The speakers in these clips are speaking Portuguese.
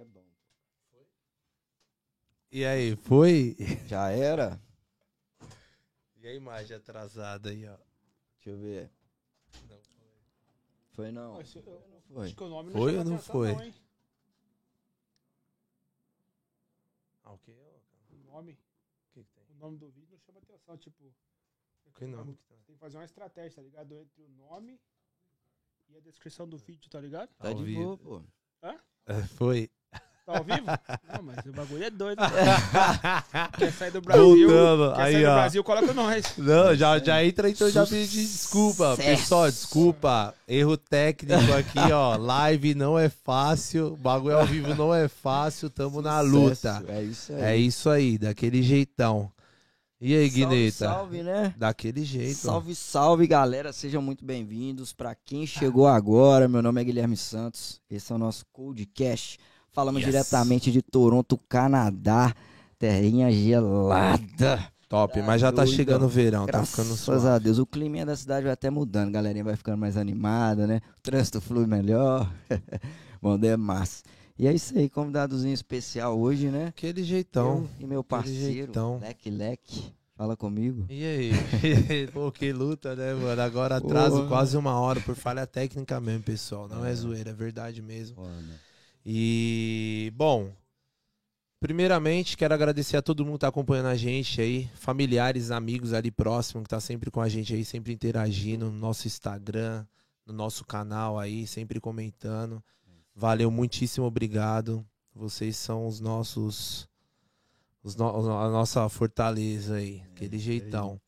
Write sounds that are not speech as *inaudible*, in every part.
é bom. E aí, foi? Já era? E a imagem atrasada aí, ó. Deixa eu ver. Não, Foi não. Mas eu- eu- Não foi. Acho que o nome Foi chama ou não foi? hein? Ah, o que? O nome, O que, que tem? o nome do vídeo não chama atenção, tipo. Que nome que tá? Tem que fazer uma estratégia, tá ligado? Entre o nome e a descrição do vídeo, tá ligado? Tá Ao de boa, pô. É, Foi. Tá ao vivo? *laughs* Não, mas o bagulho é doido. né? *laughs* Quer sair do Brasil? Voltando, Quer aí, sair do ó. Brasil, coloca nós. Não, já, já entra então já pedi desculpa. Sucesso. Pessoal, desculpa. Erro técnico aqui, ó. Live não é fácil. Bagulho ao vivo não é fácil. Tamo na luta. Sucesso, É isso aí. É isso aí, daquele jeitão. E aí, Salve, Guineta? salve, né? Daquele jeito. Salve, salve, galera. Sejam muito bem-vindos. Pra quem chegou agora, meu nome é Guilherme Santos. Esse é o nosso Coldcast. Falamos Yes. diretamente de Toronto, Canadá. Terrinha gelada. Top, Tá mas já tá doido. chegando o verão, tá Graças ficando a suave. Deus. O clima da cidade vai até mudando. A galerinha vai ficando mais animada, né? O trânsito flui melhor. *laughs* Bom, é massa. E é isso aí, convidadozinho especial hoje, né? Aquele jeitão. Eu e meu parceiro. Leque Leque. Fala comigo. E aí? *laughs* Pô, que luta, né, mano? Agora atraso Porra. quase uma hora por falha técnica mesmo, pessoal. Não é, É. zoeira, é verdade mesmo. Foda. E, bom, primeiramente quero agradecer a todo mundo que tá acompanhando a gente aí, familiares, amigos ali próximo, que tá sempre com a gente aí, sempre interagindo no nosso Instagram, no nosso canal aí, sempre comentando. Valeu, muitíssimo obrigado. Vocês são os nossos. Os no- a nossa fortaleza aí, aquele isso jeitão.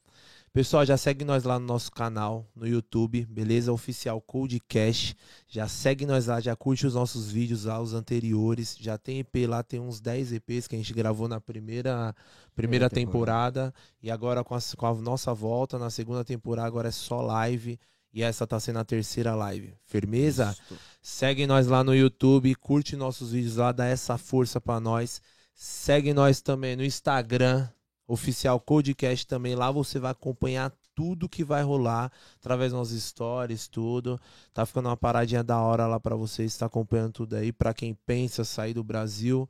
Pessoal, já segue nós lá no nosso canal, no YouTube, beleza? Oficial Codecast. Já segue nós lá, já curte os nossos vídeos lá, os anteriores. Já tem EP lá, tem uns 10 EPs que a gente gravou na primeira, primeira Primeira temporada. E agora com a, com a nossa volta, na segunda temporada, agora é só live. E essa tá sendo a terceira live. Firmeza? Segue nós lá no YouTube, curte nossos vídeos lá, dá essa força pra nós. Segue nós também no Instagram, oficial Codecast também. Lá você vai acompanhar tudo que vai rolar através nossos stories, tudo. Tá ficando uma paradinha da hora lá pra vocês, tá acompanhando tudo aí. Pra quem pensa sair do Brasil,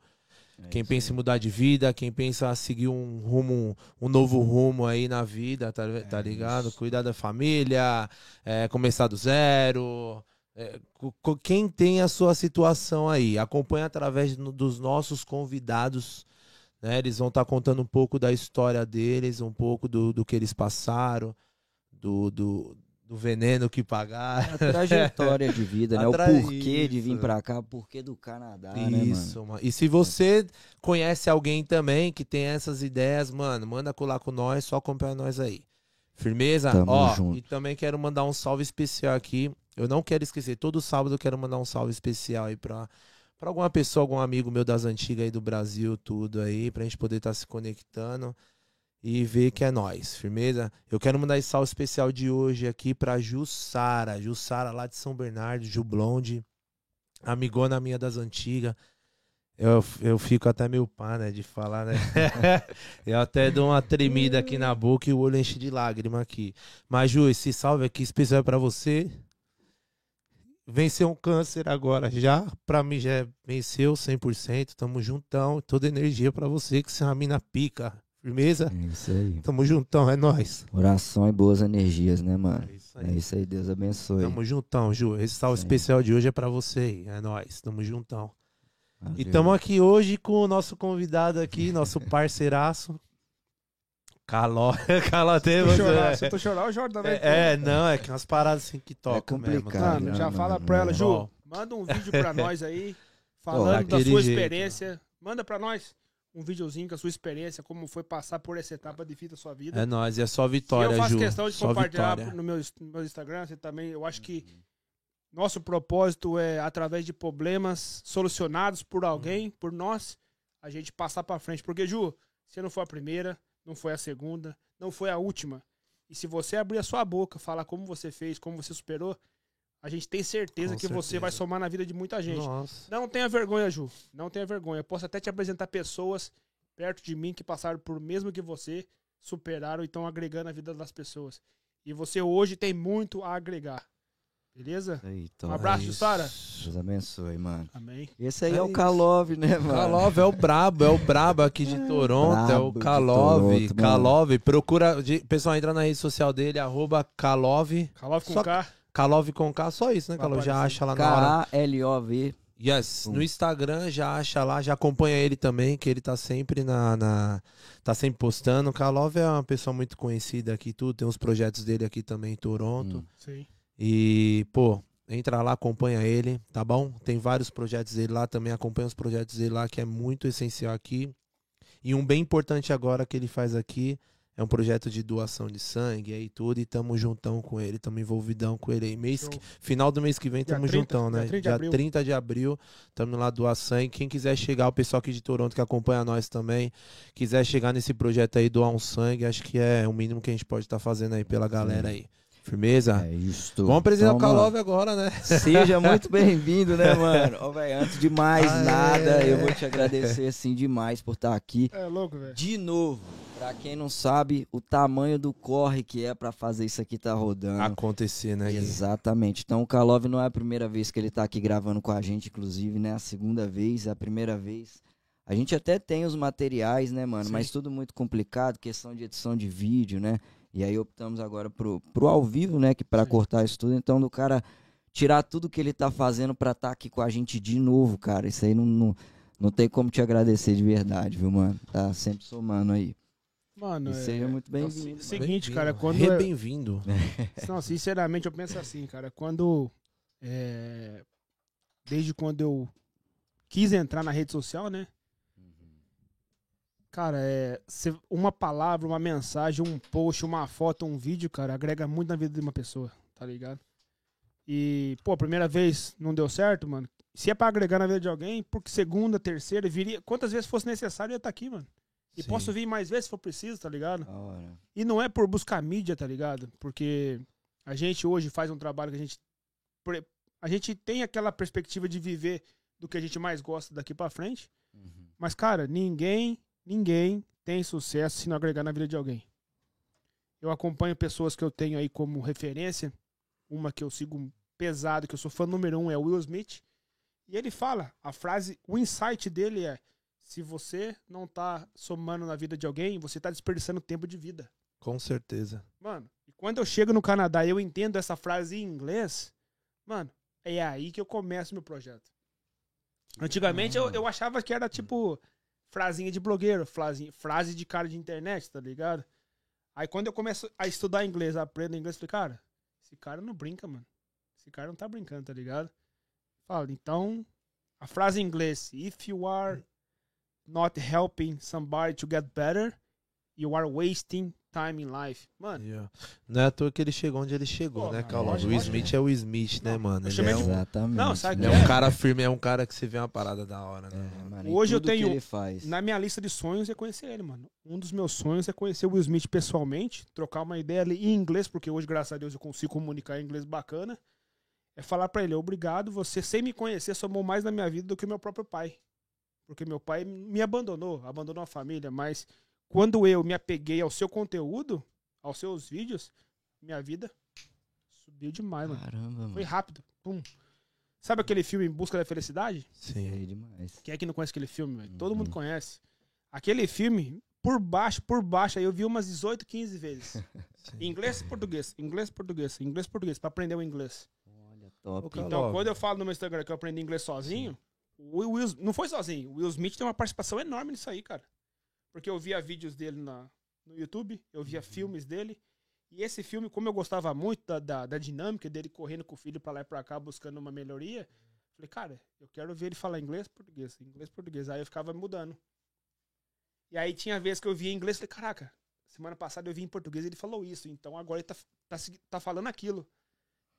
É quem pensa em mudar de vida, quem pensa seguir um rumo, um novo rumo aí na vida, tá, tá É ligado? isso. Cuidar da família, é, começar do zero. é, quem tem a sua situação aí, acompanha através dos nossos convidados. Né? Eles vão estar contando um pouco da história deles, um pouco do, do que eles passaram, do, do, do veneno que pagaram. A trajetória de vida, *laughs* né? O porquê de vir isso. pra cá, o porquê do Canadá, né? Isso, mano. E se você conhece alguém também que tem essas ideias, mano, manda colar com nós, só acompanha nós aí. Firmeza? Tamo Ó, junto. e também quero mandar um salve especial aqui. Eu não quero esquecer, todo sábado eu quero mandar um salve especial aí pra, pra alguma pessoa, algum amigo meu das antigas aí do Brasil, tudo aí, pra gente poder estar se conectando e ver que é nós, firmeza? Eu quero mandar esse salve especial de hoje aqui pra Jussara, Jussara lá de São Bernardo, Jublonde, amigona minha das antigas. Eu, eu fico até meio pá, né, de falar, né? *laughs* eu até dou uma tremida aqui na boca e o olho enche de lágrima aqui. Mas, Ju, esse salve aqui especial é pra você. Venceu um câncer agora já. Pra mim já venceu 100%. Tamo juntão. Toda energia pra você, que você é uma mina pica. Firmeza? É isso aí. Tamo juntão, é nóis. Oração e boas energias, né, mano? É isso É aí. isso aí, Deus abençoe. Tamo juntão, Ju. Esse salve Sim. especial de hoje é pra você aí. É nóis. Tamo juntão. E Valeu. estamos aqui hoje com o nosso convidado aqui, nosso parceiraço. Caló. *laughs* Caló teve. eu chorar, se eu tô chorando, eu choro também. É, é, não, é que umas paradas assim que tocam complicado, mesmo. Mano, tá já Não, fala não, pra ela, não. Ju, manda um vídeo pra *laughs* nós aí, falando da sua jeito, experiência. Manda pra nós um videozinho com a sua experiência, como foi passar por essa etapa de vida da sua vida. É nóis, é só vitória, eu faço Ju. questão de compartilhar vitória. no meu, no meu Instagram, você também. Eu acho que nosso propósito é, através de problemas solucionados por alguém, Uhum. por nós, a gente passar pra frente. Porque, Ju, você não foi a primeira, não foi a segunda, não foi a última. E se você abrir a sua boca, falar como você fez, como você superou, a gente tem certeza Com que você vai certeza. somar na vida de muita gente. Nossa. Não tenha vergonha, Ju. Não tenha vergonha. Eu posso até te apresentar pessoas perto de mim que passaram por mesmo que você, superaram e estão agregando a vida das pessoas. E você hoje tem muito a agregar. Beleza? Aí, Um top. abraço, É Jussara. Deus abençoe, mano. Amém. Esse aí é, É o. Kalov, né, mano? Kalov é o brabo, é o brabo aqui de *laughs* Toronto, é o Kalov. Toronto. Kalov, procura, de- pessoal, entra na rede social dele, arroba Kalov, Calove com Só- K. Kalov com K, só isso, né, Vai Kalov? Já acha lá na hora. K-A-L-O-V. Yes, Hum. no Instagram já acha lá, já acompanha ele também, que ele tá sempre na, na- tá sempre postando. O Kalov é uma pessoa muito conhecida aqui, tudo, tem os projetos dele aqui também em Toronto. Hum. Sim. E, pô, entra lá, acompanha ele, tá bom? Tem vários projetos dele lá, também acompanha os projetos dele lá, que é muito essencial aqui. E um bem importante agora que ele faz aqui é um projeto de doação de sangue aí tudo, e tamo juntão com ele, tamo envolvidão com ele aí. Mês que- final do mês que vem Dia tamo 30, juntão, né? dia 30 de Dia abril. 30 de abril, tamo lá doar sangue. Quem quiser chegar, o pessoal aqui de Toronto que acompanha nós também, quiser chegar nesse projeto aí, doar um sangue, acho que é o mínimo que a gente pode estar fazendo aí pela galera aí. Firmeza? É isso. Vamos apresentar Então, o Kalov mano, agora, né? Seja *laughs* muito bem-vindo, né, mano? Ó, velho, antes de mais Ah, nada, é. eu vou te agradecer, assim, demais por estar aqui. É louco, velho. De novo, pra quem não sabe, o tamanho do corre que é pra fazer isso aqui tá rodando. Acontecer, né? Exatamente. Então o Kalov não é a primeira vez que ele tá aqui gravando com a gente, inclusive, né? A segunda vez, a primeira vez. A gente até tem os materiais, né, mano? Sim. Mas tudo muito complicado, questão de edição de vídeo, né? E aí optamos agora pro, pro ao vivo, né? Que para cortar isso tudo. Então, do cara tirar tudo que ele tá fazendo pra estar aqui com a gente de novo, cara. Isso aí não, não, não tem como te agradecer de verdade, viu, mano? Tá sempre somando aí. Mano, E é... seja muito é o bem-vindo. se- seguinte, Bem-vindo. cara, quando Re eu- bem-vindo. *laughs* Não, sinceramente, eu penso assim, cara. Quando. é, Desde quando eu quis entrar na rede social, né? Cara, é. Uma palavra, uma mensagem, um post, uma foto, um vídeo, cara, agrega muito na vida de uma pessoa, tá ligado? E, pô, a primeira vez não deu certo, mano. Se é pra agregar na vida de alguém, porque segunda, terceira, viria. Quantas vezes fosse necessário, eu ia estar aqui, mano. E Sim. posso vir mais vezes se for preciso, tá ligado? E não é por buscar mídia, tá ligado? Porque a gente hoje faz um trabalho que a gente. A gente tem aquela perspectiva de viver do que a gente mais gosta daqui pra frente. Uhum. Mas, cara, ninguém, ninguém tem sucesso se não agregar na vida de alguém. Eu acompanho pessoas que eu tenho aí como referência. Uma que eu sigo pesado, que eu sou fã número um, é o Will Smith. E ele fala, a frase, o insight dele é: se você não tá somando na vida de alguém, você tá desperdiçando tempo de vida. Com certeza. Mano, e quando eu chego no Canadá e eu entendo essa frase em inglês, mano, é aí que eu começo meu projeto. Antigamente eu, eu achava que era tipo frasinha de blogueiro, frase, frase de cara de internet, tá ligado? Aí quando eu começo a estudar inglês, aprendo inglês, falei, cara, esse cara não brinca, mano. Esse cara não tá brincando, tá ligado? Fala, então, a frase em inglês, if you are not helping somebody to get better, you are wasting time in life. Mano, Yeah. Não é à toa que ele chegou onde ele chegou, Pô, né, Carlos? O. Smith é o Smith, né, Não, mano? Ele é um, Exatamente. Não, sabe ele que é um é? cara firme, é um cara que você vê uma parada da hora, né? É, mano? Hoje eu tenho- ele faz. Na minha lista de sonhos é conhecer ele, mano. Um dos meus sonhos é conhecer o Will Smith pessoalmente, trocar uma ideia ali em inglês, porque hoje, graças a Deus, eu consigo comunicar em inglês bacana. É falar pra ele, obrigado, você sem me conhecer somou mais na minha vida do que o meu próprio pai. Porque meu pai me abandonou, abandonou a família, mas quando eu me apeguei ao seu conteúdo, aos seus vídeos, minha vida subiu demais, mano. Caramba, Foi mano. rápido. Pum. Sabe aquele filme Em Busca da Felicidade? Sim. Sei demais. Quem é que não conhece aquele filme, velho? Todo Uhum. mundo conhece. Aquele filme, por baixo, por baixo, aí eu vi umas 18, 15 vezes. *laughs* sim. Inglês e português, inglês e português, inglês e português, pra aprender o inglês. Olha, top. Então, logo. quando eu falo no meu Instagram que eu aprendi inglês sozinho, o Will, Will- não foi sozinho. O Will Smith tem uma participação enorme nisso aí, cara. Porque eu via vídeos dele na, no YouTube, eu via filmes dele. E esse filme, como eu gostava muito da, da, da dinâmica dele correndo com o filho pra lá e pra cá, buscando uma melhoria, falei, cara, eu quero ver ele falar inglês português, inglês português. Aí eu ficava mudando. E aí tinha vezes que eu via em inglês, falei, caraca, semana passada eu vi em português e ele falou isso, então agora ele tá, tá, tá falando aquilo.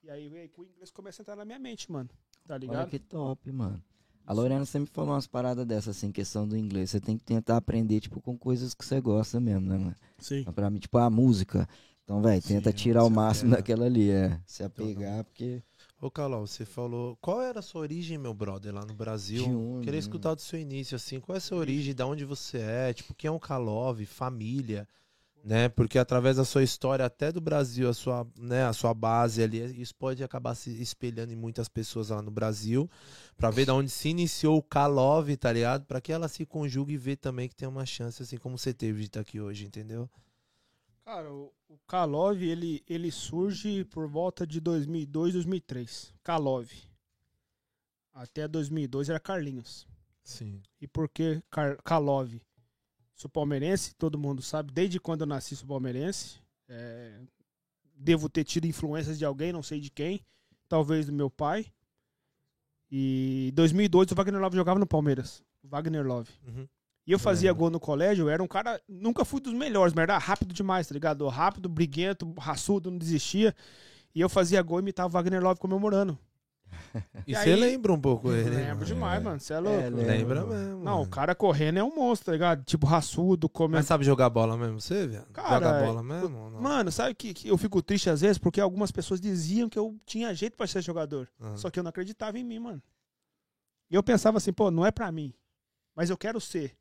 E aí, aí o inglês começa a entrar na minha mente, mano. Tá Olha ligado? que top, mano. A Lorena sempre falou umas paradas dessas, assim, questão do inglês. Você tem que tentar aprender, tipo, com coisas que você gosta mesmo, né, mano? Sim. Então, Pra mim, tipo, a música. Então, velho, tenta tirar o máximo apega. daquela ali, é. Se apegar, porque. Ô, Calol, você falou. Qual era a sua origem, meu brother, lá no Brasil? De onde, Queria né? escutar do seu início, assim. Qual é a sua origem? Da onde você é? Tipo, quem é um Kalov? Família? Né? Porque através da sua história, até do Brasil, a sua, né, a sua base ali, isso pode acabar se espelhando em muitas pessoas lá no Brasil, para ver de onde se iniciou o Kalov, tá ligado? Para que ela se conjugue e ver também que tem uma chance, assim como você teve de estar aqui hoje, entendeu? Cara, o, Kalov, ele, ele surge por volta de 2002, 2003. Kalov. Até 2002 era Carlinhos. Sim. E por que Car Kalov? Sou palmeirense, todo mundo sabe. Desde quando eu nasci, sou palmeirense. É, devo ter tido influências de alguém, não sei de quem. Talvez do meu pai. E em 2002 o Wagner Love jogava no Palmeiras. Wagner Love. Uhum. E eu fazia lembro. gol no colégio, eu era um cara. Nunca fui dos melhores, mas era rápido demais, tá ligado? Rápido, briguento, raçudo, não desistia. E eu fazia gol e imitava o Wagner Love comemorando. *laughs* E E você aí- lembra um pouco ele? Lembro mano? demais, mano. Você é louco. lembro. Lembra mesmo. Não, o mano. cara correndo é um monstro, tá ligado? Tipo, raçudo, comendo. Mas sabe jogar bola mesmo, você, viado? Cara, Joga bola mesmo? Mano, sabe que, que eu fico triste às vezes porque algumas pessoas diziam que eu tinha jeito pra ser jogador. Ah. Só que eu não acreditava em mim, mano. E eu pensava assim, pô, não é pra mim. Mas eu quero ser.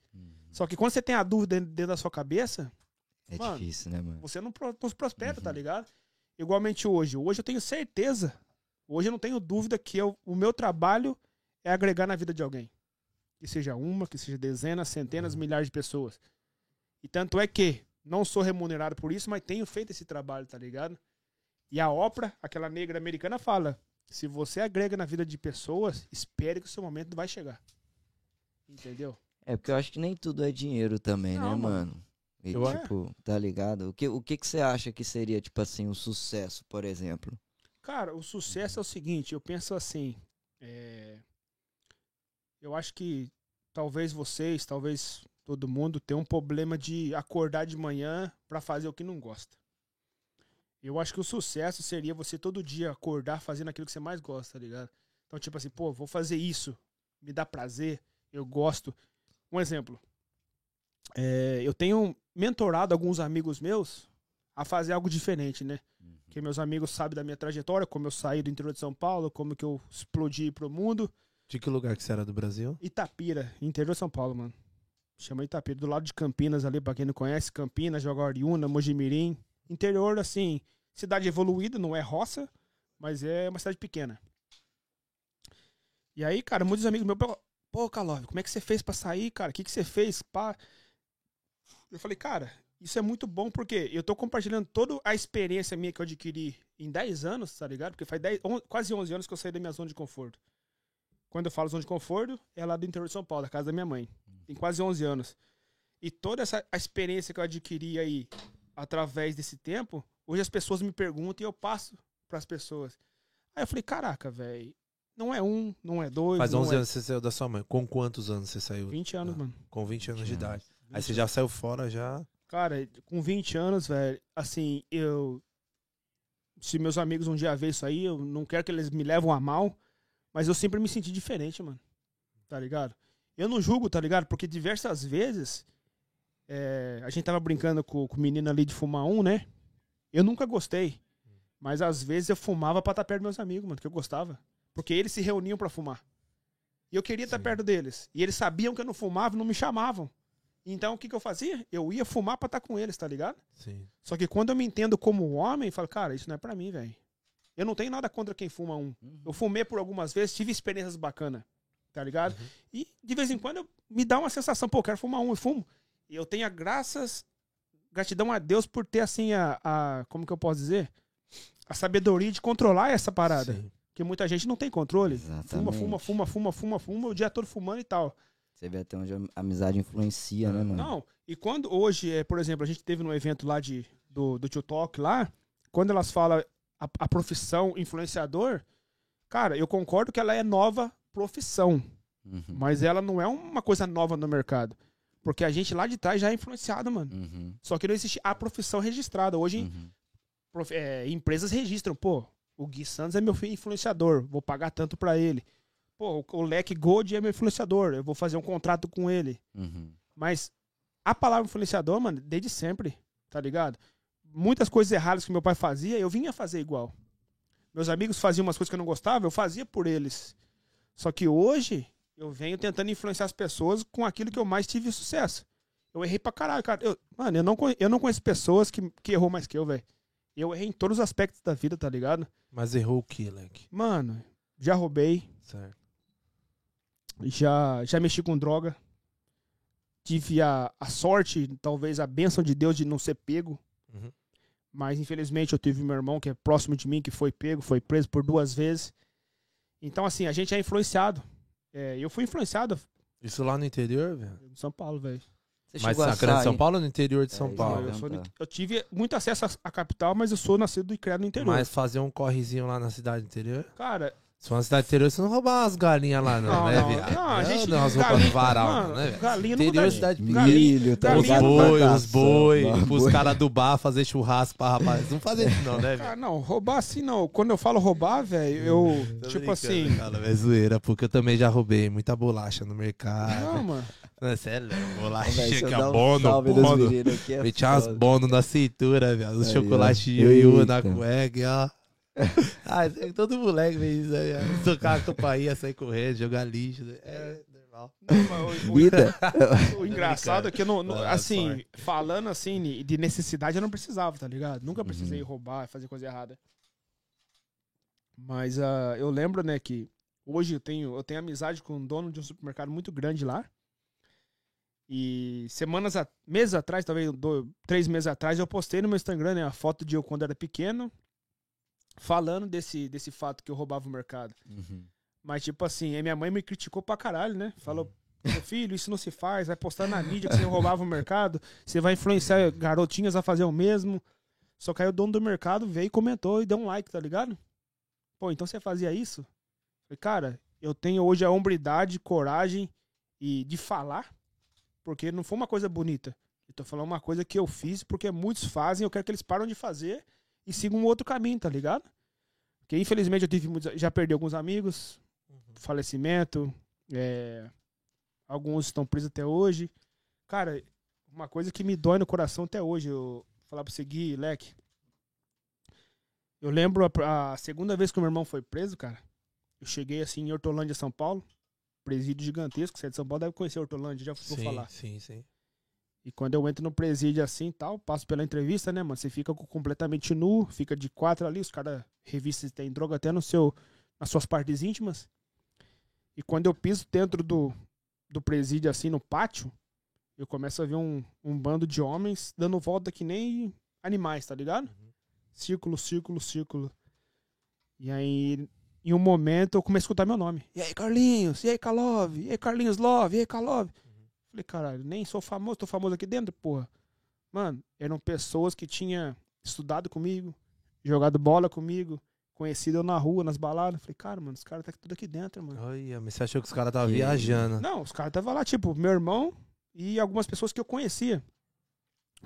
Só que quando você tem a dúvida dentro, dentro da sua cabeça, É Mano, difícil, né, mano? você não, não se prospera, Uhum. tá ligado? Igualmente hoje. Hoje eu tenho certeza. Hoje eu não tenho dúvida que eu- o meu trabalho é agregar na vida de alguém. Que seja uma, que seja dezenas, centenas, Uhum. milhares de pessoas. E tanto é que não sou remunerado por isso, mas tenho feito esse trabalho, tá ligado? E a Oprah, aquela negra americana, fala: se você agrega na vida de pessoas, espere que o seu momento vai chegar. Entendeu? É porque eu acho que nem tudo é dinheiro também, Não, né, mano. E, Eu- tipo, tá ligado? O que, o que que você acha que seria, tipo assim, um sucesso, por exemplo? Cara, o sucesso é o seguinte, eu penso assim, é, eu acho que talvez vocês, talvez todo mundo tenha um problema de acordar de manhã pra fazer o que não gosta. Eu acho que o sucesso seria você todo dia acordar fazendo aquilo que você mais gosta, tá ligado? Então, tipo assim, pô, vou fazer isso, me dá prazer, eu gosto. Um exemplo, é, eu tenho mentorado alguns amigos meus a fazer algo diferente, né? Que meus amigos sabem da minha trajetória, como eu saí do interior de São Paulo, como que eu explodi pro mundo. De que lugar que você era do Brasil? Itapira, interior de São Paulo, mano. Chama Itapira, do lado de Campinas ali, pra quem não conhece, Campinas, Jaguariúna, Mojimirim. Interior, assim, cidade evoluída, não é roça, mas é uma cidade pequena. E aí, cara, muitos amigos meus, pô, pô, Calov, como é que você fez pra sair, cara? O que, que você fez? Pá? Eu falei, cara, isso é muito bom porque eu tô compartilhando toda a experiência minha que eu adquiri em 10 anos, tá ligado? Porque faz 10, on- quase 11 anos que eu saí da minha zona de conforto. Quando eu falo zona de conforto, é lá do interior de São Paulo, da casa da minha mãe. Tem quase 11 anos. E toda essa experiência que eu adquiri aí através desse tempo, hoje as pessoas me perguntam e eu passo pras pessoas. Aí eu falei, caraca, velho, não é um, não é dois, Faz não 11 é anos você saiu da sua mãe. Com quantos anos você saiu? 20 anos, Ah, mano. Com 20 anos de 20 idade. Aí você já saiu fora, já... Cara, com 20 anos, velho, assim, eu. Se meus amigos um dia ver isso aí, eu não quero que eles me levam a mal, mas eu sempre me senti diferente, mano. Tá ligado? Eu não julgo, tá ligado? Porque diversas vezes é, a gente tava brincando com, com o menino ali de fumar um, né? Eu nunca gostei. Mas às vezes eu fumava pra estar perto dos meus amigos, mano, que eu gostava. Porque eles se reuniam pra fumar. E eu queria estar Sim. perto deles. E eles sabiam que eu não fumava e não me chamavam. Então o que, que eu fazia? Eu ia fumar pra estar com eles, tá ligado? Sim. Só que quando eu me entendo como homem, eu falo, cara, isso não é pra mim, velho. Eu não tenho nada contra quem fuma um. Eu fumei por algumas vezes, tive experiências bacanas, tá ligado? Uhum. E de vez em quando eu, me dá uma sensação, pô, eu quero fumar um e fumo. E eu tenho a graças, gratidão a Deus por ter, assim, a, a- como que eu posso dizer? A sabedoria de controlar essa parada. Sim. Porque muita gente não tem controle. Fuma, Exatamente. fuma, fuma, fuma, fuma, fuma, o dia todo fumando e tal. Você vê até onde a amizade influencia, né, mano? Não, e quando hoje, é, por exemplo, a gente teve no evento lá de, do, do Tio Talk lá, quando elas falam a, a profissão influenciador, cara, eu concordo que ela é nova profissão, Uhum. mas ela não é uma coisa nova no mercado. Porque a gente lá de trás já é influenciado, mano. Uhum. Só que não existe a profissão registrada. Hoje, Uhum. prof- é, empresas registram, pô, o Gui Santos é meu influenciador, vou pagar tanto pra ele. Pô, o, o Leque Gold é meu influenciador, eu vou fazer um contrato com ele. Uhum. Mas a palavra influenciador, mano, desde sempre, tá ligado? Muitas coisas erradas que meu pai fazia, eu vinha fazer igual. Meus amigos faziam umas coisas que eu não gostava, eu fazia por eles. Só que hoje, eu venho tentando influenciar as pessoas com aquilo que eu mais tive sucesso. Eu errei pra caralho, cara. Eu, mano, eu não, eu não conheço pessoas que, que errou mais que eu, velho. Eu errei em todos os aspectos da vida, tá ligado? Mas errou o que, Leque? Mano, já roubei, Certo. Já, já mexi com droga. Tive a, a sorte, talvez a bênção de Deus de não ser pego. Uhum. Mas infelizmente eu tive meu irmão que é próximo de mim, que foi pego, foi preso por duas vezes. Então, assim, a gente é influenciado. É, eu fui influenciado Isso lá no interior, velho? em São Paulo, velho. Você Mas na grande São Paulo ou no interior de É, São isso Paulo? Eu, eu tive muito acesso à- à capital, mas eu sou nascido e criado no interior. Mas fazer um correzinho lá na cidade interior? Cara, Se for na cidade interior, você não roubar umas galinhas lá, não, Não, né, não. viado? Não, a gente- Não, umas roupas galinha- no varal, mano, não, né, velho? galinha não Interior, dá- cidade Milho, tá Os ligado? boi, os boi, os boi. caras do bar fazer churrasco pra rapaz. Não fazer isso não, né, velho? cara, não, roubar assim não. Quando eu falo roubar, velho, eu, Tô tipo assim... Cara, é zoeira, porque eu também já roubei muita bolacha no mercado. Não, mano. Você é louco, bolacha que é um bono, bono. é Metia umas bono na cintura, velho. Os chocolates ó. ioiô na cueca, ó. *laughs* ah, todo moleque fez isso aí. Tocar a campainha, sair correndo, jogar lixo. né? É normal. Não, o- o- *laughs* Vida. *laughs* O engraçado é que eu não, não- assim, falando assim de necessidade, eu não precisava, tá ligado? Nunca Uhum. precisei roubar, fazer coisa errada. Mas ah, eu lembro, né, que hoje eu tenho, eu tenho amizade com um dono de um supermercado muito grande lá. E semanas, a- meses atrás, talvez do- três meses atrás, eu postei no meu Instagram, né, a foto de eu quando era pequeno, falando desse, desse fato que eu roubava o mercado. Uhum. Mas, tipo assim, minha mãe me criticou pra caralho, né? Falou, meu filho, isso não se faz, vai postar na mídia que você roubava o mercado, você vai influenciar garotinhas a fazer o mesmo. Só que aí o dono do mercado veio e comentou e deu um like, tá ligado? Pô, então você fazia isso? Falei, cara, eu tenho hoje a hombridade, coragem e de falar, porque não foi uma coisa bonita. Eu tô falando uma coisa que eu fiz porque muitos fazem, eu quero que eles param de fazer e sigam um outro caminho, tá ligado? Porque infelizmente eu tive muitos, já perdi alguns amigos, falecimento, é, alguns estão presos até hoje. Cara, uma coisa que me dói no coração até hoje, eu falar pra você, Gui, Leque. Eu lembro a, a segunda vez que o meu irmão foi preso, cara. Eu cheguei assim em Hortolândia, São Paulo. Presídio gigantesco, você é de São Paulo, deve conhecer Hortolândia, já vou Sim, falar. sim, sim. E quando eu entro no presídio assim e tal, passo pela entrevista, né, mano? Você fica com- completamente nu, fica de quatro ali, os caras revistam se tem droga até no seu, nas suas partes íntimas. E quando eu piso dentro do, do presídio, assim, no pátio, eu começo a ver um, um bando de homens dando volta que nem animais, tá ligado? Círculo, círculo, círculo. E aí, em um momento, eu começo a escutar meu nome. E aí, Carlinhos? E aí, Kalov? E aí, Carlinhos Love? E aí, Kalov? Falei, caralho, nem sou famoso, tô famoso aqui dentro, porra. Mano, eram pessoas que tinham estudado comigo, jogado bola comigo, conhecido eu na rua, nas baladas. Falei, cara, mano, os caras tá tudo aqui dentro, mano. Olha, mas você achou que os caras estavam viajando. Não, os caras estavam lá, tipo, meu irmão e algumas pessoas que eu conhecia.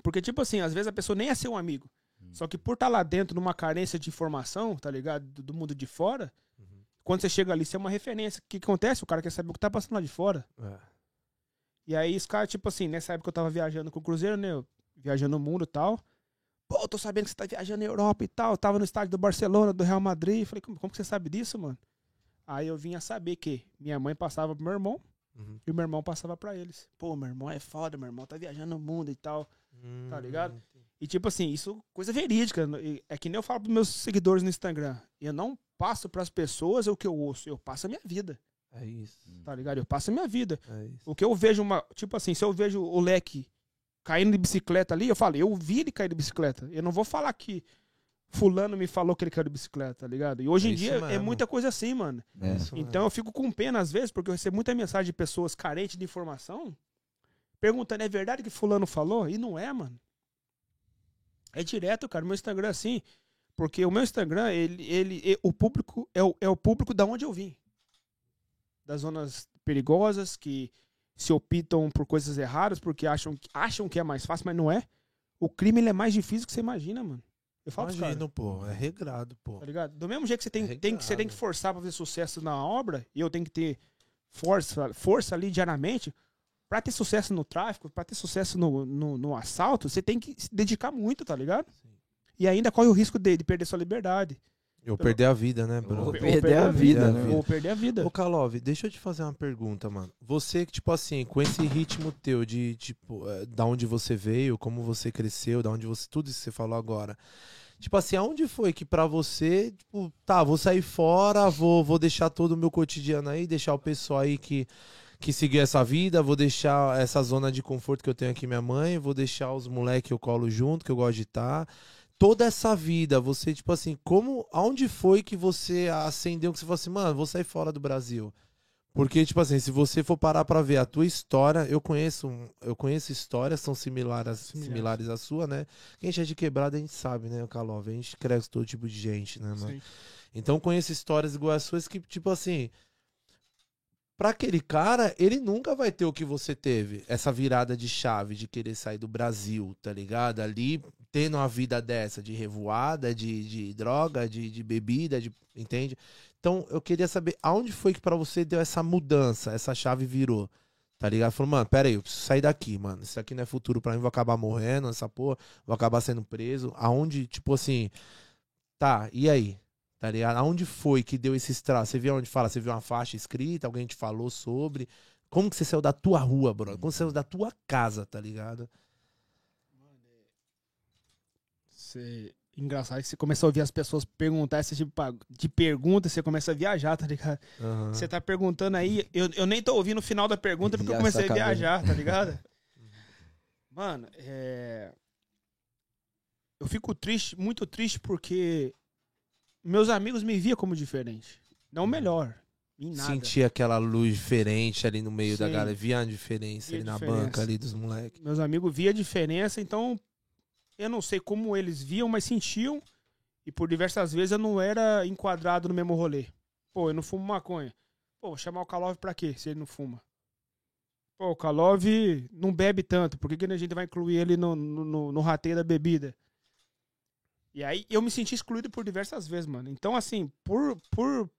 Porque, tipo assim, às vezes a pessoa nem é seu amigo. Só que por estar lá dentro numa carência de informação, tá ligado? Do, do mundo de fora, Uhum. quando você chega ali, você é uma referência. O que acontece? O cara quer saber o que tá passando lá de fora. É. E aí os caras, tipo assim, nessa época eu tava viajando com o Cruzeiro, né? eu Viajando o mundo e tal. Pô, eu tô sabendo que você tá viajando na Europa e tal. Eu tava no estádio do Barcelona, do Real Madrid. Falei, como, como que você sabe disso, mano? Aí eu vinha saber que minha mãe passava pro meu irmão Uhum. e o meu irmão passava pra eles. Pô, meu irmão é foda, meu irmão tá viajando o mundo e tal. Tá ligado? Hum, E tipo assim, isso coisa verídica. É que nem eu falo pros meus seguidores no Instagram. Eu não passo pras pessoas o que eu ouço, eu passo a minha vida. É isso. Tá ligado? Eu passo a minha vida. É isso. O que eu vejo uma. Tipo assim, se eu vejo o leque caindo de bicicleta ali, eu falo, eu vi ele cair de bicicleta. Eu não vou falar que fulano me falou que ele caiu de bicicleta, tá ligado? E hoje É em dia é mesmo. muita coisa assim, mano. É. Isso Então eu fico com pena às vezes, porque eu recebo muita mensagem de pessoas carentes de informação, perguntando, é verdade que fulano falou? E não é, mano. É direto, cara. Meu Instagram é assim. Porque o meu Instagram, ele, ele, e- o público é o, é o público da onde eu vim. Das zonas perigosas, que se optam por coisas erradas, porque acham, que- acham que é mais fácil, mas não é. O crime ele é mais difícil que você imagina, mano. Eu falo. Imagino, pô. É regrado, pô. Tá ligado? Do mesmo jeito que você tem, É tem, que, você tem que forçar pra fazer sucesso na obra, e eu tenho que ter força, força ali diariamente, pra ter sucesso no tráfico, pra ter sucesso no, no, no assalto, você tem que se dedicar muito, tá ligado? Sim. E ainda corre o risco de, de perder sua liberdade. Eu perder a vida, né, bro? Ou per- perder a vida, né? Ou perder a vida. Ô, Kalov, deixa eu te fazer uma pergunta, mano. Você, que, tipo assim, com esse ritmo teu de, tipo, eh, da onde você veio, como você cresceu, da onde você. Tudo isso que você falou agora. Tipo assim, aonde foi que pra você, tipo, tá, vou sair fora, vou, vou deixar todo o meu cotidiano aí, deixar o pessoal aí que, que seguiu essa vida, vou deixar essa zona de conforto que eu tenho aqui, minha mãe, vou deixar os moleques que eu colo junto, que eu gosto de estar. Toda essa vida, você, tipo assim, como, aonde foi que você acendeu, que você falou assim, mano, vou sair fora do Brasil? Porque, tipo assim, se você for parar pra ver a tua história, eu conheço, eu conheço histórias, são similares, Similares. similares à sua, né? Quem gente é de quebrada, a gente sabe, né, Kalov? A gente cresce todo tipo de gente, né, mano? Sim. Então conheço histórias igual as suas que, tipo assim. Pra aquele cara, ele nunca vai ter o que você teve. Essa virada de chave de querer sair do Brasil, tá ligado? Ali, tendo uma vida dessa, de revoada, de, de droga, de, de bebida, de, entende? Então, eu queria saber aonde foi que pra você deu essa mudança, essa chave virou. Tá ligado? Falou, mano, pera aí, eu preciso sair daqui, mano. Isso aqui não é futuro pra mim, vou acabar morrendo, essa porra, vou acabar sendo preso. Aonde, tipo assim, tá, e aí? Tá ligado? Aonde foi que deu esse estrago? Você viu onde fala? Você viu uma faixa escrita? Alguém te falou sobre? Como que você saiu da tua rua, bro? Como você saiu da tua casa, tá ligado? Você... Engraçado que você começa a ouvir as pessoas perguntar esse tipo de pergunta, você começa a viajar, tá ligado? Aham. Você tá perguntando aí, eu, eu nem tô ouvindo o final da pergunta porque eu comecei a viajar, tá ligado? *laughs* Mano, é. Eu fico triste, muito triste porque meus amigos me via como diferente. Não melhor, em nada. Senti aquela luz diferente ali no meio da Sim. galera. Via a diferença Via ali a na diferença. banca ali dos moleques. Meus amigos via a diferença, então eu não sei como eles viam, mas sentiam. E por diversas vezes eu não era enquadrado no mesmo rolê. Pô, eu não fumo maconha. Pô, vou chamar o Kalov pra quê, se ele não fuma? Pô, o Kalov não bebe tanto, por que, que a gente vai incluir ele no, no, no, rateio da bebida? E aí eu me senti excluído por diversas vezes, mano. Então, assim, por, por,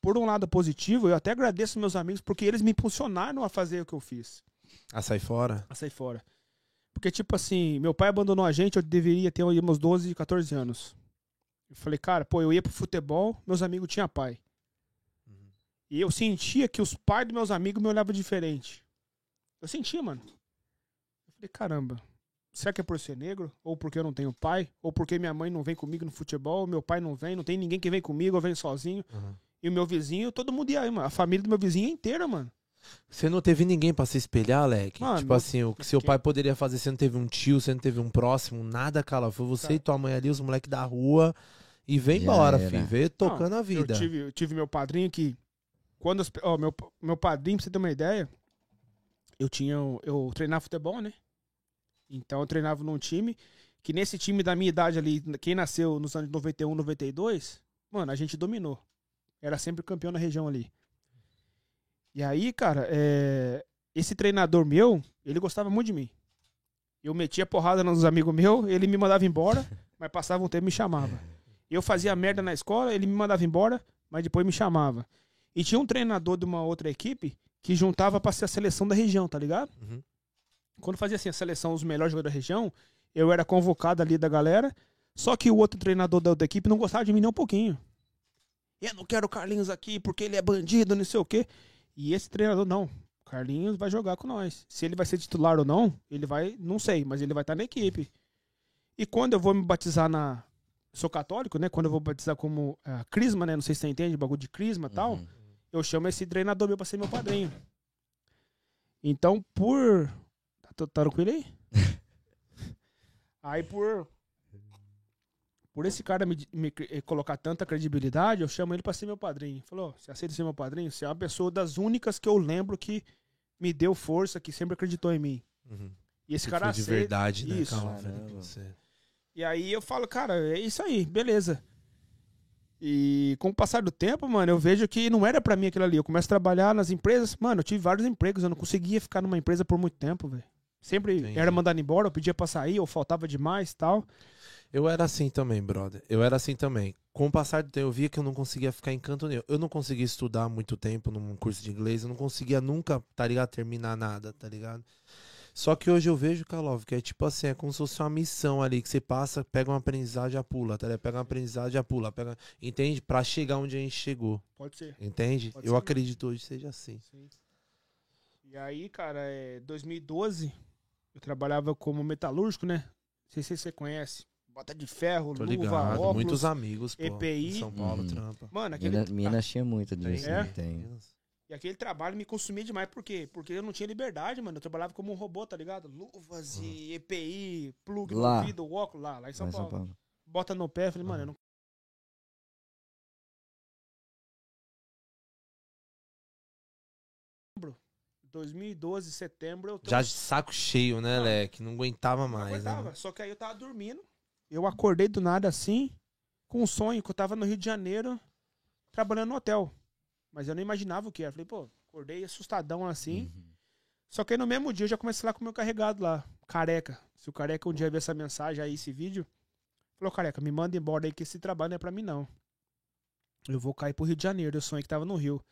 por um lado positivo, eu até agradeço meus amigos porque eles me impulsionaram a fazer o que eu fiz Ah, sai fora? a sair fora. Porque, tipo assim, meu pai abandonou a gente, eu deveria ter uns 12, 14 anos. Eu falei, cara, pô, eu ia pro futebol, meus amigos tinham pai. E eu sentia que os pais dos meus amigos me olhavam diferente. Eu sentia, mano. Eu falei, caramba, será que é por ser negro? Ou porque eu não tenho pai? Ou porque minha mãe não vem comigo no futebol? Meu pai não vem, não tem ninguém que vem comigo, eu venho sozinho. Aham. E o meu vizinho, todo mundo ia aí, mano. A família do meu vizinho é inteira, mano. Você não teve ninguém pra se espelhar, Alec? Mano, tipo assim, o que seu pai poderia fazer, você não teve um tio, você não teve um próximo, nada, cara. Foi você Tá. e tua mãe ali, os moleques da rua. E vem Já embora, era. filho. Veio tocando a vida. Eu tive, eu tive meu padrinho que. Quando as ó, meu, meu padrinho, pra você ter uma ideia, eu tinha. Eu treinava futebol, né? Então eu treinava num time que nesse time da minha idade ali, quem nasceu nos anos 91, 92, mano, a gente dominou. Era sempre campeão na região ali. E aí, cara, é, esse treinador meu, ele gostava muito de mim. Eu metia porrada nos amigos meus, ele me mandava embora, *laughs* mas passava um tempo e me chamava. Eu fazia merda na escola, ele me mandava embora, mas depois me chamava. E tinha um treinador de uma outra equipe que juntava pra ser a seleção da região, tá ligado? Uhum. Quando fazia assim a seleção, os melhores jogadores da região, eu era convocado ali da galera, só que o outro treinador da outra equipe não gostava de mim nem um pouquinho. Eu não quero o Carlinhos aqui porque ele é bandido, não sei o quê. E esse treinador, não. O Carlinhos vai jogar com nós. Se ele vai ser titular ou não, ele vai, não sei, mas ele vai estar na equipe. E quando eu vou me batizar na. Sou católico, né? Quando eu vou batizar como ah, crisma, né? Não sei se você entende, bagulho de crisma e tal. Uhum. Eu chamo esse treinador meu pra ser meu padrinho. Então, por. Tá, tá tranquilo aí? *laughs* aí, por. Por esse cara me, me eh, colocar tanta credibilidade, eu chamo ele pra ser meu padrinho. Falou: você aceita ser meu padrinho? Você é uma pessoa das únicas que eu lembro que me deu força, que sempre acreditou em mim. Uhum. E esse Que cara foi de aceita- verdade, né? Isso. Calma, Caramba. E aí eu falo, cara, é isso aí, beleza. E com o passar do tempo, mano, eu vejo que não era pra mim aquilo ali. Eu começo a trabalhar nas empresas. Mano, eu tive vários empregos, eu não conseguia ficar numa empresa por muito tempo, velho. Sempre Entendi. era mandado embora, eu pedia pra sair, ou faltava demais tal. Eu era assim também, brother. Eu era assim também. Com o passar do tempo, eu via que eu não conseguia ficar em canto nenhum. Eu não conseguia estudar muito tempo num curso de inglês. Eu não conseguia nunca, tá ligado? Terminar nada, tá ligado? Só que hoje eu vejo, Kalov, que é tipo assim, é como se fosse uma missão ali, que você passa, pega uma aprendizagem, já pula, tá ligado? Pega uma aprendizagem, já pula, pega, entende? Pra chegar onde a gente chegou, Pode ser. entende? Pode eu ser. acredito hoje seja assim. Sim. E aí, cara, é 2012, eu trabalhava como metalúrgico, né? Não sei se você conhece. Bota de ferro, Tô luva, ligado, óculos. muitos amigos, pô. EPI. São Paulo, Uhum. trampa. Mano, aquele, Minas, Minas tinha muito disso, É? né? Tem. E aquele trabalho me consumia demais, por quê? Porque eu não tinha liberdade, mano. Eu trabalhava como um robô, tá ligado? Luvas e EPI, plug Lá. no vidro, óculos lá, lá em São Lá Paulo. São Paulo. Bota no pé, falei, mano, eu não. Setembro, 2012, setembro, eu tô Já de saco cheio, né, Leque? Não aguentava mais, aguentava, né? Só que aí eu tava dormindo. Eu acordei do nada assim, com um sonho que eu tava no Rio de Janeiro, trabalhando no hotel. Mas eu não imaginava o que era. Falei, pô, acordei assustadão assim. Uhum. Só que aí no mesmo dia eu já comecei lá com o meu carregado lá, careca. Se o careca um dia ver essa mensagem aí, esse vídeo, falou, careca, me manda embora aí que esse trabalho não é pra mim não. Eu vou cair pro Rio de Janeiro, eu sonhei que tava no Rio.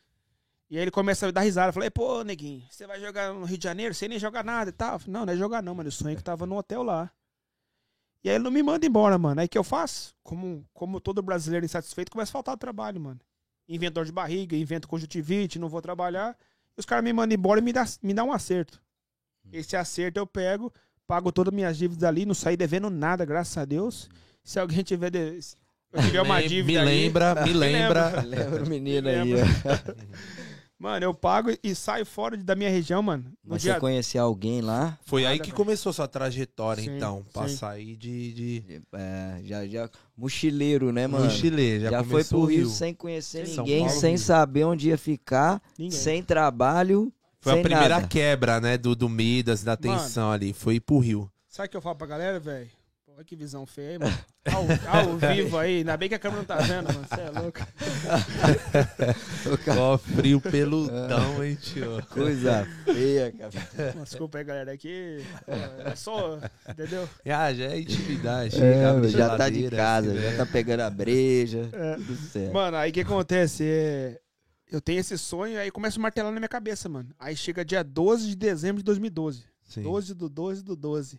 E aí ele começa a dar risada. Eu falei, pô, neguinho, você vai jogar no Rio de Janeiro? Você nem joga nada e tal. Falei, não, não é jogar não, mano. Eu sonhei que tava no hotel lá. E aí ele não me manda embora, mano. Aí o que eu faço? Como, como todo brasileiro insatisfeito, começa a faltar trabalho, mano. Inventor de barriga, invento conjuntivite, não vou trabalhar. E os caras me mandam embora e me dá, me dá um acerto. Esse acerto eu pego, pago todas as minhas dívidas ali, não saí devendo nada, graças a Deus. Se alguém tiver. De... se Eu tiver uma Me- dívida me aí, lembra, me *laughs* lembra. Lembra o menino Me aí. *laughs* Mano, eu pago e saio fora de- da minha região, mano. No Mas dia... você conhecia alguém lá? Foi aí Nada, que velho. começou sua trajetória, Sim, então. Pra sim. sair de, de É, já, já. Mochileiro, né, mano? mochilê. Já, Já, foi começou pro o Rio, sem conhecer São ninguém, Paulo, sem Rio. saber onde ia ficar, Ninguém. sem trabalho. Foi a sem primeira nada. quebra, né, do, do Midas, da tensão ali. Foi ir pro Rio. Sabe o que eu falo pra galera, velho? Olha que visão feia aí, mano. *laughs* Ao, ao vivo aí, ainda bem que a câmera não tá vendo, mano. Você é louco. *laughs* Ó, frio peludão, hein, tio. Coisa feia, cara. Desculpa aí, galera. Aqui é só. Entendeu? Ah, já é intimidade. É, já tá de casa, assim, já né? tá pegando a breja. É. Tudo certo. Mano, aí o que acontece? É, Eu tenho esse sonho, aí começa a martelar na minha cabeça, mano. Aí chega dia 12 de dezembro de 2012. Sim. 12 do 12 do 12.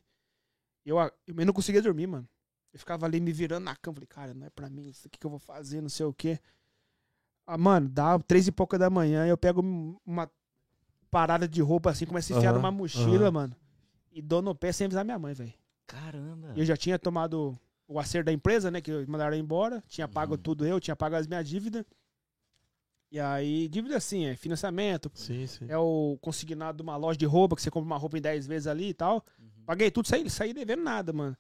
Eu, eu não conseguia dormir, mano. Eu ficava ali me virando na cama. Falei, cara, não é pra mim, isso aqui que eu vou fazer, não sei o quê. Ah, mano, dá três e pouca da manhã, eu pego uma parada de roupa assim, começo a enfiar Aham, numa mochila, aham. mano. E dou no pé sem avisar minha mãe, velho. Caramba. Eu já tinha tomado o acerto da empresa, né? Que mandaram embora. Tinha pago Uhum. tudo eu, tinha pago as minhas dívidas. E aí, dívida assim, é financiamento, Sim, sim. é o consignado de uma loja de roupa, que você compra uma roupa em 10 vezes ali e tal. Paguei tudo, saí, saí devendo nada, mano.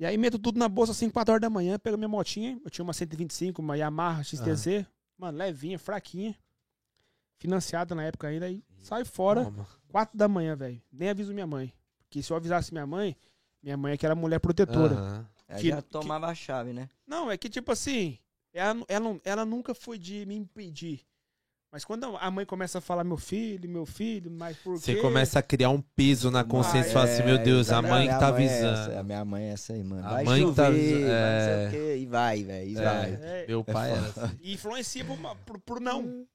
E aí meto tudo na bolsa assim, 4 horas da manhã, pego minha motinha. Eu tinha uma 125, uma Yamaha XTC. Mano, levinha, fraquinha. Financiada na época ainda. Aí saio fora, Toma. 4 da manhã, velho. Nem aviso minha mãe. Porque se eu avisasse minha mãe, minha mãe é aquela mulher protetora. Que- já tomava a chave, né? Não, é que tipo assim, ela, ela, ela nunca foi de me impedir. Mas quando a mãe começa a falar meu filho, meu filho, mas por Você quê? começa a criar um peso na consciência e fala assim, meu Deus, a mãe que tá é avisando. a minha mãe é essa aí, mano. A mãe que tá avisando, vai é. e vai, velho, e É. vai. É, Meu pai era assim. e influencia por não.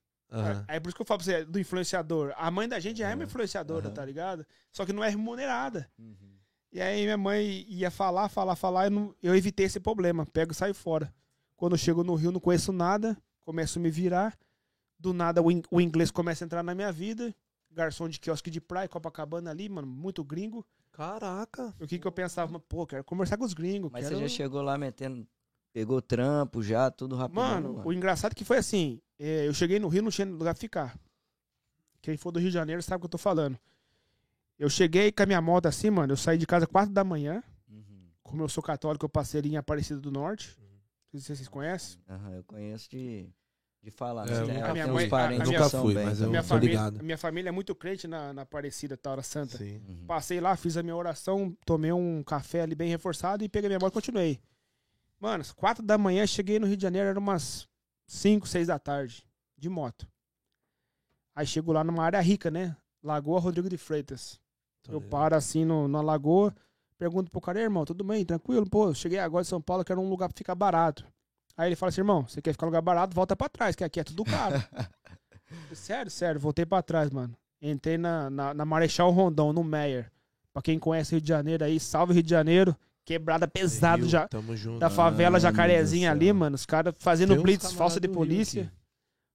É por isso que eu falo pra você, do influenciador. A mãe da gente já é uma influenciadora, tá ligado? Só que não é remunerada. Uhum. E aí minha mãe ia falar, falar, falar, eu, não- eu evitei esse problema. Pego e saio fora. Quando eu chego no Rio, não conheço nada, começo a me virar. Do nada o, in- o inglês começa a entrar na minha vida. Garçom de quiosque de praia, Copacabana ali, mano, muito gringo. Caraca. O que que eu pensava? Mano, Pô, quero conversar com os gringos. Mas quero... você já chegou lá metendo, pegou trampo já, tudo rápido. Mano, o engraçado é que foi assim, é, eu cheguei no Rio, não tinha lugar pra ficar. Quem for do Rio de Janeiro sabe o que eu tô falando. Eu cheguei com a minha moto assim, mano, eu saí de casa 4 da manhã. Uhum. Como eu sou católico, eu passei ali em Aparecida do Norte. Não sei se vocês conhecem. Aham, eu conheço de, de falar. É, né? eu Tem- nunca A minha mãe- parentes a minha- Nunca fui, bem mas eu- também. minha, família, ligado. minha família é muito crente na, na Aparecida, Taura Santa. Sim. Uhum. Passei lá, fiz a minha oração, tomei um café ali bem reforçado e peguei minha moto e continuei. Mano, às quatro da manhã, cheguei no Rio de Janeiro, era umas 5, 6 da tarde, de moto. Aí chego lá numa área rica, né? Lagoa Rodrigo de Freitas. Tô eu paro assim no, na lagoa, pergunto pro cara, "E aí, irmão, tudo bem, tranquilo? Pô, cheguei agora de São Paulo, quero um lugar pra ficar barato. Aí ele fala assim, irmão, você quer ficar em lugar barato, volta pra trás, que aqui é tudo caro. *laughs* sério, sério, voltei pra trás, mano. Entrei na, na, na Marechal Rondon, no Meyer. Pra quem conhece Rio de Janeiro aí, salve Rio de Janeiro. Quebrada pesado Rio, já. Tamo junto. Da favela Jacarezinha ali, mano. Os caras fazendo blitz, falsa de polícia.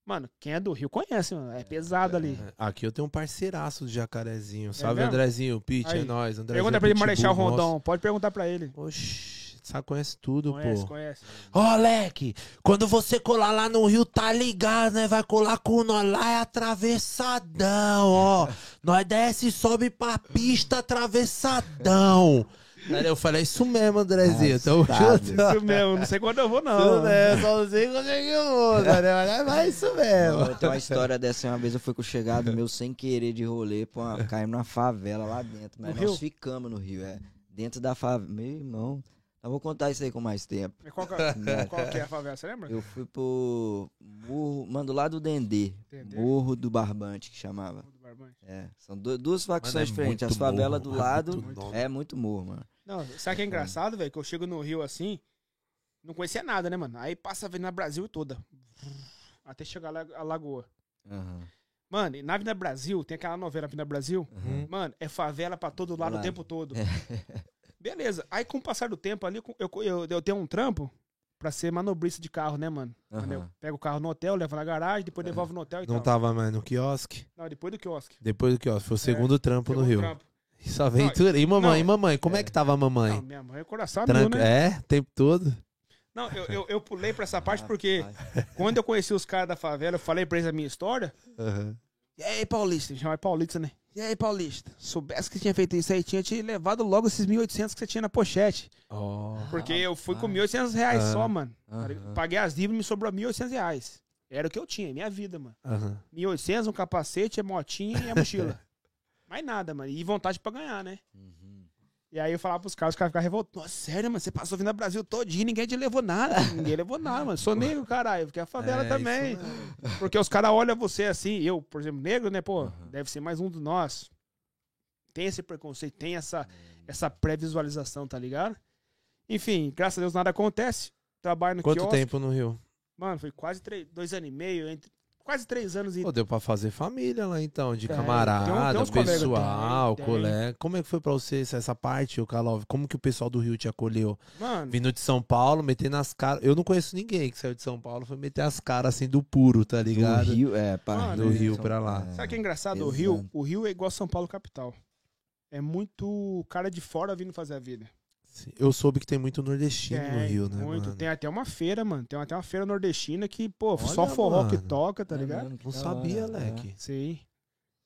Mano, quem é do Rio conhece, mano. É pesado ali. É, Aqui eu tenho um parceiraço do Jacarezinho. Salve, mesmo? Andrezinho. Pete, é nóis. Andrezinho, Pergunta pra ele, Marechal. Rondon. Pode perguntar pra ele. Oxi, sabe, conhece tudo, Conhece, pô. conhece. Ô, Leque, quando você colar lá no Rio, tá ligado, né? Vai colar com nós lá, é atravessadão, ó. *laughs* nós desce e sobe pra pista atravessadão. Eu falei, é isso mesmo, Andrezinho. Tamo Arrastado. junto. Isso mesmo, não sei quando eu vou, Isso não. mesmo, só não sei quando é que eu vou, né? Mas é isso mesmo. Tem uma história dessa, uma vez eu fui com o chegado meu sem querer de rolê, pô, caímos na favela lá dentro. Mas No nós Rio? ficamos no Rio, é. Dentro da favela. Meu irmão. Eu vou contar isso aí com mais tempo. Mas Qual, que é- *laughs* qual que é a favela, você lembra? Eu fui pro Morro, mano, lá do Dendê. Dendê. Morro do Barbante, que chamava. Do Barbante. É, são du- duas facções é diferentes. As favelas morro, do é lado muito é muito morro, mano. Não, sabe o que é engraçado, velho? Que eu chego no Rio assim, não conhecia nada, né, mano? Aí passa a Avenida Brasil toda. Até chegar lá a Lagoa. Aham. Mano, e na Avenida Brasil, tem aquela novela Avenida Brasil. Uhum. Mano, é favela pra todo lado o Lado. tempo todo. *laughs* Beleza. Aí com o passar do tempo ali, eu, eu, eu tenho um trampo pra ser manobrista de carro, né, mano? Eu Aham. pego o carro no hotel, levo na garagem, depois devolvo no hotel e Não tal. tava mais no quiosque? Não, depois do quiosque. Depois do quiosque. Foi o segundo trampo no Rio. trampo. Isso aventura. E mamãe, Não. e mamãe? Como é que tava a mamãe? Não, minha mãe é coração Tranca... né? É, o tempo todo? Não, eu, eu, eu pulei pra essa parte porque Rapaz. *laughs* quando eu conheci os caras da favela, eu falei pra eles a minha história. E aí, Paulista? Chama de Paulista, né? E aí, Paulista? Soubesse que tinha feito isso aí, tinha te levado logo esses 1.800 que você tinha na pochete. Ó. Porque eu fui com 1.800 reais Ah. só, mano. Paguei as dívidas e me sobrou 1.800 reais. Era o que eu tinha, minha vida, mano. Aham. 1.800, um capacete, a motinha e a mochila. *laughs* Mais nada, mano. E vontade pra ganhar, né? Uhum. E aí eu falava pros caras, os caras ficavam revoltados. Nossa, sério, mano, você passou vindo no Brasil todinho, ninguém te levou nada. *laughs* ninguém levou nada, mano. Sou negro, caralho. Porque a favela É, também. isso. Porque os caras olham você assim, eu, por exemplo, negro, né, pô, deve ser mais um de nós. Tem esse preconceito, tem essa, essa pré-visualização, tá ligado? Enfim, graças a Deus nada acontece. Trabalho no Quanto quiosque. tempo no Rio? Mano, foi quase três, dois anos e meio, entre, quase três anos e. Pô, deu pra fazer família lá então, de Tem, camarada, tem tem pessoal, tem, tem. colega. Como é que foi pra você essa- parte, o Calov? Como que o pessoal do Rio te acolheu? Mano, Vindo de São Paulo, metendo as caras. Eu não conheço ninguém que saiu de São Paulo, foi meter as caras assim do puro, tá Do ligado? Rio, é, pá, Mano, do Rio São- pra lá. é. sabe o que é engraçado? O. Rio, o Rio é igual São Paulo capital. É muito cara de fora vindo fazer a vida. Eu soube que tem muito nordestino no Rio, né? Muito. mano? Tem até uma feira, mano. Tem até uma feira nordestina que, pô, Olha, só forró que mano. toca, tá É ligado? que Não sabia, hora, Leque. Sim.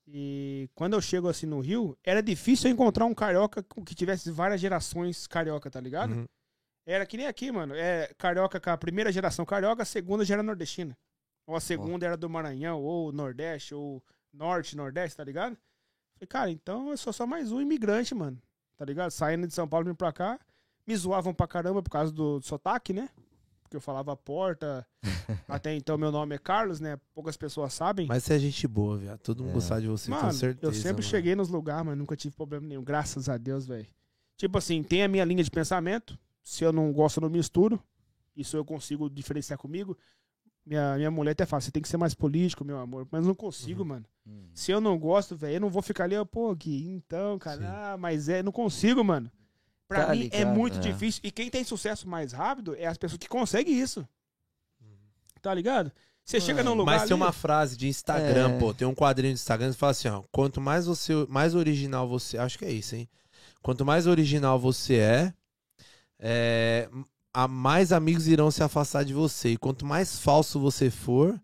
E quando eu chego assim no Rio, era difícil eu encontrar um carioca com- que tivesse várias gerações carioca, tá ligado? Uhum. Era que nem aqui, mano. É carioca com a primeira geração carioca, a segunda já era nordestina. Ou a segunda era do Maranhão, ou Nordeste, ou Norte, Nordeste, tá ligado? Falei, cara, então eu sou só mais um imigrante, mano. Tá ligado? Saindo de São Paulo vindo pra cá. Me zoavam pra caramba por causa do sotaque, né? Porque eu falava porta. *laughs* Até então meu nome é Carlos, né? Poucas pessoas sabem. Mas você é gente boa, viado. Todo mundo É. gostar de você, com Mano, certeza. eu sempre mano. cheguei nos lugares, mas nunca tive problema nenhum. Graças a Deus, velho. Tipo assim, tem a minha linha de pensamento. Se eu não gosto, eu não misturo. Isso eu consigo diferenciar comigo. Minha, minha mulher até fala, você tem que ser mais político, meu amor. Mas eu não consigo, Uhum. mano. Hum. Se eu não gosto, velho, eu não vou ficar ali, ó, pô, Gui, então, cara, Sim. ah, mas é, não consigo, mano. Pra Tá mim é ligado, muito é. difícil. E quem tem sucesso mais rápido é as pessoas que conseguem isso. Tá ligado? Você chega num lugar. Mas tem ali- uma frase de Instagram, É. pô. Tem um quadrinho de Instagram que fala assim, ó. Quanto mais você. Mais original você. Acho que é isso, hein? Quanto mais original você é, é a mais amigos irão se afastar de você. E quanto mais falso você for,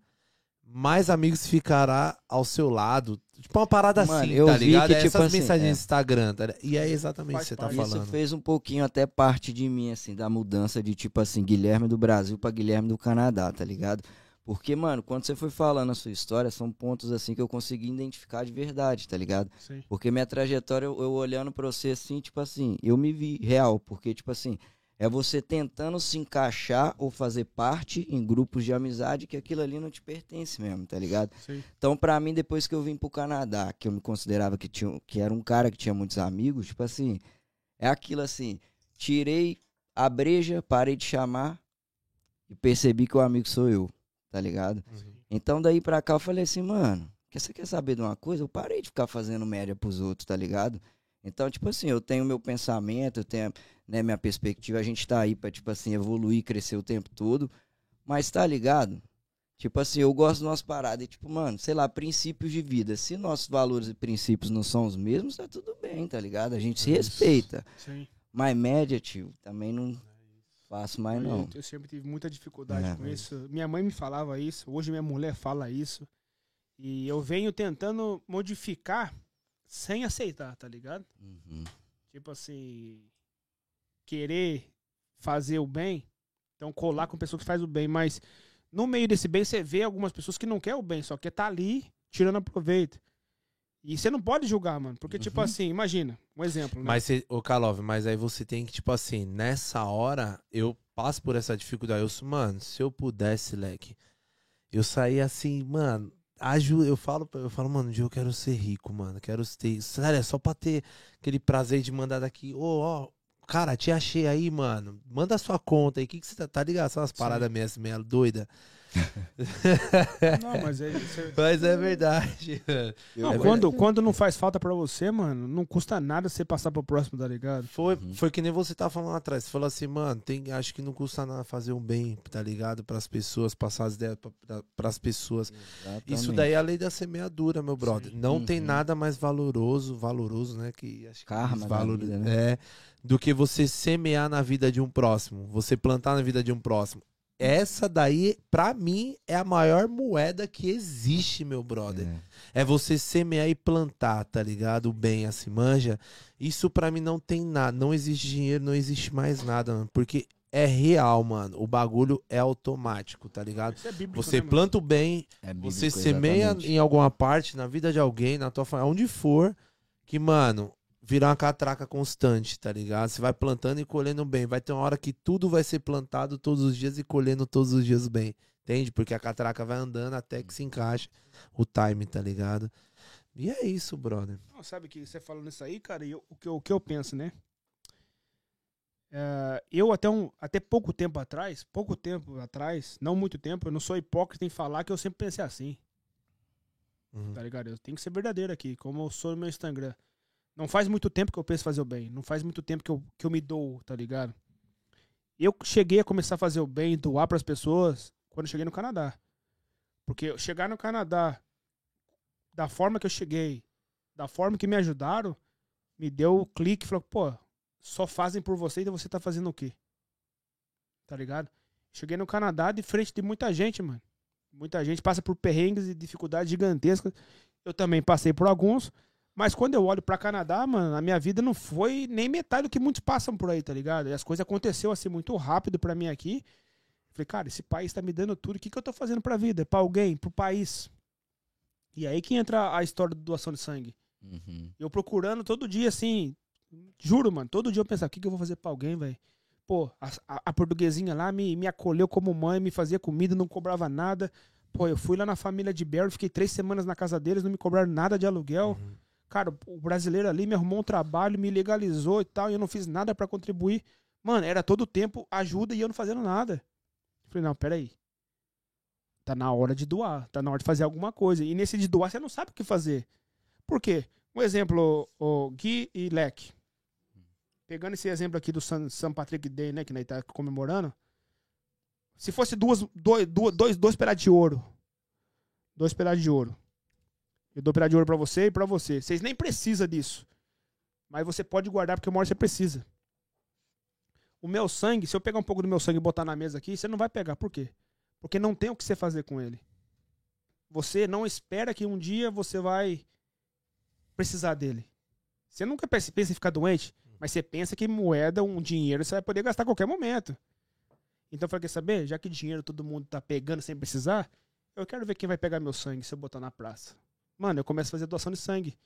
mais amigos ficará ao seu lado. Tipo uma parada Mano, assim, eu tá vi ligado? que, É tipo Essas assim, mensagens é. de Instagram, tá ligado? E é exatamente Faz o que você tá parte. falando. Isso fez um pouquinho até parte de mim, assim, da mudança de tipo assim, Guilherme do Brasil pra Guilherme do Canadá, tá ligado? Porque, mano, quando você foi falando a sua história, são pontos assim que eu consegui identificar de verdade, tá ligado? Sim. Porque minha trajetória, eu, eu olhando pra você assim, tipo assim, eu me vi real, porque, tipo assim, é você tentando se encaixar ou fazer parte em grupos de amizade que aquilo ali não te pertence mesmo, tá ligado? Sim. Então, pra mim, depois que eu vim pro Canadá, que eu me considerava que, tinha, que era um cara que tinha muitos amigos, tipo assim, é aquilo assim, tirei a breja, parei de chamar e percebi que o amigo sou eu, tá ligado? Uhum. Então, daí pra cá, eu falei assim, mano, você quer saber de uma coisa? Eu parei de ficar fazendo média pros outros, tá ligado? Então, tipo assim, eu tenho meu pensamento, eu tenho né, minha perspectiva, a gente tá aí pra, tipo assim, evoluir, crescer o tempo todo. Mas tá ligado? Tipo assim, eu gosto de umas paradas, e, tipo, mano, sei lá, princípios de vida. Se nossos valores e princípios não são os mesmos, tá tudo bem, tá ligado? A gente se respeita. Sim. Mas média, tio, também não faço mais não. Eu, eu sempre tive muita dificuldade É, com mas- isso. Minha mãe me falava isso, hoje minha mulher fala isso. E eu venho tentando modificar sem aceitar, tá ligado? Uhum. Tipo assim, querer fazer o bem, então colar com pessoas que fazem o bem, mas no meio desse bem você vê algumas pessoas que não querem o bem, só quer tá ali tirando proveito. E você não pode julgar, mano, porque tipo Uhum. assim, imagina, um exemplo, né? Mas, ô Kalov, mas aí você tem que, tipo assim, nessa hora, eu passo por essa dificuldade. Eu, sou, mano, se eu pudesse, leque, eu saí assim, mano, eu falo, eu falo, mano, um dia eu quero ser rico, mano, quero ter, sério, é só pra ter aquele prazer de mandar daqui, ô, ó, cara, te achei aí, mano, manda a sua conta aí, o que que você tá, tá ligado? São umas paradas assim, meio doida. Não, mas é isso. Mas é verdade. Não, É quando, quando não faz falta pra você, mano, não custa nada você passar pro próximo, tá ligado? Foi, Uhum. foi que nem você tava falando lá atrás. Você falou assim, mano, tem, acho que não custa nada fazer um bem, tá ligado? Pras pessoas, passar as ideias pra, pra, pras pessoas. Isso Exatamente. daí é a lei da semeadura, meu brother. Não tem Uhum. nada mais valoroso, valoroso, né? Que acho que Karma valor- vida, né? É, do que você semear na vida de um próximo, você plantar na vida de um próximo. Essa daí, pra mim, é a maior moeda que existe, meu brother. É. É você semear e plantar, tá ligado? O bem, assim, manja. Isso pra mim não tem nada. Não existe dinheiro, não existe mais nada, mano. Porque é real, mano. O bagulho é automático, tá ligado? Isso é bíblico, Você né, planta o bem, É bíblico, você semeia exatamente. em alguma parte, na vida de alguém, na tua família, onde for, que, mano, virar uma catraca constante, tá ligado? Você vai plantando e colhendo bem. Vai ter uma hora que tudo vai ser plantado todos os dias e colhendo todos os dias bem. Entende? Porque a catraca vai andando até que se encaixa o time, tá ligado? E é isso, brother. Não, sabe que você falando isso aí, cara, e eu- o, que eu, o que eu penso, né? É, eu até, um, até pouco tempo atrás, pouco tempo atrás, não muito tempo, eu não sou hipócrita em falar que eu sempre pensei assim, Uhum. tá ligado? Eu tenho que ser verdadeiro aqui, como eu sou no meu Instagram. Não faz muito tempo que eu penso fazer o bem, não faz muito tempo que eu, que eu me dou, tá ligado? Eu cheguei a começar a fazer o bem, doar pras pessoas, quando cheguei no Canadá. Porque chegar no Canadá, da forma que eu cheguei, da forma que me ajudaram, me deu o clique e falou, pô, só fazem por você, então você tá fazendo o quê? Tá ligado? Cheguei no Canadá de frente de muita gente, mano. Muita gente passa por perrengues e dificuldades gigantescas. Eu também passei por alguns. Mas quando eu olho pra Canadá, mano, a minha vida não foi nem metade do que muitos passam por aí, tá ligado? E as coisas aconteceram assim muito rápido pra mim aqui. Falei, cara, esse país tá me dando tudo. O que, que eu tô fazendo pra vida? Pra alguém? Pro país? E aí que entra a história da doação de sangue. Uhum. Eu procurando todo dia, assim. Juro, mano. Todo dia eu pensava, o que, que eu vou fazer pra alguém, velho? Pô, a, a- a portuguesinha lá me, me acolheu como mãe, me fazia comida, não cobrava nada. Pô, eu fui lá na família de Barry, fiquei três semanas na casa deles, não me cobraram nada de aluguel. Uhum. Cara, o brasileiro ali me arrumou um trabalho, me legalizou e tal, e eu não fiz nada pra contribuir. Mano, era todo tempo ajuda e eu não fazendo nada. Falei, não, peraí. Tá na hora de doar, tá na hora de fazer alguma coisa. E nesse de doar, você não sabe o que fazer. Por quê? Um exemplo, o Gui e Leque. Pegando esse exemplo aqui do San, San Patrick Day, né, que nós tá comemorando. Se fosse duas, dois, duas, dois, dois pedaços de ouro. Dois pedaços de ouro. Eu dou pedaço de ouro pra você e pra você. Vocês nem precisam disso. Mas você pode guardar porque uma hora você precisa. O meu sangue, se eu pegar um pouco do meu sangue e botar na mesa aqui, você não vai pegar. Por quê? Porque não tem o que você fazer com ele. Você não espera que um dia você vai precisar dele. Você nunca pensa em ficar doente, mas você pensa que moeda, um dinheiro, você vai poder gastar a qualquer momento. Então eu falei, quer saber? Já que dinheiro todo mundo tá pegando sem precisar, eu quero ver quem vai pegar meu sangue se eu botar na praça. Mano, eu começo a fazer doação de sangue.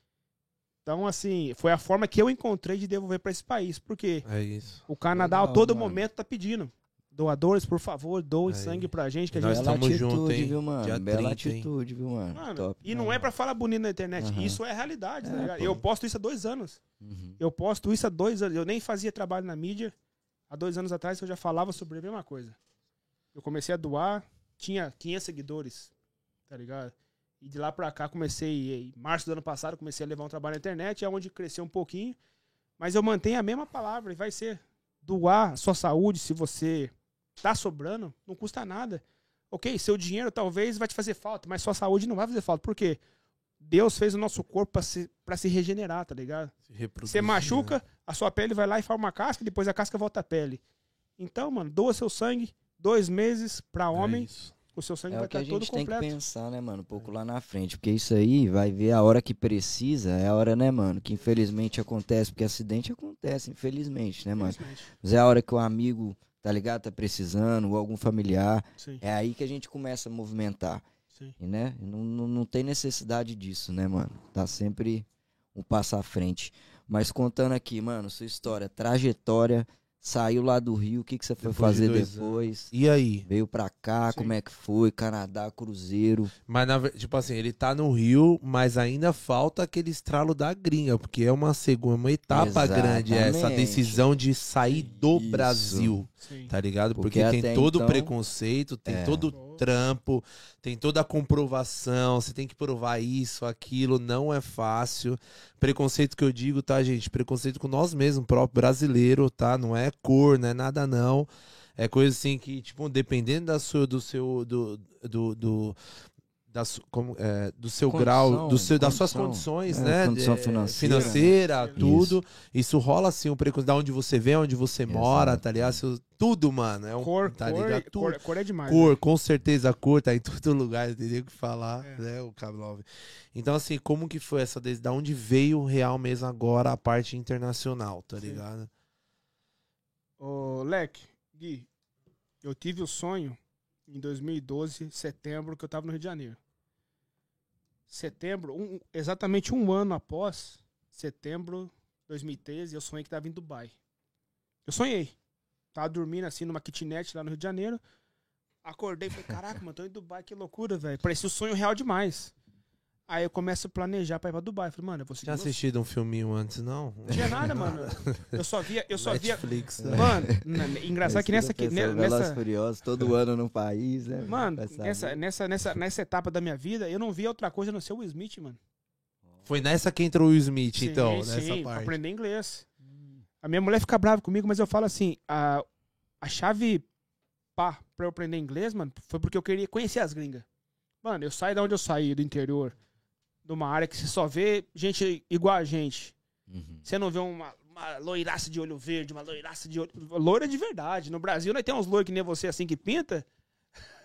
Então, assim, foi a forma que eu encontrei de devolver pra esse país. Porque É isso. o Canadá Legal, a todo mano. momento tá pedindo. Doadores, por favor, doem Aí. sangue pra gente, que a gente Bela tamo atitude, junto, hein? viu, mano? Dia Bela 30, hein? atitude, viu, mano? Mano, Top. e não é pra falar bonito na internet. Aham. Isso é realidade, tá É, ligado? pô. Eu posto isso há dois anos. Uhum. Eu posto isso há dois anos. Eu nem fazia trabalho na mídia. Há dois anos atrás eu já falava sobre a mesma coisa. Eu comecei a doar, tinha 500 seguidores, tá ligado? E de lá pra cá comecei, em março do ano passado, comecei a levar um trabalho na internet, é onde cresceu um pouquinho. Mas eu mantenho a mesma palavra e vai ser doar a sua saúde se você tá sobrando, não custa nada. Ok, seu dinheiro talvez vai te fazer falta, mas sua saúde não vai fazer falta. Por quê? Deus fez o nosso corpo pra se, pra se regenerar, tá ligado? Se reproduzir, Você machuca, né? a sua pele vai lá e forma uma casca, depois a casca volta à pele. Então, mano, doa seu sangue, dois meses pra É homem, isso. O seu sangue É vai o que a estar todo gente tem que completo. pensar, né, mano? Um pouco lá na frente. Porque isso aí vai ver a hora que precisa, é a hora, né, mano? Que infelizmente acontece, porque acidente acontece, infelizmente, né, mano? Infelizmente. Mas é a hora que o amigo, tá ligado? Tá precisando, ou algum familiar. Sim, É aí que a gente começa a movimentar. sim. E, né? Não, não, não tem necessidade disso, né, mano? Tá sempre um passo à frente. Mas contando aqui, mano, sua história, trajetória, saiu lá do Rio, o que, que você foi Depois de fazer dois depois? E aí? Veio pra cá, Sim. como é que foi? Canadá, Cruzeiro. Mas, na tipo assim, ele tá no Rio, mas ainda falta aquele estralo da gringa, porque é uma segunda, uma etapa grande essa Exatamente. decisão de sair do Isso. Brasil, sim. tá ligado? Porque Porque, tem todo o então- preconceito, tem É. todo o trampo, tem toda a comprovação, você tem que provar isso, aquilo, não é fácil. Preconceito que eu digo, tá, gente? Preconceito com nós mesmos, próprio brasileiro, tá? Não é cor, não é nada não. É coisa assim que, tipo, dependendo da sua, do seu, do, do, do, da como, é, do seu Condição, grau, do seu, das suas condições, É, né? condição financeira. financeira, tudo. Isso. rola assim, o preconceito, da onde você vem, onde você mora, tá ligado? Seu- tudo, mano. É um, Cor, tá cor, ligado? Tudo. cor, cor é demais. Cor, né? com certeza, a cor tá em todo lugar, entendeu o que falar, É. né, o K9. Então, assim, como que foi essa, desde da onde veio real mesmo agora a parte internacional, tá Sim. ligado? Ô, Leque, Gui, eu tive o sonho em 2012, setembro, que eu tava no Rio de Janeiro. Setembro, um- exatamente um ano após setembro de 2013, eu sonhei que tava em Dubai. Eu sonhei. Tava dormindo assim numa kitnet lá no Rio de Janeiro. Acordei e falei, caraca, *laughs* mano, tô em Dubai, que loucura, velho. Parecia um sonho real demais. Aí eu começo a planejar pra ir pra Dubai. Falei, mano, eu vou seguir Tinha meu assistido um filminho antes, não? Não tinha nada, mano. *laughs* Eu só via, eu só via. Netflix, né? Mano, engraçado que nessa Velozes nessa, Furiosos, todo ano no país, né? mano, nessa, nessa, nessa, nessa etapa da minha vida, eu não via outra coisa a não ser o Will Smith, mano. Foi nessa que entrou o Will Smith, Sim, então, sim, nessa pra parte. aprender inglês. A minha mulher fica brava comigo, mas eu falo assim, a, a chave pá pra eu aprender inglês, mano, foi porque eu queria conhecer as gringas. Mano, eu saí da onde eu saí, do interior, de uma área que você só vê gente igual a gente. Uhum. Você não vê uma, uma loiraça de olho verde, uma loiraça de olho. Loira de verdade. No Brasil, nós temos uns loiros que nem você assim que pinta.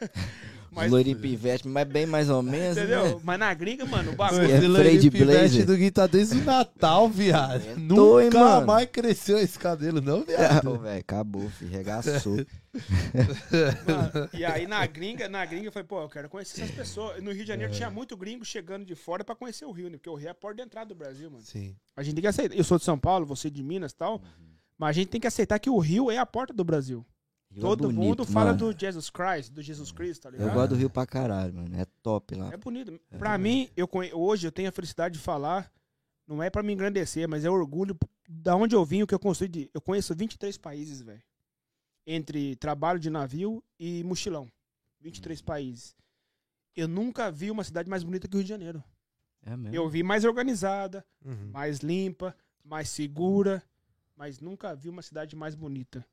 *laughs* Mas... Loirinho pivete, mas bem mais ou menos, Entendeu? né? Mas na gringa, mano, o É bagulho. freio de blazer. do Gui tá desde o Natal, viado. Hein, Nunca mano? mais cresceu esse cabelo, não, viado. Velho, acabou, filho, regaçou. *laughs* Mano, e aí na gringa, na gringa, eu falei, pô, eu quero conhecer essas pessoas. No Rio de Janeiro tinha muito gringo chegando de fora pra conhecer o Rio, né? Porque o Rio é a porta de entrada do Brasil, mano. Sim. A gente tem que aceitar. Eu sou de São Paulo, você de Minas e tal. Mas a gente tem que aceitar que o Rio é a porta do Brasil. Rio é Todo bonito, mundo fala mano. do Jesus Christ, do Jesus Cristo, tá ligado? Eu gosto do Rio pra caralho, mano. É top lá. É bonito. Pra mim, eu hoje eu tenho a felicidade de falar, não é pra me engrandecer, mas é orgulho da onde eu vim, o que eu construí. De... Eu conheço 23 países, velho. Entre trabalho de navio e mochilão. 23 países. Eu nunca vi uma cidade mais bonita que o Rio de Janeiro. É mesmo. Eu vi mais organizada, Uhum. mais limpa, mais segura, mas nunca vi uma cidade mais bonita.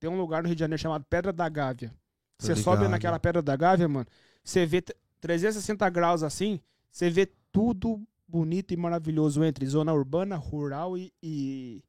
Tem um lugar no Rio de Janeiro chamado Pedra da Gávea. Você sobe naquela Pedra da Gávea, mano, você vê t- 360 graus assim, você vê tudo bonito e maravilhoso entre zona urbana, rural e, e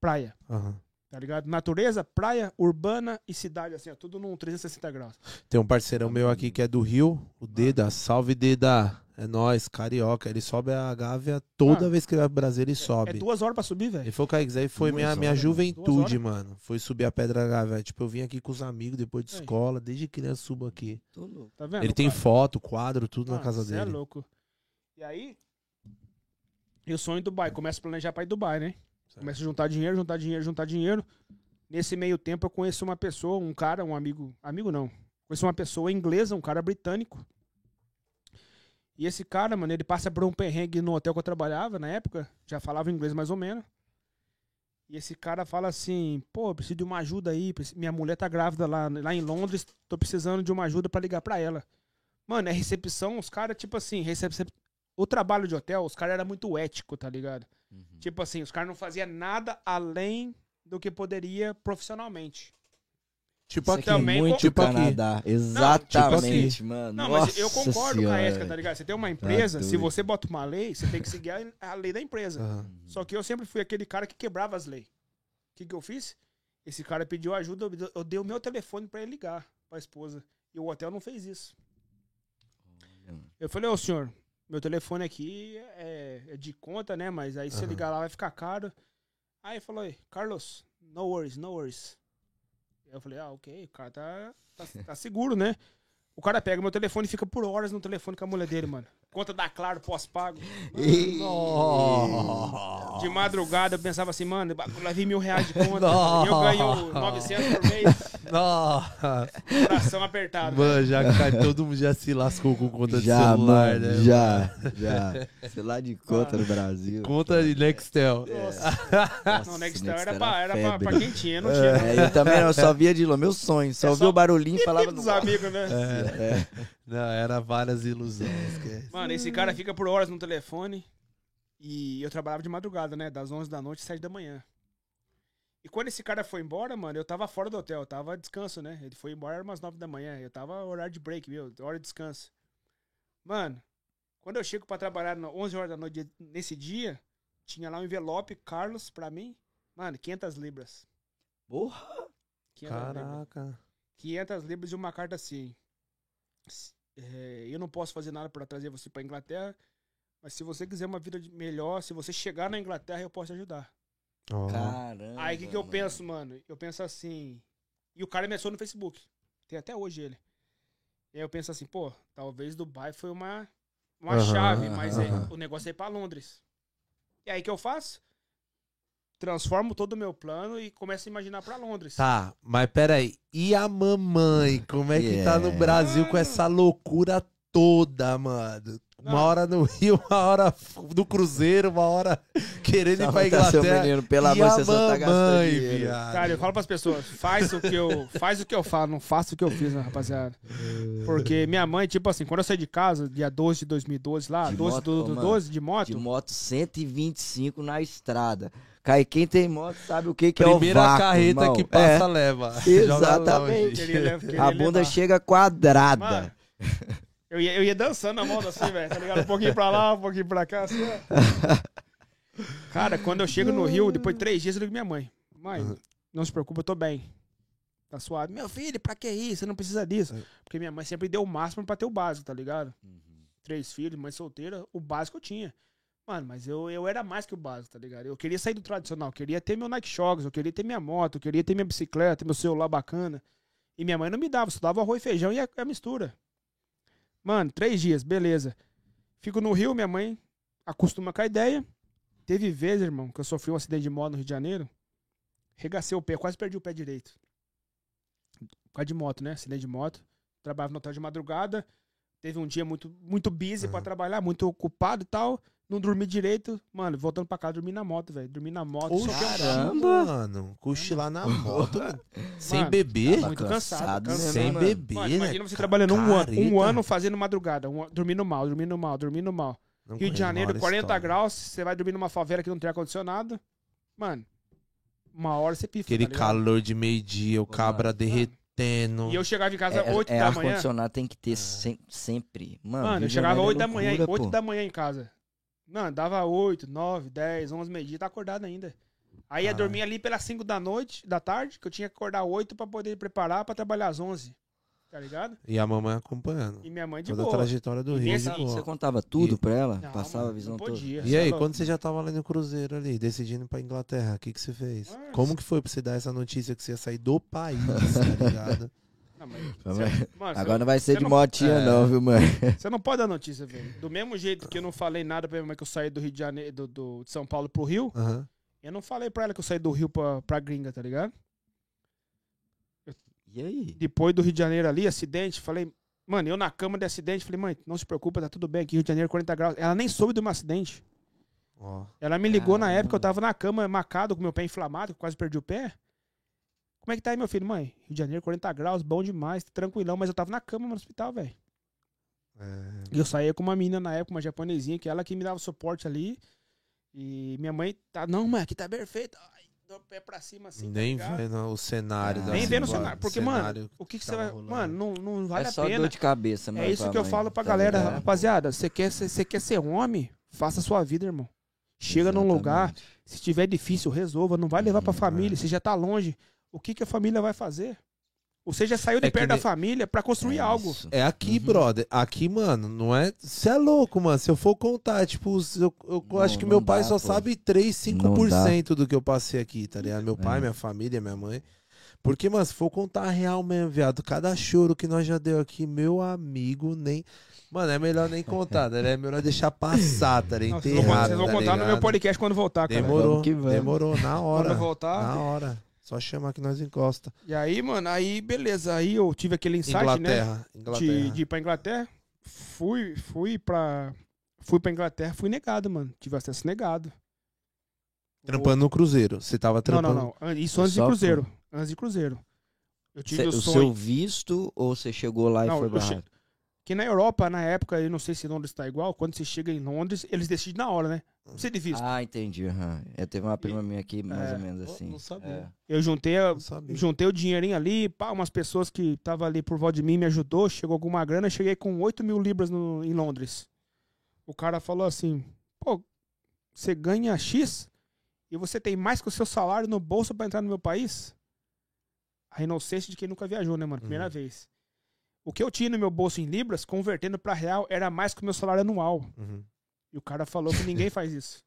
praia. Aham. Tá ligado? Natureza, praia, urbana e cidade, assim, ó, tudo num 360 graus. Tem um parceirão meu aqui que é do Rio, o Deda. Salve, Deda. É nóis, carioca. Ele sobe a Gávea toda Ah. vez que ele vai pro Brasil, ele É sobe. duas horas pra subir, Ele velho. foi o Kaique Zé e foi Duas minha, minha horas, Duas juventude, horas? mano. Foi subir a Pedra da Gávea. Tipo, eu vim aqui com os amigos depois de Aí. escola, desde criança subo aqui. Tô louco. Tá vendo? Ele tem cara? foto, quadro, tudo na Mano, casa cê dele. é louco. E aí, eu sonho em Dubai. Começo a planejar pra ir Dubai, né? Certo. Começo a juntar dinheiro, juntar dinheiro, juntar dinheiro. Nesse meio tempo eu conheço uma pessoa, um cara, um amigo. Amigo não. Conheço uma pessoa inglesa, um cara britânico. E esse cara, mano, ele passa por um perrengue no hotel que eu trabalhava na época. Já falava inglês mais ou menos. E esse cara fala assim: pô, preciso de uma ajuda aí. Minha mulher tá grávida lá, lá em Londres. Tô precisando de uma ajuda pra ligar pra ela. Mano, é recepção, os caras, tipo assim, recep... o trabalho de hotel, os caras eram muito ético, tá ligado? Uhum. Tipo assim, os caras não faziam nada além do que poderia profissionalmente. Tipo Isso aqui. também muito com- tipo aqui. Canadá. Exatamente, tipo mano. Não, mas eu concordo com a Senhora. ética, tá ligado? Você tem uma empresa, se você bota uma lei, você tem que seguir a, a lei da empresa. Aham. Só que eu sempre fui aquele cara que quebrava as leis. O que, que eu fiz? Esse cara pediu ajuda, eu- dei o meu telefone pra ele ligar pra esposa. E o hotel não fez isso. Eu falei, ô senhor, meu telefone aqui é, é de conta, né? Mas aí se Aham. ligar lá vai ficar caro. Aí ele falou, "Ei, Carlos, no worries, no worries. Eu falei, ah, ok, o cara tá, tá, tá seguro, né? O cara pega meu telefone e fica por horas no telefone com a mulher dele, mano. Conta da Claro, pós-pago. De madrugada eu pensava assim, mano, eu levei mil reais de conta. E *laughs* eu ganho 900 por mês. Nossa. Coração apertado. Mano, já cai, todo mundo já se lascou com conta de Já, celular, mano, né? já, já. Sei lá de conta no Brasil. Conta de Nextel. Nossa, Não, Nextel Nextel era, pra, era pra, pra quem tinha, não tinha. não. É, eu também eu só via de longe. Meu sonho, só É ouvia só o barulhinho e falava dos amigos, né? É. Não, era várias ilusões. Mano, esse cara fica por horas no telefone. E eu trabalhava de madrugada, né? Das 11 da noite às 7 da manhã. E quando esse cara foi embora, mano, eu tava fora do hotel. Eu tava descanso, né? Ele foi embora era umas 9 da manhã. Eu tava horário de break, viu? Hora de descanso. Mano, quando eu chego pra trabalhar no 11 horas da noite nesse dia, tinha lá um envelope, Carlos, pra mim. Mano, 500 libras. Porra. 500 libras. Caraca. 500 libras e uma carta assim. É, eu não posso fazer nada para trazer você para Inglaterra, mas se você quiser uma vida melhor, se você chegar na Inglaterra, eu posso te ajudar. Ó. Caramba. Aí o que, que eu mano. penso, mano? Eu penso assim. E o cara me achou no Facebook. Tem até hoje ele. E aí eu penso assim, pô, talvez Dubai foi uma, uma chave, mas é- o negócio é ir pra Londres. E aí o que eu faço? Transformo todo o meu plano e começo a imaginar pra Londres. Tá, mas peraí. E a mamãe? Como é que tá no Yeah. Brasil com essa loucura toda, mano? Uma Não. hora no Rio, uma hora no Cruzeiro, uma hora querendo ir pra Tá, seu Inglaterra. menino, pelo e a você só tá gastando dinheiro. viado. Cara, eu falo pras pessoas, faz o que eu, faz o que eu falo, não faça o que eu fiz, né, rapaziada. Porque minha mãe, tipo assim, quando eu saí de casa, dia 12 de 2012 lá, De 12 moto, do, do mano, 12 de moto, De moto 125 na estrada. Cai, quem tem moto sabe o que, que é o Primeira vácuo, carreta irmão. que passa, É, leva. Exatamente. Queria a bunda levar. chega quadrada. Mano, eu ia, eu ia dançando a moto assim, velho, tá ligado? Um pouquinho pra lá, um pouquinho pra cá, assim, ó. *laughs* Cara, quando eu chego no Rio, depois de três dias, eu ligo minha mãe. Mãe, não se preocupa, eu tô bem. Tá suave. Meu filho, pra que isso? Você não precisa disso. Porque minha mãe sempre deu o máximo pra ter o básico, tá ligado? Três filhos, mãe solteira, o básico eu tinha. Mano, mas eu, eu era mais que o básico, tá ligado? Eu queria sair do tradicional, eu queria ter meu Nike Shogs, eu queria ter minha moto, eu queria ter minha bicicleta, meu celular bacana. E minha mãe não me dava, só dava arroz e feijão e a, a mistura. Mano, três dias, beleza. Fico no Rio, minha mãe acostuma com a ideia. Teve vezes, irmão, que eu sofri um acidente de moto no Rio de Janeiro. Regacei o pé, quase perdi o pé direito. Por causa de moto, né? Acidente de moto. Trabalhava no hotel de madrugada. Teve um dia muito, muito busy pra Uhum. trabalhar, muito ocupado e tal. Não dormi direito. Mano, voltando pra casa, dormi na moto, velho. Dormi na moto. Carro. Caramba. mano. Cochilar na moto. sem Mano, beber. tá muito cansado, cansado. Sem mano. beber, Mano, né? imagina você trabalhando um ano, um ano fazendo madrugada, um, dormindo mal, dormindo mal, dormindo mal. Não Rio de Janeiro, uma hora 40 história. graus, você vai dormir numa favela que não tem ar-condicionado. Mano, uma hora você pifa. Aquele tá calor de meio-dia, o cabra mano. derretendo. E eu chegava em casa É, 8 é da manhã. ar-condicionado tem que ter sem- sempre. Mano, Mano, eu chegava Janeiro é 8 da manhã, loucura, 8 pô. da manhã em casa. Mano, dava 8, 9, 10, 11, meio-dia, tá acordado ainda. Aí ia Caralho. dormir ali pelas 5 da noite, da tarde, que eu tinha que acordar 8 pra poder preparar pra trabalhar às 11. Tá ligado? E a mamãe acompanhando. E minha mãe de Toda a boa. trajetória do E Rio boa. Você contava tudo E- pra ela? Não, Passava mano, a visão não toda? podia. E Cê é aí, louco. quando você já tava lá no Cruzeiro ali, decidindo ir pra Inglaterra, o que que você fez? Mas- Como que foi pra você dar essa notícia que você ia sair do país, tá ligado? *laughs* Não, mas- ver. mano, Agora não vai ser você de motinha, É. não, viu, mano? Você não pode dar notícia, velho. Do mesmo jeito que eu não falei nada pra minha mãe que eu saí do Rio de Janeiro, do, do- de São Paulo pro Rio, Aham. eu não falei pra ela que eu saí do Rio pra, pra gringa, tá ligado? E aí? Depois do Rio de Janeiro ali, acidente, falei, mano, eu na cama de acidente, falei, mãe, não se preocupa, tá tudo bem aqui, Rio de Janeiro, 40 graus. Ela nem soube do meu acidente. Ó. Ela me ligou na época, eu tava na cama, macado, com meu pé inflamado, que quase perdi o pé. Como é que tá aí, meu filho? Mãe, Rio de Janeiro, 40 graus, bom demais, tranquilão, mas eu tava na cama no hospital, velho. É. E eu saía com uma menina na época, uma japonesinha, que ela que me dava suporte ali. E minha mãe tá, não, mãe, aqui tá perfeito. Ai, dou o pé pra cima assim. tá Nem ligado? vendo o cenário Ah, da Nem vendo o cenário. Porque, mano, o que, que você tava vai. rolando. Mano, não, não vale é a só pena. dor de cabeça, É mano, isso pra que eu falo pra tá galera, ligado? rapaziada. Você quer, ser- você quer ser homem? Faça a sua vida, irmão. Chega num lugar, Exatamente. se tiver difícil, resolva. Não vai levar pra família. é. Você já tá longe. O que, que a família vai fazer? Você já saiu de É que perto da família pra construir É algo. É aqui, Uhum. brother. Aqui, mano, não é. Você é louco, mano. Se eu for contar, tipo, eu, eu Não, acho que meu pai dá, só pô. sabe 3, 5% do que eu passei aqui, tá ligado? Meu pai, É. minha família, minha mãe. Porque, mano, se for contar a real mesmo, viado, cada choro que nós já deu aqui, meu amigo, nem. Mano, é melhor nem contar, né? É melhor deixar passar, tá ligado? Vocês vão, vão tá contar no meu podcast quando voltar, cara. Demorou, Vamos que vamos. demorou, na hora. Quando voltar. Na hora. Só chamar que nós encosta. E aí, mano, aí beleza. Aí eu tive aquele insight, né? Inglaterra. Inglaterra. De, de ir pra Inglaterra. Fui, fui pra. Fui pra Inglaterra, fui negado, mano. Tive acesso negado. Trampando no Cruzeiro. Você tava Não, trampando. não, não. An- Isso antes de Cruzeiro. Antes de Cruzeiro. Eu tive Cê- o o sonho. seu visto ou você chegou lá Não, e foi eu che- barrado? Que na Europa, na época, eu não sei se Londres tá igual, quando você chega em Londres, eles decidem na hora, né? Precisa de visto. Ah, entendi. aham. É, teve uma prima minha aqui, mais É. ou menos assim. não sabia. É. Eu juntei, a- sabia. juntei o dinheirinho ali, pá, umas pessoas que estavam ali por volta de mim me ajudou, chegou alguma grana, cheguei com 8 mil libras no- em Londres. O cara falou assim, pô, você ganha X e você tem mais que o seu salário no bolso pra entrar no meu país? A inocência de quem nunca viajou, né, mano? Primeira Uhum. vez. O que eu tinha no meu bolso em libras, convertendo pra real, era mais que o meu salário anual. Uhum. E o cara falou que ninguém *laughs* faz isso.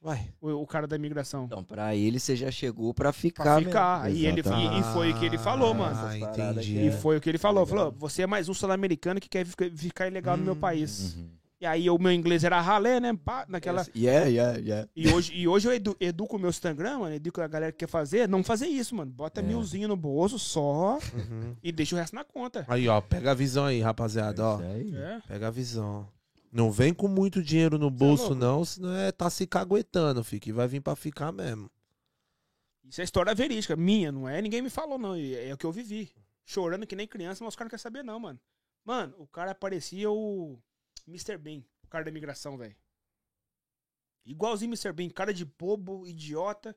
Vai. O, o cara da imigração. Então, pra ele você já chegou pra ficar. Pra ficar. E, ele, e, e foi o que ele falou, mano. Ah, paradas entendi. E é. foi o que ele falou. Tá ligado? Falou, você é mais um sul-americano que quer ficar- ilegal no meu Hum, país. Uhum. E aí o meu inglês era ralé, né? Pá, naquela... Yeah, yeah, yeah. E hoje, e hoje eu edu, educo o meu Instagram, mano, educo a galera que quer fazer, não fazer isso, mano. Bota É. milzinho no bolso só Uhum. e deixa o resto na conta. Aí, ó, pega a visão aí, rapaziada, ó. Isso aí. É. Pega a visão. Não vem com muito dinheiro no bolso, louco. não, senão é tá se caguetando, filho, que vai vir pra ficar mesmo. Isso é história verídica, minha, não é? Ninguém me falou, não. e É o que eu vivi. Chorando que nem criança, mas os caras não querem saber, não, mano. Mano, o cara parecia o Mr. Bean, o cara da imigração, velho. Igualzinho Mr. Bean, cara de bobo, idiota.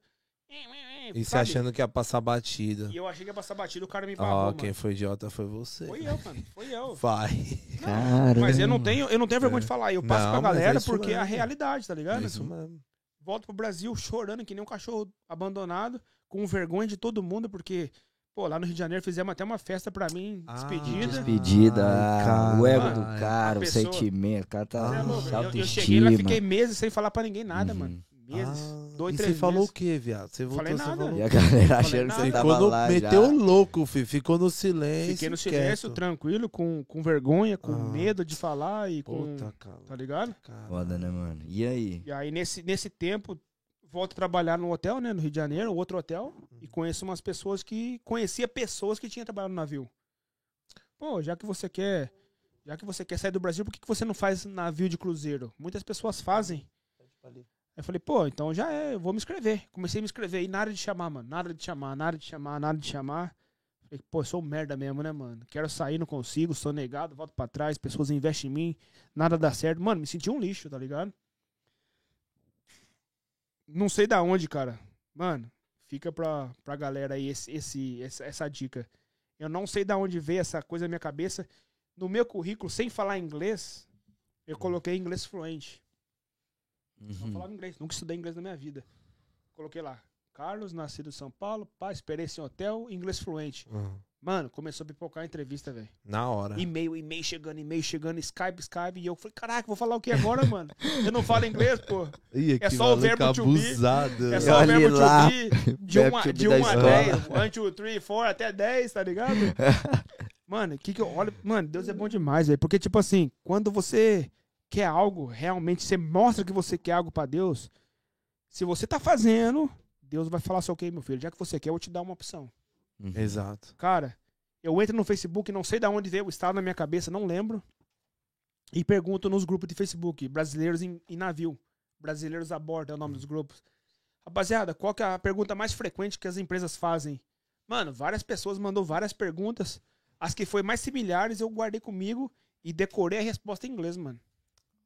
E se achando que ia passar batida. E eu achei que ia passar batido, o cara me babou, Ó, mano. quem foi idiota foi você. Foi eu, mano. Foi eu. Vai. Caramba. Mas eu não tenho, eu não tenho vergonha É. de falar. Eu passo Não, pra é galera isso porque é a mesmo. realidade, tá ligado? É isso mesmo. Volto pro Brasil chorando que nem um cachorro abandonado, com vergonha de todo mundo, porque, pô, lá no Rio de Janeiro fizemos até uma festa pra mim, Ah, despedida. Despedida, ah, o ego do cara, A o pessoa- sentimento, o cara Cê é tá louco, eu, eu autoestima. cheguei lá, fiquei meses sem falar pra ninguém nada, Uhum. mano. Meses. Ah, dois, e três você falou meses. o quê, viado? Você voltou, Falei você nada. falou- E a galera Falei achando que nada. você Ficou tava no, lá meteu já. o louco, filho. Ficou no silêncio. Fiquei no silêncio, quieto. tranquilo, com, com vergonha, com Ah. medo de falar e com. Puta, cara. Tá ligado? Foda, né, mano? E aí? E aí, nesse, nesse tempo, volto a trabalhar no hotel, né? No Rio de Janeiro, outro hotel. Uhum. E conheço umas pessoas que. Conhecia pessoas que tinham trabalhado no navio. Pô, já que você quer. Já que você quer sair do Brasil, por que, que você não faz navio de cruzeiro? Muitas pessoas fazem. Aí eu falei, pô, então já é, eu vou me inscrever. Comecei a me inscrever e nada de chamar, mano. Nada de chamar, nada de chamar, nada de chamar. Falei, pô, eu sou merda mesmo, né, mano? Quero sair, não consigo, sou negado, volto pra trás, pessoas investem em mim, nada dá certo. Mano, me senti um lixo, tá ligado? Não sei da onde, cara. Mano, fica pra, pra galera aí esse, esse, essa, essa dica. Eu não sei da onde veio essa coisa na minha cabeça. No meu currículo, sem falar inglês, eu coloquei inglês fluente. Não Uhum. falava inglês, nunca estudei inglês na minha vida. Coloquei lá, Carlos, nascido em São Paulo, pá, experiência em hotel, inglês fluente. Uhum. Mano, começou a pipocar a entrevista, velho. Na hora. E-mail, e-mail chegando, e-mail chegando, Skype, Skype. E eu falei, caraca, vou falar o que agora, mano? Eu não falo inglês, pô. Ih, É só o verbo to be. É só o verbo lá. to be de Verbo 1 to be de da um a escola. 10. 1, 2, 3, 4, até 10, tá ligado? *laughs* Mano, que que eu olho. Mano, Deus é bom demais, velho. Porque, tipo assim, quando você quer algo, realmente, você mostra que você quer algo pra Deus. Se você tá fazendo, Deus vai falar assim, ok, meu filho, já que você quer, eu vou te dar uma opção. Uhum. Exato. Cara, eu entro no Facebook, não sei de onde veio o estado na minha cabeça, não lembro. E pergunto nos grupos de Facebook, brasileiros em, em navio. Brasileiros a bordo é o nome dos grupos. Rapaziada, qual que é a pergunta mais frequente que as empresas fazem? Mano, várias pessoas mandou várias perguntas. As que foi mais similares eu guardei comigo e decorei a resposta em inglês, mano.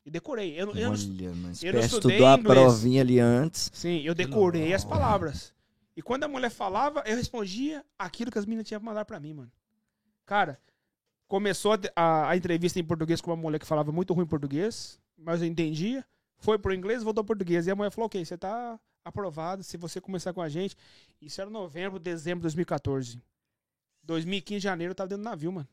E decorei. Eu, não- eu, não- Olha, mano. eu não estudei estudou a provinha ali antes. sim, eu decorei as Nossa. palavras. E quando a mulher falava, eu respondia aquilo que as meninas tinham pra mandar pra mim, mano. Cara, começou a, a- a entrevista em português com uma mulher que falava muito ruim português, mas eu entendia. Foi pro inglês, voltou pro português. E a mulher falou: Ok, você tá aprovado se você começar com a gente. Isso era novembro, dezembro de 2014. 2015, janeiro, eu tava dentro do navio, mano.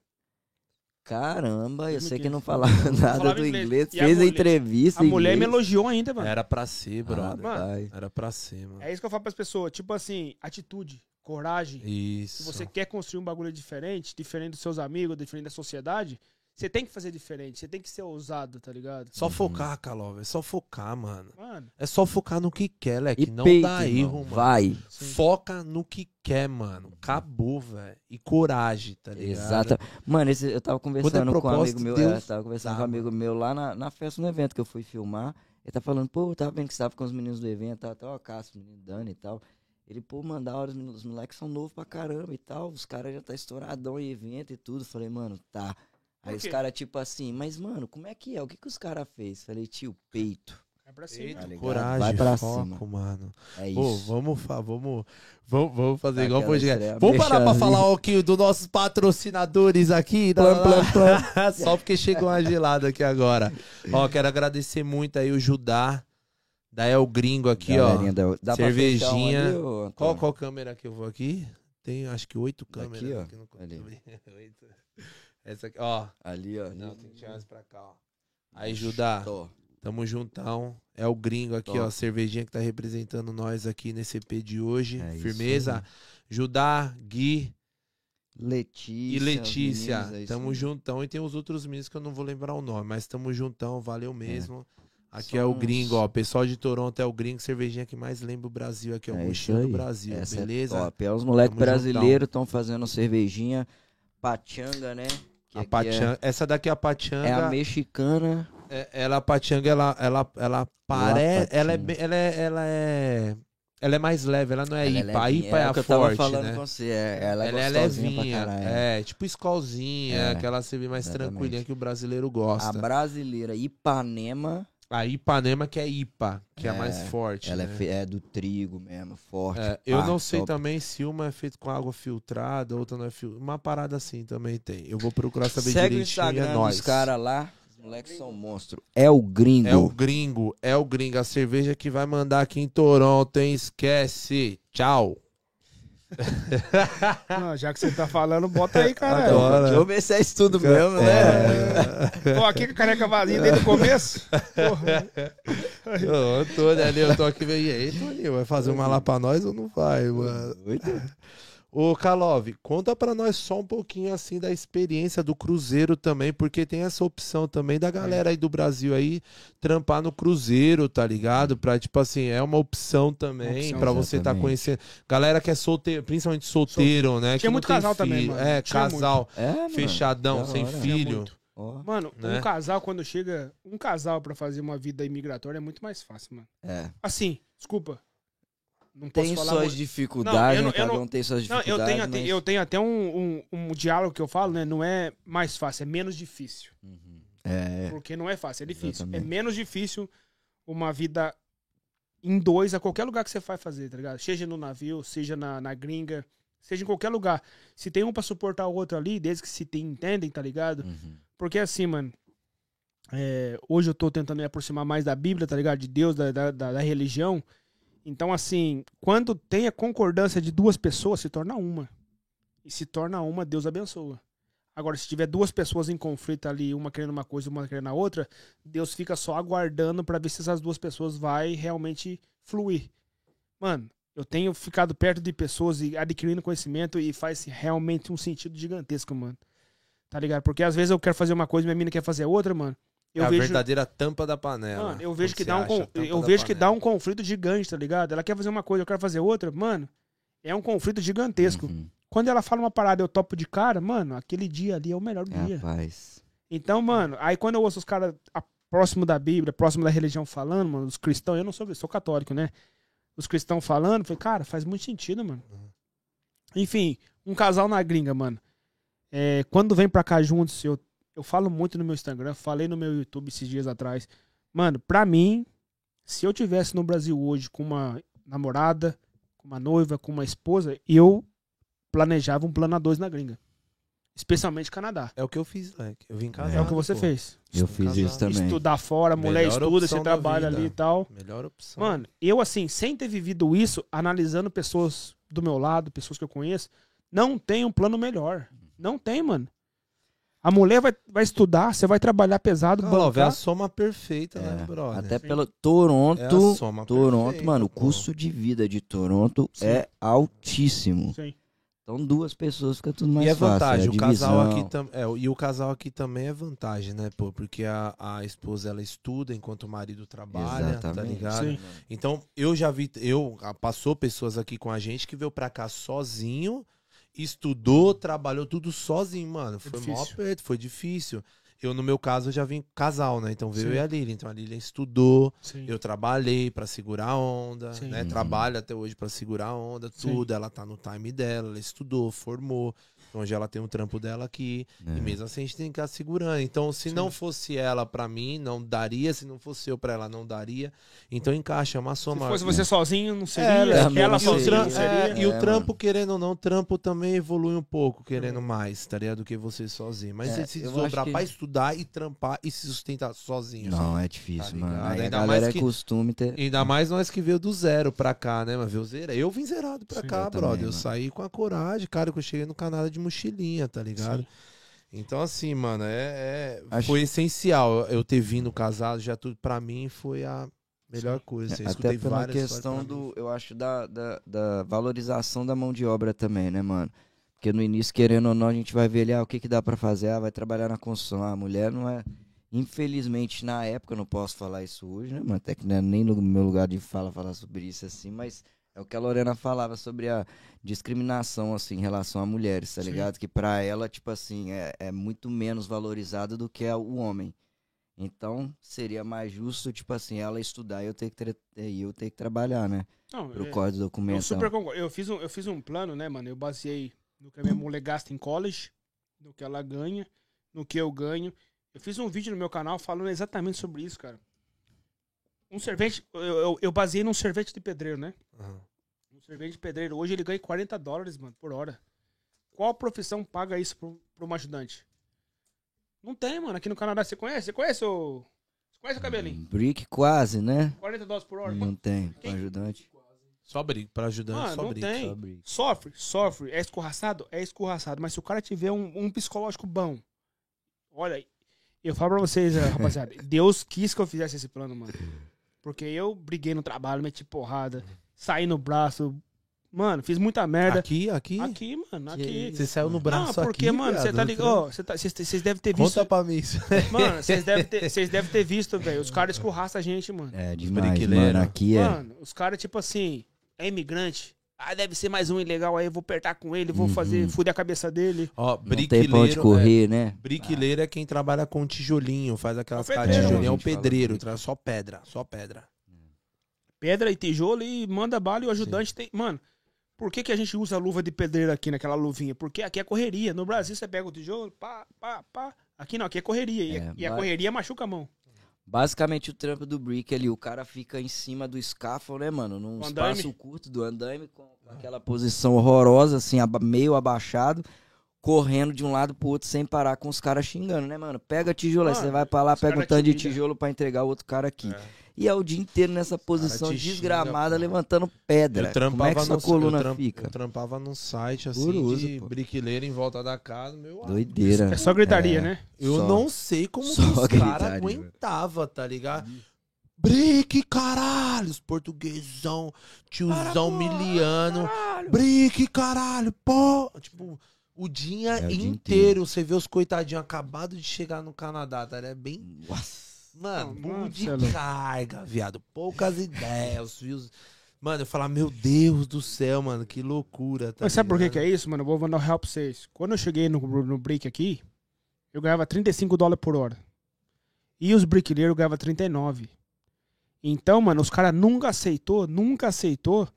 Caramba, eu sei que 2015. *laughs* não falava nada falava do inglês. inglês. E a Fez a mulher- entrevista. A em mulher me inglês. elogiou ainda, mano. Era pra ser, Ah, brother. Mano, vai. Era pra ser, mano. É isso que eu falo pras pessoas. Tipo assim, atitude, coragem. Isso. Se você quer construir um bagulho diferente, diferente dos seus amigos, diferente da sociedade, você tem que fazer diferente. Você tem que ser ousado, tá ligado? Só focar, Calov. É só focar, mano. Mano, É só focar no que quer, E leque. Não peito, dá irmão. erro, mano. Vai. sim. Foca no que quer, mano. Acabou, velho. E coragem, tá ligado? Exato. Mano, esse- eu tava conversando com um amigo meu. Deus é, tava conversando dá, com um amigo meu lá na, na festa, no evento que eu fui filmar. Ele tá falando, pô, eu tava vendo que você tava com os meninos do evento, tal, tal, o Cássio, o menino Dani e tal. Ele, pô, mano, da hora, os, moleques são novos pra caramba e tal. Os caras já tá estouradão em evento e tudo. Falei, mano, tá. Aí os caras, tipo assim, mas, mano, como é que é? O que que os caras fez? Falei, tio, peito. é pra cima. Eita, Tá ligado? coragem, Vai pra foco, cima. mano. É Pô, isso. vamos, fa- vamos, vamos, vamos fazer igual Aquela podcast. estreia, Vamos parar pra falar o que dos nossos patrocinadores aqui. plam. *laughs* Só porque chegou uma gelada aqui agora. Ó, quero agradecer muito aí o Judá, da El Gringo aqui, Galerinha ó. da- dá pra cervejinha. um ali, ô? Qual, qual câmera que eu vou aqui? Tem acho que oito câmeras. Aqui, ó. aqui no. *laughs* Oito. Essa aqui, ó. Ali, ó. Não, tem que tirar mais pra cá, ó. Aí, Judá. Tamo juntão. É o gringo aqui, Top. ó. Cervejinha que tá representando nós aqui nesse EP de hoje. É Firmeza. Judá, Gui Letícia. e Letícia. meninos, é isso tamo juntão. E tem os outros meninos que eu não vou lembrar o nome, mas tamo juntão. Valeu mesmo. Aqui é o gringo, ó. Pessoal de Toronto é o gringo. Cervejinha que mais lembra o Brasil aqui. É isso Mochila do. Brasil. Essa beleza? É top. É os moleques brasileiros estão fazendo cervejinha pachanga, né? A pachanga. Essa daqui é a pachanga. É, é a mexicana. É- ela, a pachanga, ela, ela, ela parece. Ela é, ela é. Ela é. Ela é mais leve, ela não é Ela é IPA. A IPA é, o a que eu tava forte, falando né? com você. é- ela é ela é levinha. É, tipo escolzinha, É, aquela cerveja mais exatamente. tranquilinha que o brasileiro A gosta. brasileira Ipanema, A Ipanema que é IPA, que é, a É, mais forte. ela é, né? é do trigo mesmo, forte. É, eu não sei top. também se uma é feita com água filtrada, outra não é filtrada. Uma parada assim também tem. Eu vou procurar saber Segue o direitinho e Instagram é dos caras lá. Os moleques são monstro. É o gringo. É o gringo, é o gringo. A cerveja que vai mandar aqui em Toronto, hein? Esquece. Tchau. *laughs* Não, já que você tá falando, bota aí, cara. Adoro. Deixa eu ver se é isso tudo mesmo, né? Tô aqui com a caneca vazia desde o começo. Porra. Ô, Antônio ali, eu tô aqui vendo. E aí, Toninho, vai fazer uma lá pra nós ou não vai, mano? Doido. Ô, Kalov, conta pra nós só um pouquinho assim da experiência do Cruzeiro também, porque tem essa opção também da galera aí do Brasil aí trampar no Cruzeiro, tá ligado? Pra, tipo assim, é uma opção também pra você tá exatamente. conhecendo. Galera que é solteiro, principalmente solteiro, né? que Tinha não muito casal também, filho. mano. É, Tinha casal É, fechadão, da sem filho. Ó, Mano, Né? um casal, quando chega. Um casal pra fazer uma vida imigratória é muito mais fácil, mano. é. Assim, desculpa. Não posso Tem falar suas muito. dificuldades, Não, eu né? não- eu não- um tem suas Não, dificuldades. eu tenho, até, mas- eu tenho até um, um, um diálogo que eu falo, né? Não é mais fácil, é menos difícil. Uhum. É, Porque não é fácil, é difícil. Exatamente. É menos difícil uma vida em dois a qualquer lugar que você vai fazer, tá ligado? Seja no navio, seja na, na gringa, seja em qualquer lugar. Se tem um pra suportar o outro ali, desde que se tem, entendem, tá ligado? uhum. Porque assim, mano, é, hoje eu tô tentando me aproximar mais da Bíblia, tá ligado? De Deus, da, da, da- da religião. Então, assim, quando tem a concordância de duas pessoas, se torna uma. E se torna uma, Deus abençoa. Agora, se tiver duas pessoas em conflito ali, uma querendo uma coisa e uma querendo a outra, Deus fica só aguardando pra ver se essas duas pessoas vai realmente fluir. Mano, eu tenho ficado perto de pessoas e adquirindo conhecimento e faz realmente um sentido gigantesco, mano. Tá ligado? Porque às vezes eu quero fazer uma coisa e minha mina quer fazer outra, mano. Eu é a vejo, verdadeira tampa da panela. mano, eu vejo que dá um con- a eu vejo que dá um conflito gigante, tá ligado? Ela quer fazer uma coisa, eu quero fazer outra, mano. É um conflito gigantesco. Uhum. Quando ela fala uma parada, eu topo de cara, mano, aquele dia ali é o melhor dia. Rapaz. Então, mano, aí quando eu ouço os caras a- próximo da Bíblia, próximo da religião falando, mano, os cristãos, eu não sou, sou católico, né? Os cristãos falando, falei, cara, faz muito sentido, mano. Uhum. Enfim, um casal na gringa, mano. É, quando vem pra cá juntos, eu, eu falo muito no meu Instagram, falei no meu YouTube esses dias atrás. Mano, pra mim, se eu tivesse no Brasil hoje com uma namorada, com uma noiva, com uma esposa, eu planejava um plano a dois na gringa. Especialmente Canadá. É o que eu fiz, Leque. Eu vim casado. É o que você pô. fez. Eu Estou fiz isso casado. também. Estudar fora, mulher Melhor estuda, você trabalha vida. ali e tal. Melhor opção. Mano, eu assim, sem ter vivido isso, analisando pessoas do meu lado, pessoas que eu conheço, não tem um plano melhor. Não tem, mano. A mulher vai, vai estudar, você vai trabalhar pesado, Olha lá, vê a soma perfeita, É, né, brother? Até Sim. pelo É a Toronto, soma Toronto, perfeita, mano, o custo de vida de Toronto Sim. é altíssimo. Sim. Então duas pessoas fica tudo mais E é fácil. vantagem, a o casal aqui também. É, e o casal aqui também é vantagem, né, pô? Porque a, a esposa ela estuda enquanto o marido trabalha, tá Exatamente. ligado? Sim. Então, eu já vi, eu ah, passou pessoas aqui com a gente que veio pra cá sozinho, estudou, trabalhou tudo sozinho, mano. Foi mó difícil. aperto, foi difícil. Eu, no meu caso, eu já vim casal, né? Então veio Sim. eu e a Lilian. Então a Lilian estudou, Sim. eu trabalhei pra segurar a onda, Sim. né? Uhum. Trabalho até hoje pra segurar a onda, Sim. tudo. Ela tá no time dela, ela estudou, formou. Então hoje ela tem um trampo dela aqui. É. E mesmo assim a gente tem que ficar segurando. Então, se Sim. não fosse ela pra mim, não daria. Se não fosse eu pra ela, não daria. Então encaixa, é uma Se soma. fosse você sozinho, não É, seria. também ela não e o, seria. sozinha, seria. é, seria. e o É, trampo, querendo ou não, o trampo também evolui um pouco, querendo mais, tá ligado? Do que você sozinho. Mas É, você se desdobrar que- pra estudar e trampar e se sustentar sozinho. Não, é difícil, Tá mano. Aí a Ainda galera mais é que- costume ter. Ainda mais nós que veio do zero pra cá, né? Mas veio zero. Eu vim zerado pra Sim, cá, eu brother. também, eu mano. saí com a coragem, cara, que eu cheguei no Canadá de mochilinha, tá ligado? Sim. Então, assim, mano, é, é- Acho- foi essencial eu ter vindo casado, já tudo pra mim foi a melhor coisa. eu Até escutei pela questão do, eu acho, da, da, da valorização da mão de obra também, né, mano? Porque no início, querendo ou não, a gente vai ver ali, ah, o que, que dá pra fazer? Ah, vai trabalhar na construção. Ah, a mulher não é. Infelizmente, na época, eu não posso falar isso hoje, né, mano? Até que não é nem no meu lugar de fala falar sobre isso assim, mas é o que a Lorena falava sobre a discriminação, assim, em relação a mulheres, tá Sim. ligado? Que pra ela, tipo assim, é, é muito menos valorizado do que é o homem. Então, seria mais justo, tipo assim, ela estudar e eu ter que, tra- eu ter que trabalhar, né? Não, Pro é- código eu documento. super concordo. Eu fiz, um, eu fiz um plano, né, mano? Eu baseei no que a minha mulher gasta em college, no que ela ganha, no que eu ganho. Eu fiz um vídeo no meu canal falando exatamente sobre isso, cara. Um servente, eu, eu, eu baseei num servente de pedreiro, né? Aham. Um servente de pedreiro, hoje ele ganha 40 dólares, mano, por hora. Qual profissão paga isso pro, pro um ajudante? Não tem, mano. Aqui no Canadá, você conhece? Você conhece o. Você conhece o cabelinho? Brick quase, né? 40 dólares por hora. Não tem. Quem? Com ajudante. Só briga, pra ajudante, Mano, só não briga. tem. Só brick. Sofre, sofre. É escorraçado? É escorraçado. Mas se o cara tiver um, um psicológico bom, olha, eu falo pra vocês, eh, rapaziada, *laughs* Deus quis que eu fizesse esse plano, mano. Porque eu briguei no trabalho, meti porrada, saí no braço. Mano, fiz muita merda. Aqui, aqui? Aqui, mano, aqui. Você saiu no braço Não, porque, aqui, mano, você tá ligado? tá- Vocês vocês devem ter visto. Conta pra mim isso. Mano, vocês *laughs* devem ter, vocês devem ter visto, velho. Os caras escorraçam a gente, mano. É demais, briquileiro. mano. Aqui é. Mano, os caras, tipo assim, é imigrante. Ah, deve ser mais um ilegal aí, eu vou apertar com ele, vou Uhum. fazer, fuder a cabeça dele. Ó, Não tem briquileiro. pra onde é- correr, né? Briquileiro é quem trabalha com tijolinho, faz aquelas É de tijolinho. É fala pedreiro, traz só pedra, só pedra. Pedra e tijolo e manda bala e o ajudante tem. Mano, por que, que a gente usa luva de pedreiro aqui naquela luvinha? Porque aqui é correria. No Brasil você pega o tijolo, pá, pá, pá. Aqui não, aqui é correria. E, É, e a correria machuca a mão. Basicamente o trampo do brick ali, o cara fica em cima do scaffold, né, mano? Num espaço curto do andaime, com aquela posição horrorosa, assim, meio abaixado, correndo de um lado pro outro sem parar com os caras xingando, né, mano? Pega tijolo, aí Mano, você vai pra lá, pega um tanto de tijolo pra entregar o outro cara aqui. É. E é o dia inteiro nessa posição xinga, desgramada, pô. levantando pedra. Como é trampava que sua no- coluna eu tram- fica? Eu trampava num site assim Horroroso, de pô. briquileiro em volta da casa, meu amigo. Doideira. É só gritaria, É. né? Eu Só- não sei como que os caras gritaria, aguentavam, tá ligado? Brique, caralho, os portuguesão, tiozão miliano. Brique, caralho, pô. Tipo, o dia É, o dia inteiro, inteiro. você vê os coitadinhos acabados de chegar no Canadá, tá? É bem. Nossa. Mano, mano, de é carga, viado. Poucas ideias, os. Mano, eu falar, meu Deus do céu, mano, que loucura. Tá Mas sabe por que, que é isso, mano? Eu vou mandar um help pra vocês. Quando eu cheguei no, no break aqui, eu ganhava 35 dólares por hora. E os briquileiros ganhavam 39. Então, mano, os caras nunca aceitou, nunca aceitou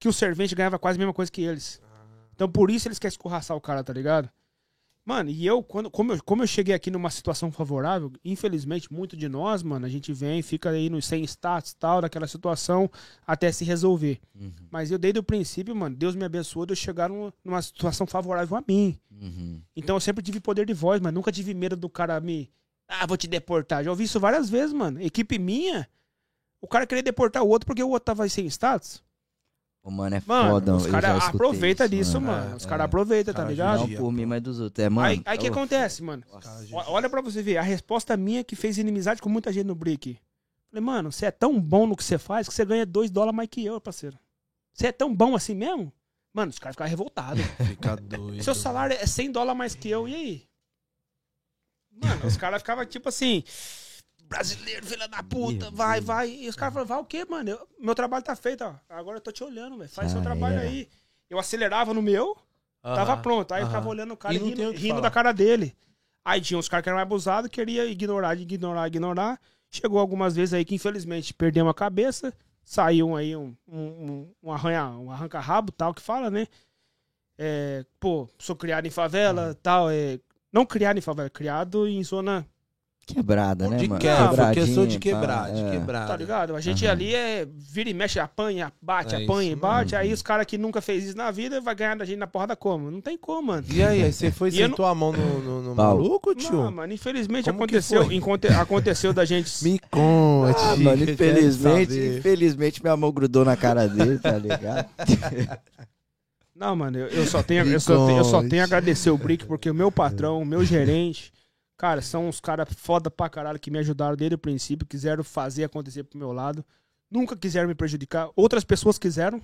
que o servente ganhava quase a mesma coisa que eles. Então, por isso eles querem escorraçar o cara, tá ligado? Mano, e eu, quando, como, eu, como eu cheguei aqui numa situação favorável, infelizmente, muito de nós, mano, a gente vem, fica aí nos sem status tal, daquela situação, até se resolver. Uhum, Mas eu, desde o princípio, mano, Deus me abençoou de eu chegar numa, numa situação favorável a mim. uhum. Então eu sempre tive poder de voz, mas nunca tive medo do cara me. Ah, vou te deportar. Já ouvi isso várias vezes, mano. Equipe minha, o cara queria deportar o outro porque o outro tava sem status. Ô, mano, é Mano, foda. os eu caras aproveitam isso, disso, mano. mano. É, Os é. caras aproveitam, tá Cara, ligado? Não por mim, mas dos outros. É, mano. aí aí que acontece, mano? nossa. O- Olha pra você ver, a resposta minha que fez inimizade com muita gente no Brick. Falei, mano, você é tão bom no que você faz que você ganha 2 dólares mais que eu, parceiro. Você é tão bom assim mesmo? Mano, os caras ficaram revoltados. *laughs* Fica doido. Seu salário é 100 dólares mais que eu, e aí? Mano, os caras ficavam tipo assim. Brasileiro, filha da puta, Meu vai, Deus. vai. E os caras falavam, vai o quê, mano? Eu- meu trabalho tá feito, ó. Agora eu tô te olhando, velho. Faz Já seu trabalho era. aí. Eu acelerava no meu, Aham, tava pronto. Aí eu aham. ficava olhando o cara E rindo, rindo da cara dele. Aí tinha uns caras que eram mais abusados, queria ignorar, ignorar, ignorar. Chegou algumas vezes aí que infelizmente perdemos a cabeça. Saiu aí um, um, um, um arranha, um arranca-rabo, tal, que fala, né? É, pô, sou criado em favela, Uhum. tal. É, não criado em favela, criado em zona, Quebrada, né, De mano? quebra, porque sou de quebrar, de é. quebrar. tá ligado? A gente Aham. ali é vira e mexe, apanha, bate, É apanha e isso bate. mesmo. Aí os caras que nunca fez isso na vida vai ganhar da gente na porrada como? Não tem como, mano. E aí, aí você foi e sentou a mão no, no, no maluco, tio? Não, mano, infelizmente Como aconteceu, enconte- aconteceu da gente. *laughs* Me conte. Ah, mano, infelizmente, infelizmente minha mão grudou na cara dele, tá ligado? Não, mano, eu, eu só tenho, eu só tenho, eu só tenho a agradecer o Brick, porque o meu patrão, o meu gerente, cara, são uns caras foda pra caralho que me ajudaram desde o princípio, quiseram fazer acontecer pro meu lado. Nunca quiseram me prejudicar. Outras pessoas quiseram,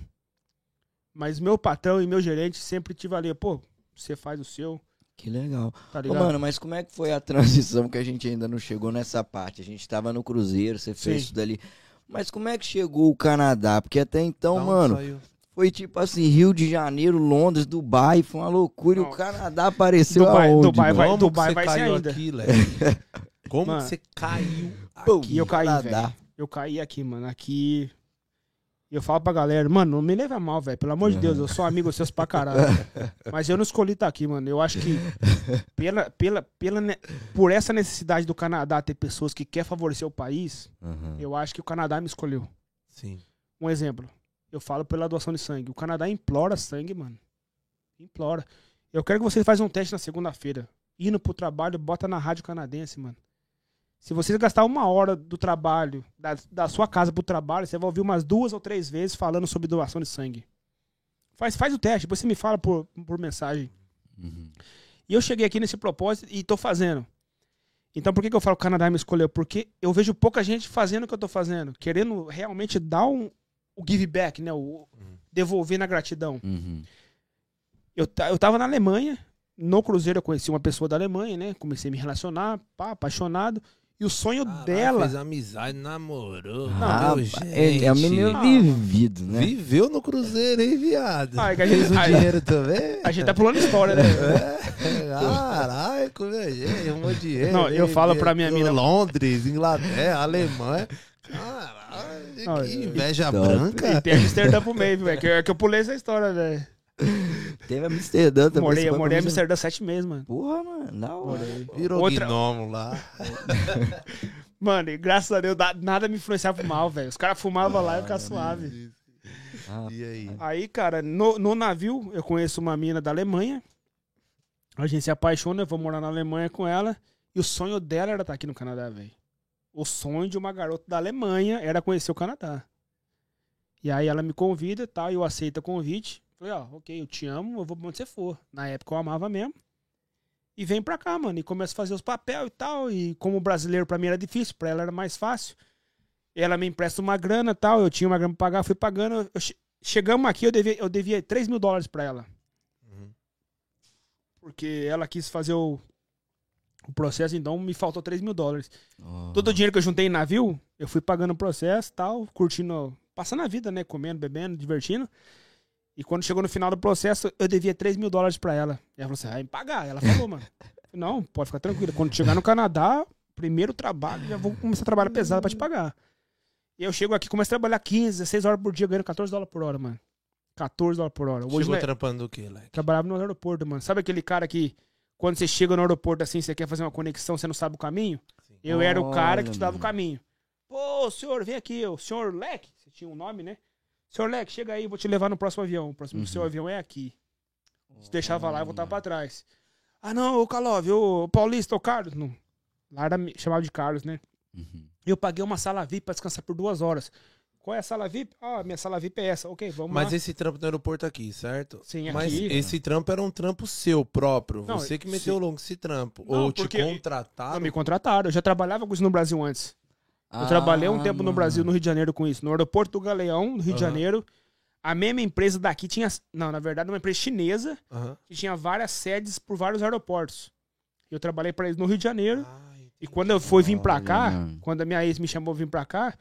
mas meu patrão e meu gerente sempre tive ali, pô, você faz o seu, Que legal. tá Ô, ligado? mano, mas como é que foi a transição que a gente ainda não chegou nessa parte? A gente tava no Cruzeiro, você fez Sim. isso dali. Mas como é que chegou o Canadá? Porque até então, onde mano, saiu? Foi tipo assim, Rio de Janeiro, Londres, Dubai, foi uma loucura. E Não. o Canadá apareceu Dubai- aonde, Dubai vai- Como Dubai vai ser ainda. aqui, Léo? *laughs* Como Mano. que você caiu aqui? Eu caí, Canadá. velho. Eu caí aqui, mano. Aqui. Eu falo pra galera, mano, não me leva a mal, velho. Pelo amor de Deus, eu sou amigo seus pra caralho. *laughs* Mas eu não escolhi estar aqui, mano. Eu acho que pela, pela, pela, por essa necessidade do Canadá ter pessoas que quer favorecer o país, Aham. eu acho que o Canadá me escolheu. Sim. Um exemplo. Eu falo pela doação de sangue. O Canadá implora sangue, mano. Implora. Eu quero que você faça um teste na segunda-feira. Indo pro trabalho, bota na rádio canadense, mano. Se você gastar uma hora do trabalho, da, da sua casa pro trabalho, você vai ouvir umas duas ou três vezes falando sobre doação de sangue. Faz, faz o teste, depois você me fala por, por mensagem. Uhum. E eu cheguei aqui nesse propósito e tô fazendo. Então por que, que eu falo que o Canadá me escolheu? Porque eu vejo pouca gente fazendo o que eu tô fazendo. Querendo realmente dar um, o give back, né? O, devolver na gratidão. Uhum. Eu, eu tava na Alemanha, no Cruzeiro eu conheci uma pessoa da Alemanha, né? Comecei a me relacionar, pá, apaixonado. E o sonho Caralho, dela. Fez amizade, namorou. Ah, meu ele é um menino Ah. vivido, né? Viveu no Cruzeiro, hein, viado? É que a gente- Fez o dinheiro também? A gente tá pulando história, né? É, Caralho, comeu gente, arrumou dinheiro. Não, eu hein, falo pra minha mina- Londres, Inglaterra, Alemanha. Caralho, Não, que inveja top. E branca. tem Amsterdã pro meio, velho. Que, é que eu pulei essa história, velho. Teve Amsterdã também. Morei, eu morei em Amsterdã sete meses, mano. Porra, mano, da hora. Virou Outra- gnomo lá. *laughs* Mano, e graças a Deus, da- nada me influenciava mal, velho. Os caras fumavam lá e eu ficava suave. Ah, E aí? Aí, cara, no, no navio, eu conheço uma mina da Alemanha. A gente se apaixona, eu vou morar na Alemanha com ela. E o sonho dela era estar aqui no Canadá, velho. O sonho de uma garota da Alemanha era conhecer o Canadá. E aí ela me convida e tal, e eu aceito o convite. Falei, ó, ok, eu te amo, eu vou pra onde você for. Na época eu amava mesmo. E vem pra cá, mano. E começa a fazer os papéis e tal. E como brasileiro pra mim era difícil, pra ela era mais fácil. Ela me empresta uma grana e tal. Eu tinha uma grana pra pagar, fui pagando. Che- Chegamos aqui, eu devia, eu devia 3 mil dólares pra ela. Uhum. Porque ela quis fazer o, o processo, então me faltou 3 mil dólares. ó. Todo o dinheiro que eu juntei em navio, eu fui pagando o processo e tal, curtindo, passando a vida, né? Comendo, bebendo, divertindo. E quando chegou no final do processo, eu devia 3 mil dólares pra ela. E ela falou assim: vai me pagar. Ela falou, mano. *laughs* Não, pode ficar tranquilo. Quando chegar no Canadá, primeiro trabalho, já vou começar a trabalhar pesado pra te pagar. E eu chego aqui, começo a trabalhar 15, 16 horas por dia, ganhando 14 dólares por hora, mano. 14 dólares por hora. Hoje Chegou não é- trampando do quê, Leque? Trabalhava no aeroporto, mano. Sabe aquele cara que quando você chega no aeroporto assim, você quer fazer uma conexão, você não sabe o caminho? Sim. Eu era o cara que Olha, te dava o caminho. Pô, senhor, vem aqui, o senhor Leque, você tinha um nome, né? Senhor Leque, chega aí, vou te levar no próximo avião. O próximo Uhum. seu avião é aqui. Te deixava lá e voltava pra trás. Ah, não, ô Calove, ô Paulista, ô Carlos. Não. Lá era, chamava de Carlos, né? Uhum. Eu paguei uma sala VIP pra descansar por duas horas. Qual é a sala VIP? Ah, minha sala VIP é essa. Ok, vamos Mas lá. esse trampo no aeroporto aqui, certo? Sim, Mas aqui. esse trampo era um trampo seu próprio. Não, você que meteu sim. longo esse trampo. Não, Ou te contrataram. Não, me contrataram. Eu já trabalhava com isso no Brasil antes. Eu trabalhei um tempo no Brasil, no Rio de Janeiro, com isso. No aeroporto do Galeão, no Rio de Aham. Janeiro. A mesma empresa daqui tinha. Não, na verdade, uma empresa chinesa Aham. que tinha várias sedes por vários aeroportos. Eu trabalhei pra eles no Rio de Janeiro. Ah, E quando eu fui vir pra Olha, cá, mano. quando a minha ex me chamou vir pra cá,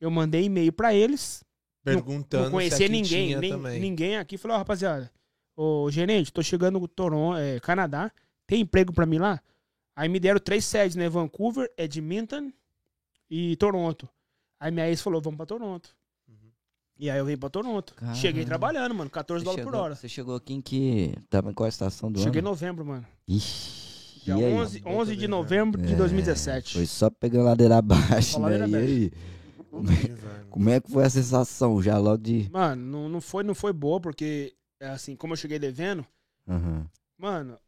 eu mandei e-mail pra eles. Perguntando não conhecia se aqui ninguém. tinha nem- também. ninguém aqui. Falei, ó, rapaziada, ô gerente, tô chegando no Toronto, é, Canadá. Tem emprego pra mim lá? Aí me deram três sedes, né? Vancouver, Edmonton e Toronto. Aí minha ex falou, vamos pra Toronto. Uhum. E aí eu vim pra Toronto. Caramba. Cheguei trabalhando, mano, 14 Você dólares por chegou- hora. Você chegou aqui em que. Tava em qual estação do Cheguei em ano? novembro, mano. Ixi. Dia e aí? 11, boca 11 de novembro de É, 2017. Foi só pegando ladeira abaixo, né? ladeira E aí? *laughs* Como é que foi a sensação já logo de. Mano, não, não, foi, não foi boa, porque, é assim, como eu cheguei devendo, Aham. Mano,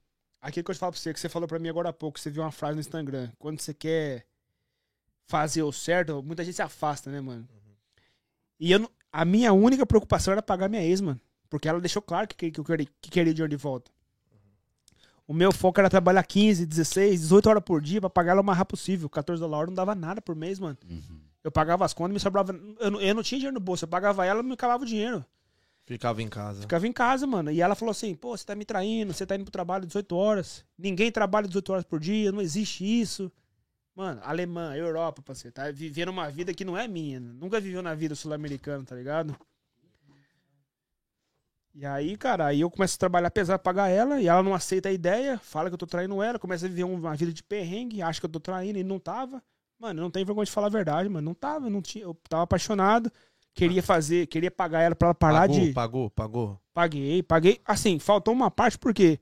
aquilo que eu te falo pra você, que você falou pra mim agora há pouco, você viu uma frase no Instagram. Quando você quer fazer o certo, muita gente se afasta, né, mano? E eu, a minha única preocupação era pagar minha ex, mano. Porque ela deixou claro que, que eu queria, que queria dinheiro de volta. O meu foco era trabalhar 15, 16, 18 horas por dia pra pagar ela o mais rápido possível. 14 dólares não dava nada por mês, mano. Uhum. Eu pagava as contas, me sobrava. Eu, não- eu não tinha dinheiro no bolso, eu pagava ela, me acabava o dinheiro. Ficava em casa. Ficava em casa, mano. E ela falou assim: pô, você tá me traindo, você tá indo pro trabalho 18 horas. Ninguém trabalha 18 horas por dia, não existe isso. Mano, alemã, Europa, parceiro, tá vivendo uma vida que não é minha. né? Nunca viveu na vida sul-americana, tá ligado? E aí, cara, aí eu começo a trabalhar pesado pra pagar ela e ela não aceita a ideia, fala que eu tô traindo ela, começa a viver um- uma vida de perrengue, acha que eu tô traindo e não tava. Mano, não tenho vergonha de falar a verdade, mano. Não tava, não tinha, eu tava apaixonado, queria fazer, queria pagar ela pra ela parar pagou, de. pagou, pagou. Paguei, paguei. Assim, faltou uma parte porque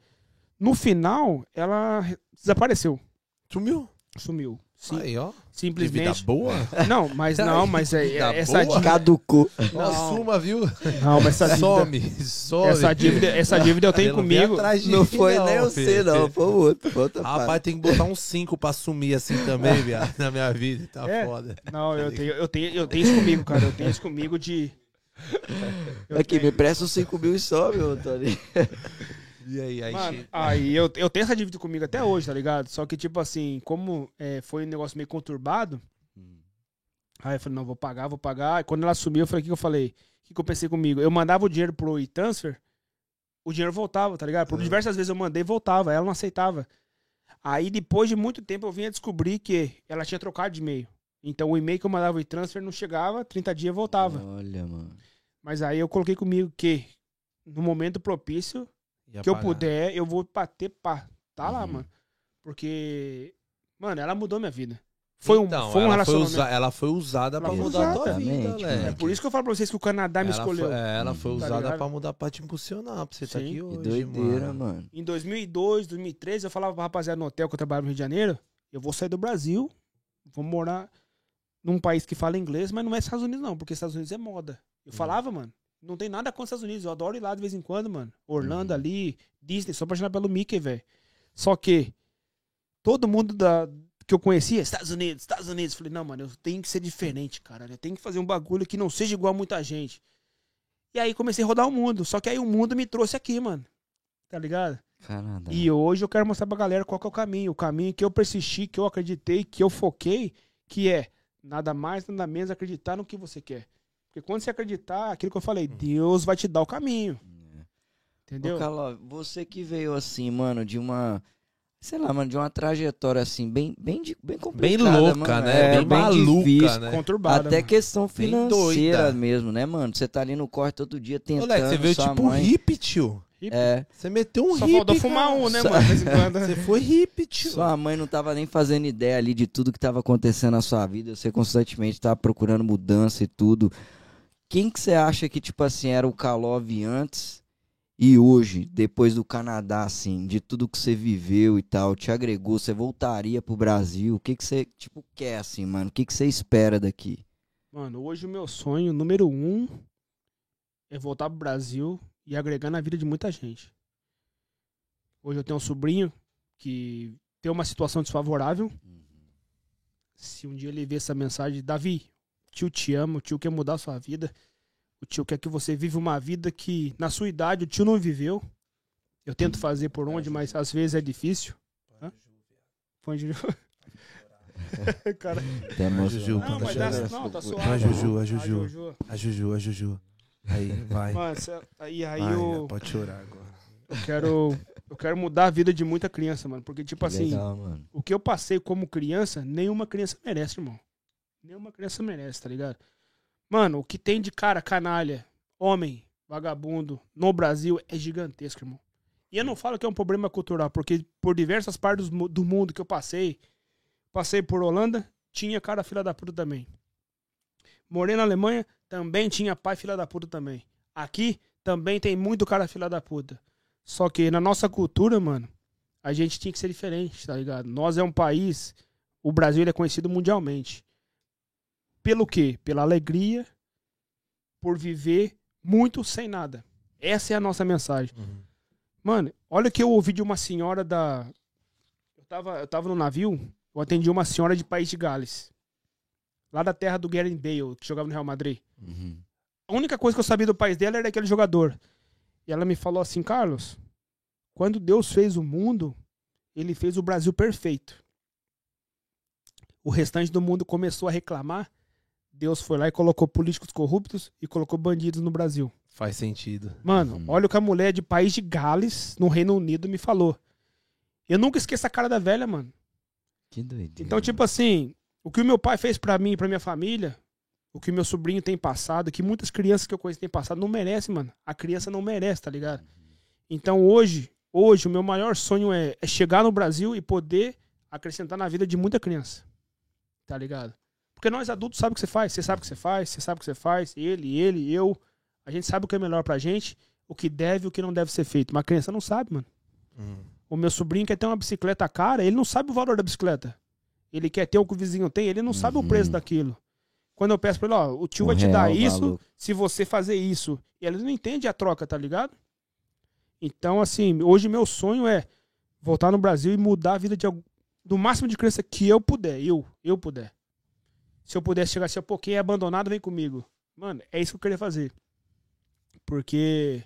no final ela desapareceu, Sumiu. sumiu. Sim, Aí, ó. Simplesmente. boa. Não, mas *laughs* não, mas é, é- essa boa. dívida. Caducou. Não, suma, viu? Não, mas essa dívida. Some, some. Essa dívida, essa dívida eu tenho não comigo. Não mim, foi nem você, filho. não. Foi o outro. Foi outra Rapaz, parte. tem que botar um 5 pra sumir assim também, *laughs* viado, na minha vida. Tá É. foda. Não, eu tenho, eu tenho, eu tenho isso comigo, cara. Eu tenho isso comigo de. Eu Aqui, tenho- me presta os 5 mil e sobe, Tony. *laughs* E aí, aí Mano, aí eu, eu tenho essa dívida comigo até hoje, tá ligado? Só que, tipo assim, como é, foi um negócio meio conturbado, aí eu falei, não, vou pagar, vou pagar. E quando ela sumiu, eu falei, o que eu falei? O que que eu pensei comigo? Eu mandava o dinheiro pro e-transfer, o dinheiro voltava, tá ligado? Por Uhum. diversas vezes eu mandei voltava, ela não aceitava. Aí, depois de muito tempo, eu vinha descobrir que ela tinha trocado de e-mail. Então, o e-mail que eu mandava o e-transfer não chegava, 30 dias voltava. Olha, mano. Mas aí eu coloquei comigo que, no momento propício, ia que eu puder, eu vou bater pá. Tá lá, Uhum. mano. Porque, mano, ela mudou minha vida. Foi um, Então, foi um ela relacionamento. usa- ela foi usada Ela pra foi mudar a tua usada. vida, Léo. É por isso que eu falo pra vocês que o Canadá me ela escolheu. Foi, é, ela foi. Tá usada ligado? pra mudar, pra te impulsionar, pra você estar Sim. aqui Que hoje, doideira, mano. mano. Em 2002, 2013, eu falava pra rapaziada no hotel que eu trabalhava no Rio de Janeiro, eu vou sair do Brasil, vou morar num país que fala inglês, mas não é Estados Unidos não, porque Estados Unidos é moda. Eu Uhum. falava, mano, não tem nada contra os Estados Unidos, eu adoro ir lá de vez em quando, mano. Orlando Uhum. ali, Disney, sou apaixonado pelo Mickey, velho. Só que todo mundo da, que eu conhecia, Estados Unidos, Estados Unidos, falei, não, mano, eu tenho que ser diferente, cara. Eu tenho que fazer um bagulho que não seja igual a muita gente. E aí comecei a rodar o mundo, só que aí o mundo me trouxe aqui, mano. Tá ligado? Canadá. E hoje eu quero mostrar pra galera qual que é o caminho. O caminho que eu persisti, que eu acreditei, que eu foquei, que é nada mais, nada menos acreditar no que você quer. Porque quando você acreditar, aquilo que eu falei, Deus vai te dar o caminho. Entendeu? Ô, Caló, você que veio assim, mano, de uma. Sei lá, mano, de uma trajetória assim, bem, bem, bem Bem complicada. louca, mano. né? É, bem, maluca, difícil. né? Conturbado. Até mano. questão Bem financeira mesmo, né, mano? Você tá ali no corte todo dia tentando. Moleque, você veio sua tipo mãe... hippie, tio. É, Você meteu um Só hippie, faltou fumar cara. um, né, Só- mano? *laughs* Quando. Você foi hippie, tio. sua mãe não tava nem fazendo ideia ali de tudo que tava acontecendo na sua vida. Você constantemente tava procurando mudança e tudo. Quem que você acha que, tipo assim, era o Kalov antes E hoje, depois do Canadá, assim, de tudo que você viveu e tal, te agregou, você voltaria pro Brasil? O que que você, tipo, quer, assim, mano? O que que você espera daqui? Mano, hoje o meu sonho número um é voltar pro Brasil e agregar na vida de muita gente. Hoje eu tenho um sobrinho que tem uma situação desfavorável. Se um dia ele ver essa mensagem, Davi, tio te ama, o tio quer mudar a sua vida. O tio quer que você viva uma vida que, na sua idade, o tio não viveu. Eu tento fazer por onde, mas às vezes é difícil. Põe de *laughs* Cara, Até emoção- Juju, não, mas dá, não, tá suave. Vai, Juju, a A Juju. Juju. A Juju, a Juju. Aí, vai. Mano, cê- aí, aí Vai, eu, Pode chorar agora. eu quero eu quero mudar a vida de muita criança, mano. Porque, tipo Que assim, legal, mano. o que eu passei como criança, nenhuma criança merece, irmão. Nenhuma criança merece, tá ligado? Mano, o que tem de cara canalha, homem, vagabundo, no Brasil é gigantesco, irmão. E eu não falo que é um problema cultural, porque por diversas partes do mu- do mundo que eu passei, passei por Holanda, tinha cara filha da puta também. Morei na Alemanha, também tinha pai filha da puta também. Aqui também tem muito cara filha da puta. Só que na nossa cultura, mano, a gente tinha que ser diferente, tá ligado? Nós é um país, o Brasil é conhecido mundialmente. Pelo quê? Pela alegria, por viver muito sem nada. Essa é a nossa mensagem. Mano, olha o que eu ouvi de uma senhora da. Eu tava, eu tava no navio, eu atendi uma senhora de País de Gales. Lá da terra do Gareth Bale, que jogava no Real Madrid. Uhum. A única coisa que eu sabia do país dela era aquele jogador. E ela me falou assim, Carlos, quando Deus fez o mundo, ele fez o Brasil perfeito. O restante do mundo começou a reclamar. Deus foi lá e colocou políticos corruptos e colocou bandidos no Brasil. Faz sentido. Mano, Uhum. olha o que a mulher de país de Gales, no Reino Unido, me falou. Eu nunca esqueço a cara da velha, mano. Que doideira. Então, tipo assim, o que o meu pai fez pra mim e pra minha família, o que o meu sobrinho tem passado, o que muitas crianças que eu conheço têm passado, não merece, mano. A criança não merece, tá ligado? Então, hoje, hoje, o meu maior sonho é, é chegar no Brasil e poder acrescentar na vida de muita criança. Tá ligado? Porque nós adultos sabemos o que você faz, você sabe o que você faz, você sabe o que você faz, ele, ele, eu. A gente sabe o que é melhor pra gente, o que deve e o que não deve ser feito. Mas a criança não sabe, mano. Hum. O meu sobrinho quer ter uma bicicleta cara, ele não sabe o valor da bicicleta. Ele quer ter o que o vizinho tem, ele não sabe o Uhum. preço daquilo. Quando eu peço pra ele, ó, o tio vai te dar isso se você fazer isso. E ele não entende a troca, tá ligado? Então, assim, hoje meu sonho é voltar no Brasil e mudar a vida de do máximo de criança que eu puder. Eu, eu puder. Se eu pudesse chegar assim, pô, quem é abandonado, vem comigo. Mano, é isso que eu queria fazer. Porque.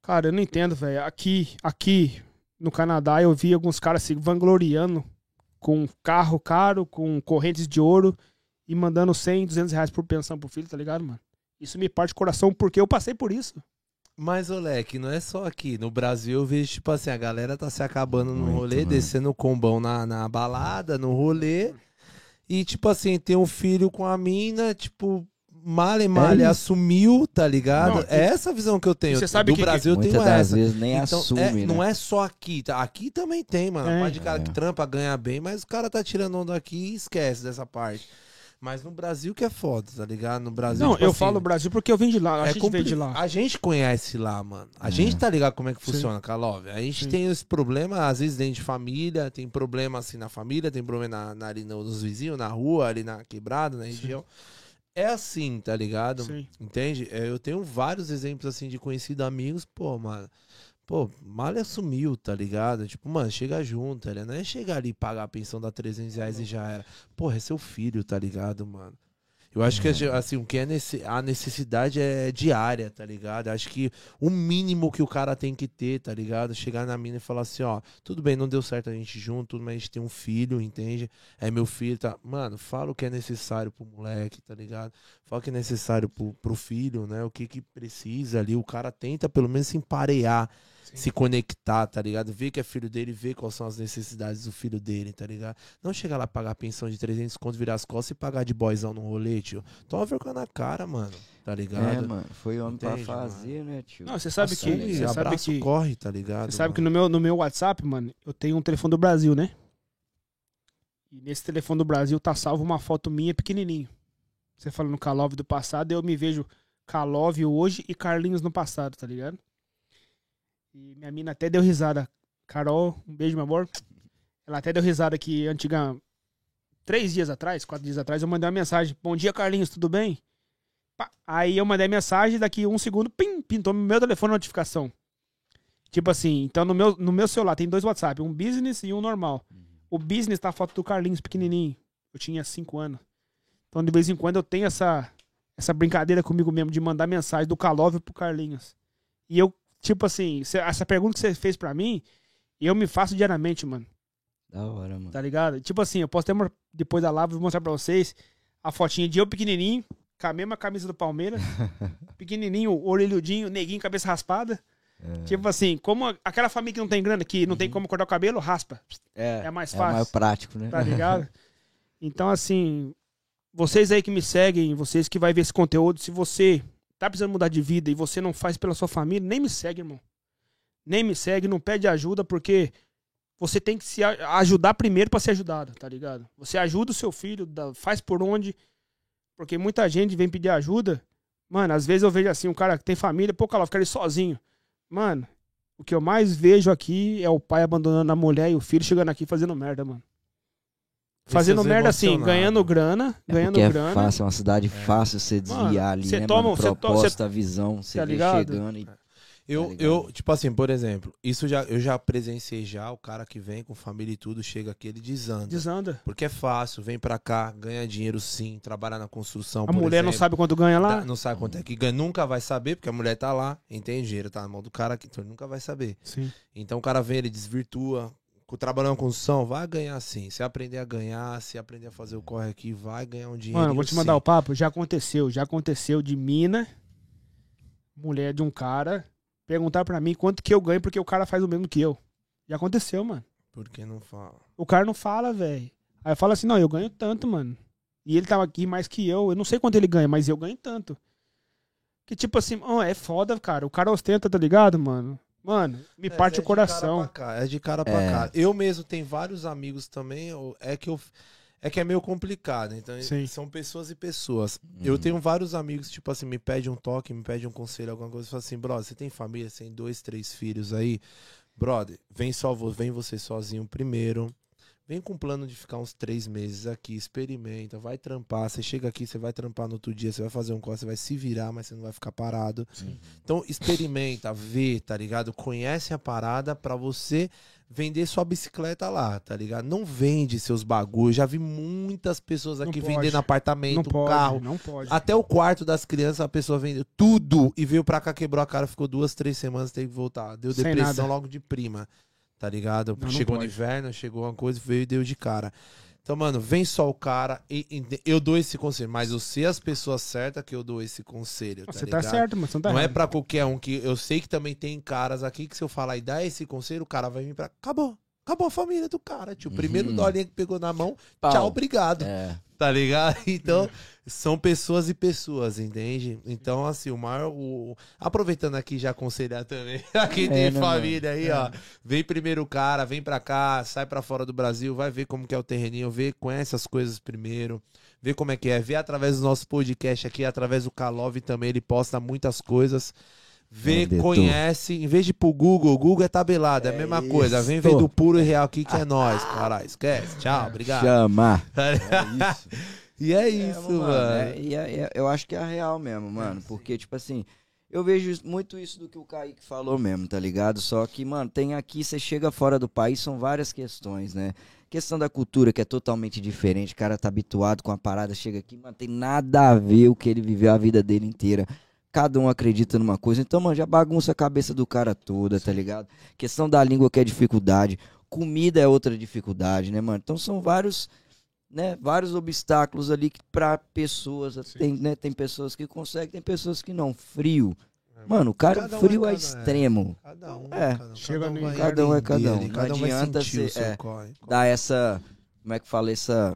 Cara, eu não entendo, velho. Aqui, aqui no Canadá, eu vi alguns caras se vangloriando com carro caro, com correntes de ouro e mandando 100, 200 reais por pensão pro filho, tá ligado, mano? Isso me parte o coração porque eu passei por isso. Mas, Oleque, não é só aqui. No Brasil eu vejo, tipo assim, a galera tá se acabando no Muito, rolê, mano. descendo o combão na, na balada, no rolê. E, tipo assim, tem um filho com a mina, tipo, male, male, isso. assumiu, tá ligado? Não, e- é essa a visão que eu tenho. Você sabe Do que- Brasil eu Muitas tenho essa. vezes nem Então, assume, é, né? não é só aqui, tá? Aqui também tem, mano. É. A parte de cara É. que trampa, ganha bem, mas o cara tá tirando onda aqui e esquece dessa parte. Mas no Brasil que é foda, tá ligado? No Brasil, Não, tipo eu assim, falo Brasil porque eu vim de lá. A é gente veio de compli- lá. A gente conhece lá, mano. A É. gente tá ligado como é que Sim. funciona, Kalov. A gente Sim. tem esse problema, às vezes, dentro de família, tem problema assim na família, tem problema na, na- ali no- nos vizinhos, na rua, ali na quebrada, na região. É assim, tá ligado? Sim. Entende? É, eu tenho vários exemplos assim de conhecidos amigos, pô, mano. Pô, mal assumiu, tá ligado? Tipo, mano, chega junto, ele não é chegar ali e pagar a pensão da 300 reais e já era. Porra, é seu filho, tá ligado, mano? Eu acho que assim, o que é nesse, a necessidade é diária, tá ligado? Acho que o mínimo que o cara tem que ter, tá ligado? Chegar na mina e falar assim, ó, tudo bem, não deu certo a gente junto, mas a gente tem um filho, entende? É meu filho, tá? Mano, fala o que é necessário pro moleque, tá ligado? Fala o que é necessário pro, pro filho, né? O que que precisa ali. O cara tenta pelo menos se emparear, Sim. se conectar, tá ligado? Ver que é filho dele, ver quais são as necessidades do filho dele, tá ligado? Não chegar lá pagar pensão de 300 conto, virar as costas e pagar de boyzão no rolê, tio. Toma vergonha na cara, mano, tá ligado? É, mano, foi homem Entende, pra fazer, né, tio? Não, você sabe que. Assume, Você sabe abraço que, corre, tá ligado? você sabe que mano? no meu, no meu WhatsApp, mano, eu tenho um telefone do Brasil, né? E nesse telefone do Brasil tá salvo uma foto minha pequenininho. Você falando Kalov do passado, eu me vejo Kalov hoje e Carlinhos no passado, tá ligado? E minha mina até deu risada. Carol, um beijo, meu amor. Ela até deu risada que antiga. Três dias atrás, quatro dias atrás, eu mandei uma mensagem. Bom dia, Carlinhos, tudo bem? Aí eu mandei mensagem, daqui um segundo, pim, pintou meu telefone a notificação. Tipo assim, então no meu, no meu celular tem dois WhatsApp, um business e um normal. O business tá a foto do Carlinhos pequenininho. Eu tinha cinco anos. Então de vez em quando eu tenho essa, essa brincadeira comigo mesmo de mandar mensagem do Calóvio pro Carlinhos. E eu, tipo assim, essa pergunta que você fez pra mim, eu me faço diariamente, mano. Da hora, mano. Tá ligado? Tipo assim, eu posso até depois da live mostrar pra vocês a fotinha de eu pequenininho, com a mesma camisa do Palmeiras. *laughs* pequenininho, orelhudinho, neguinho, cabeça raspada. É. Tipo assim, como aquela família que não tem grana, que não tem como cortar o cabelo, raspa. É, É mais É fácil. mais prático, né? Tá *laughs* ligado? Então, assim, vocês aí que me seguem, vocês que vai ver esse conteúdo, se você tá precisando mudar de vida e você não faz pela sua família, nem me segue, irmão. Nem me segue, não pede ajuda, porque você tem que se ajudar primeiro pra ser ajudado, tá ligado? Você ajuda o seu filho, faz por onde, porque muita gente vem pedir ajuda. Mano, às vezes eu vejo assim, um cara que tem família, pô, cara, fica ali sozinho. Mano, o que eu mais vejo aqui é o pai abandonando a mulher e o filho chegando aqui fazendo merda, mano. Fazendo merda assim, ganhando grana, É ganhando porque é grana. fácil, é uma cidade fácil você desviar ali, cê né, toma- mano? cê to- Propósito, a visão, você tá vê ligado? chegando e... Eu, Tá eu, tipo assim, por exemplo, isso já, eu já presenciei já, o cara que vem com família e tudo, chega aqui, ele desanda. Desanda. Porque é fácil, vem pra cá, ganha dinheiro sim, trabalha na construção. A por mulher não exemplo. sabe quanto ganha lá. Não sabe quanto é que ganha, nunca vai saber, porque a mulher tá lá, entende? Dinheiro tá na mão do cara, que- então ele nunca vai saber. Sim. Então o cara vem, ele desvirtua. Trabalhando na construção, vai ganhar sim. Se aprender a ganhar, se aprender a fazer o corre aqui, vai ganhar um dinheiro. Mano, vou te mandar o papo. Já aconteceu. Já aconteceu de mina, mulher de um cara, perguntar pra mim quanto que eu ganho porque o cara faz o mesmo que eu. Já aconteceu, mano. Por que não fala? O cara não fala, velho. Aí fala assim, não, eu ganho tanto, mano. E ele tava aqui mais que eu. Eu não sei quanto ele ganha, mas eu ganho tanto. Que tipo assim, ó, é foda, cara. O cara ostenta, tá ligado, mano? Mano, me parte o coração. É de cara pra cá, é de cara pra É. cá. Eu mesmo tenho vários amigos também. É que eu. É que é meio complicado. Então, Sim. são pessoas e pessoas. Eu tenho vários amigos, tipo assim, me pede um toque, me pede um conselho, alguma coisa. Fala assim, brother, você tem família, você tem dois, três filhos aí. Brother, vem só vem você sozinho primeiro. Vem com plano de ficar uns três meses aqui, experimenta, vai trampar. Você chega aqui, você vai trampar no outro dia, você vai fazer um corte, você vai se virar, mas você não vai ficar parado. Então experimenta, vê, tá ligado? Conhece a parada pra você vender sua bicicleta lá, tá ligado? Não vende seus bagulhos. Já vi muitas pessoas Não aqui pode. vendendo Não apartamento, pode, carro. não pode. Até o quarto das crianças a pessoa vendeu tudo e veio pra cá, quebrou a cara, ficou duas, três semanas, teve que voltar. Deu depressão logo de prima, tá ligado? Não, não chegou no pode. inverno, chegou uma coisa, veio e deu de cara. Então, mano, vem só o cara e, e eu dou esse conselho, mas eu sei as pessoas certas que eu dou esse conselho, tá Você tá certo, mano. Você não tá não é errado. pra qualquer um que eu sei que também tem caras aqui que se eu falar e dar esse conselho, o cara vai vir pra. Acabou. Acabou a família do cara, tio. Primeiro Uhum. dolinha que pegou na mão, Pau. tchau, obrigado. É. Tá ligado? *laughs* Então, são pessoas e pessoas, entende? Então, assim, o maior. O... Aproveitando aqui já aconselhar também. *laughs* Aqui tem É, né, família aí, ó. Vem primeiro o cara, vem pra cá, sai pra fora do Brasil, vai ver como que é o terreninho, vê, conhece as coisas primeiro, vê como é que é, vê através do nosso podcast aqui, através do Kalov também, ele posta muitas coisas. Vê, É, conhece, em vez de ir pro Google, o Google é tabelado, é a É mesma coisa. Vem isso. ver do puro e real aqui que é nós, caralho. Esquece. Tchau, obrigado. *laughs* E é isso, mano. é, e é- é- eu acho que é a real mesmo, mano. Porque, tipo assim, eu vejo isso- muito isso do que o Kaique falou mesmo, tá ligado? Só que, mano, tem aqui, você chega fora do país, são várias questões, né? Questão da cultura, que é totalmente diferente. O cara tá habituado com a parada, chega aqui, mano, tem nada a ver o que ele viveu a vida dele inteira. Cada um acredita numa coisa. Então, mano, já bagunça a cabeça do cara toda, tá ligado? Questão da língua que é dificuldade. Comida é outra dificuldade, né, mano? Então são vários, né, vários obstáculos ali que para pessoas, tem, né, tem pessoas que conseguem, tem pessoas que não. Frio. Mano, o cara, Cada um frio é é cada- extremo. Cada um, É. cada um, Chega cada um é cada um. Não Cada um adianta ser- seu é. Dá essa, como é que fala, essa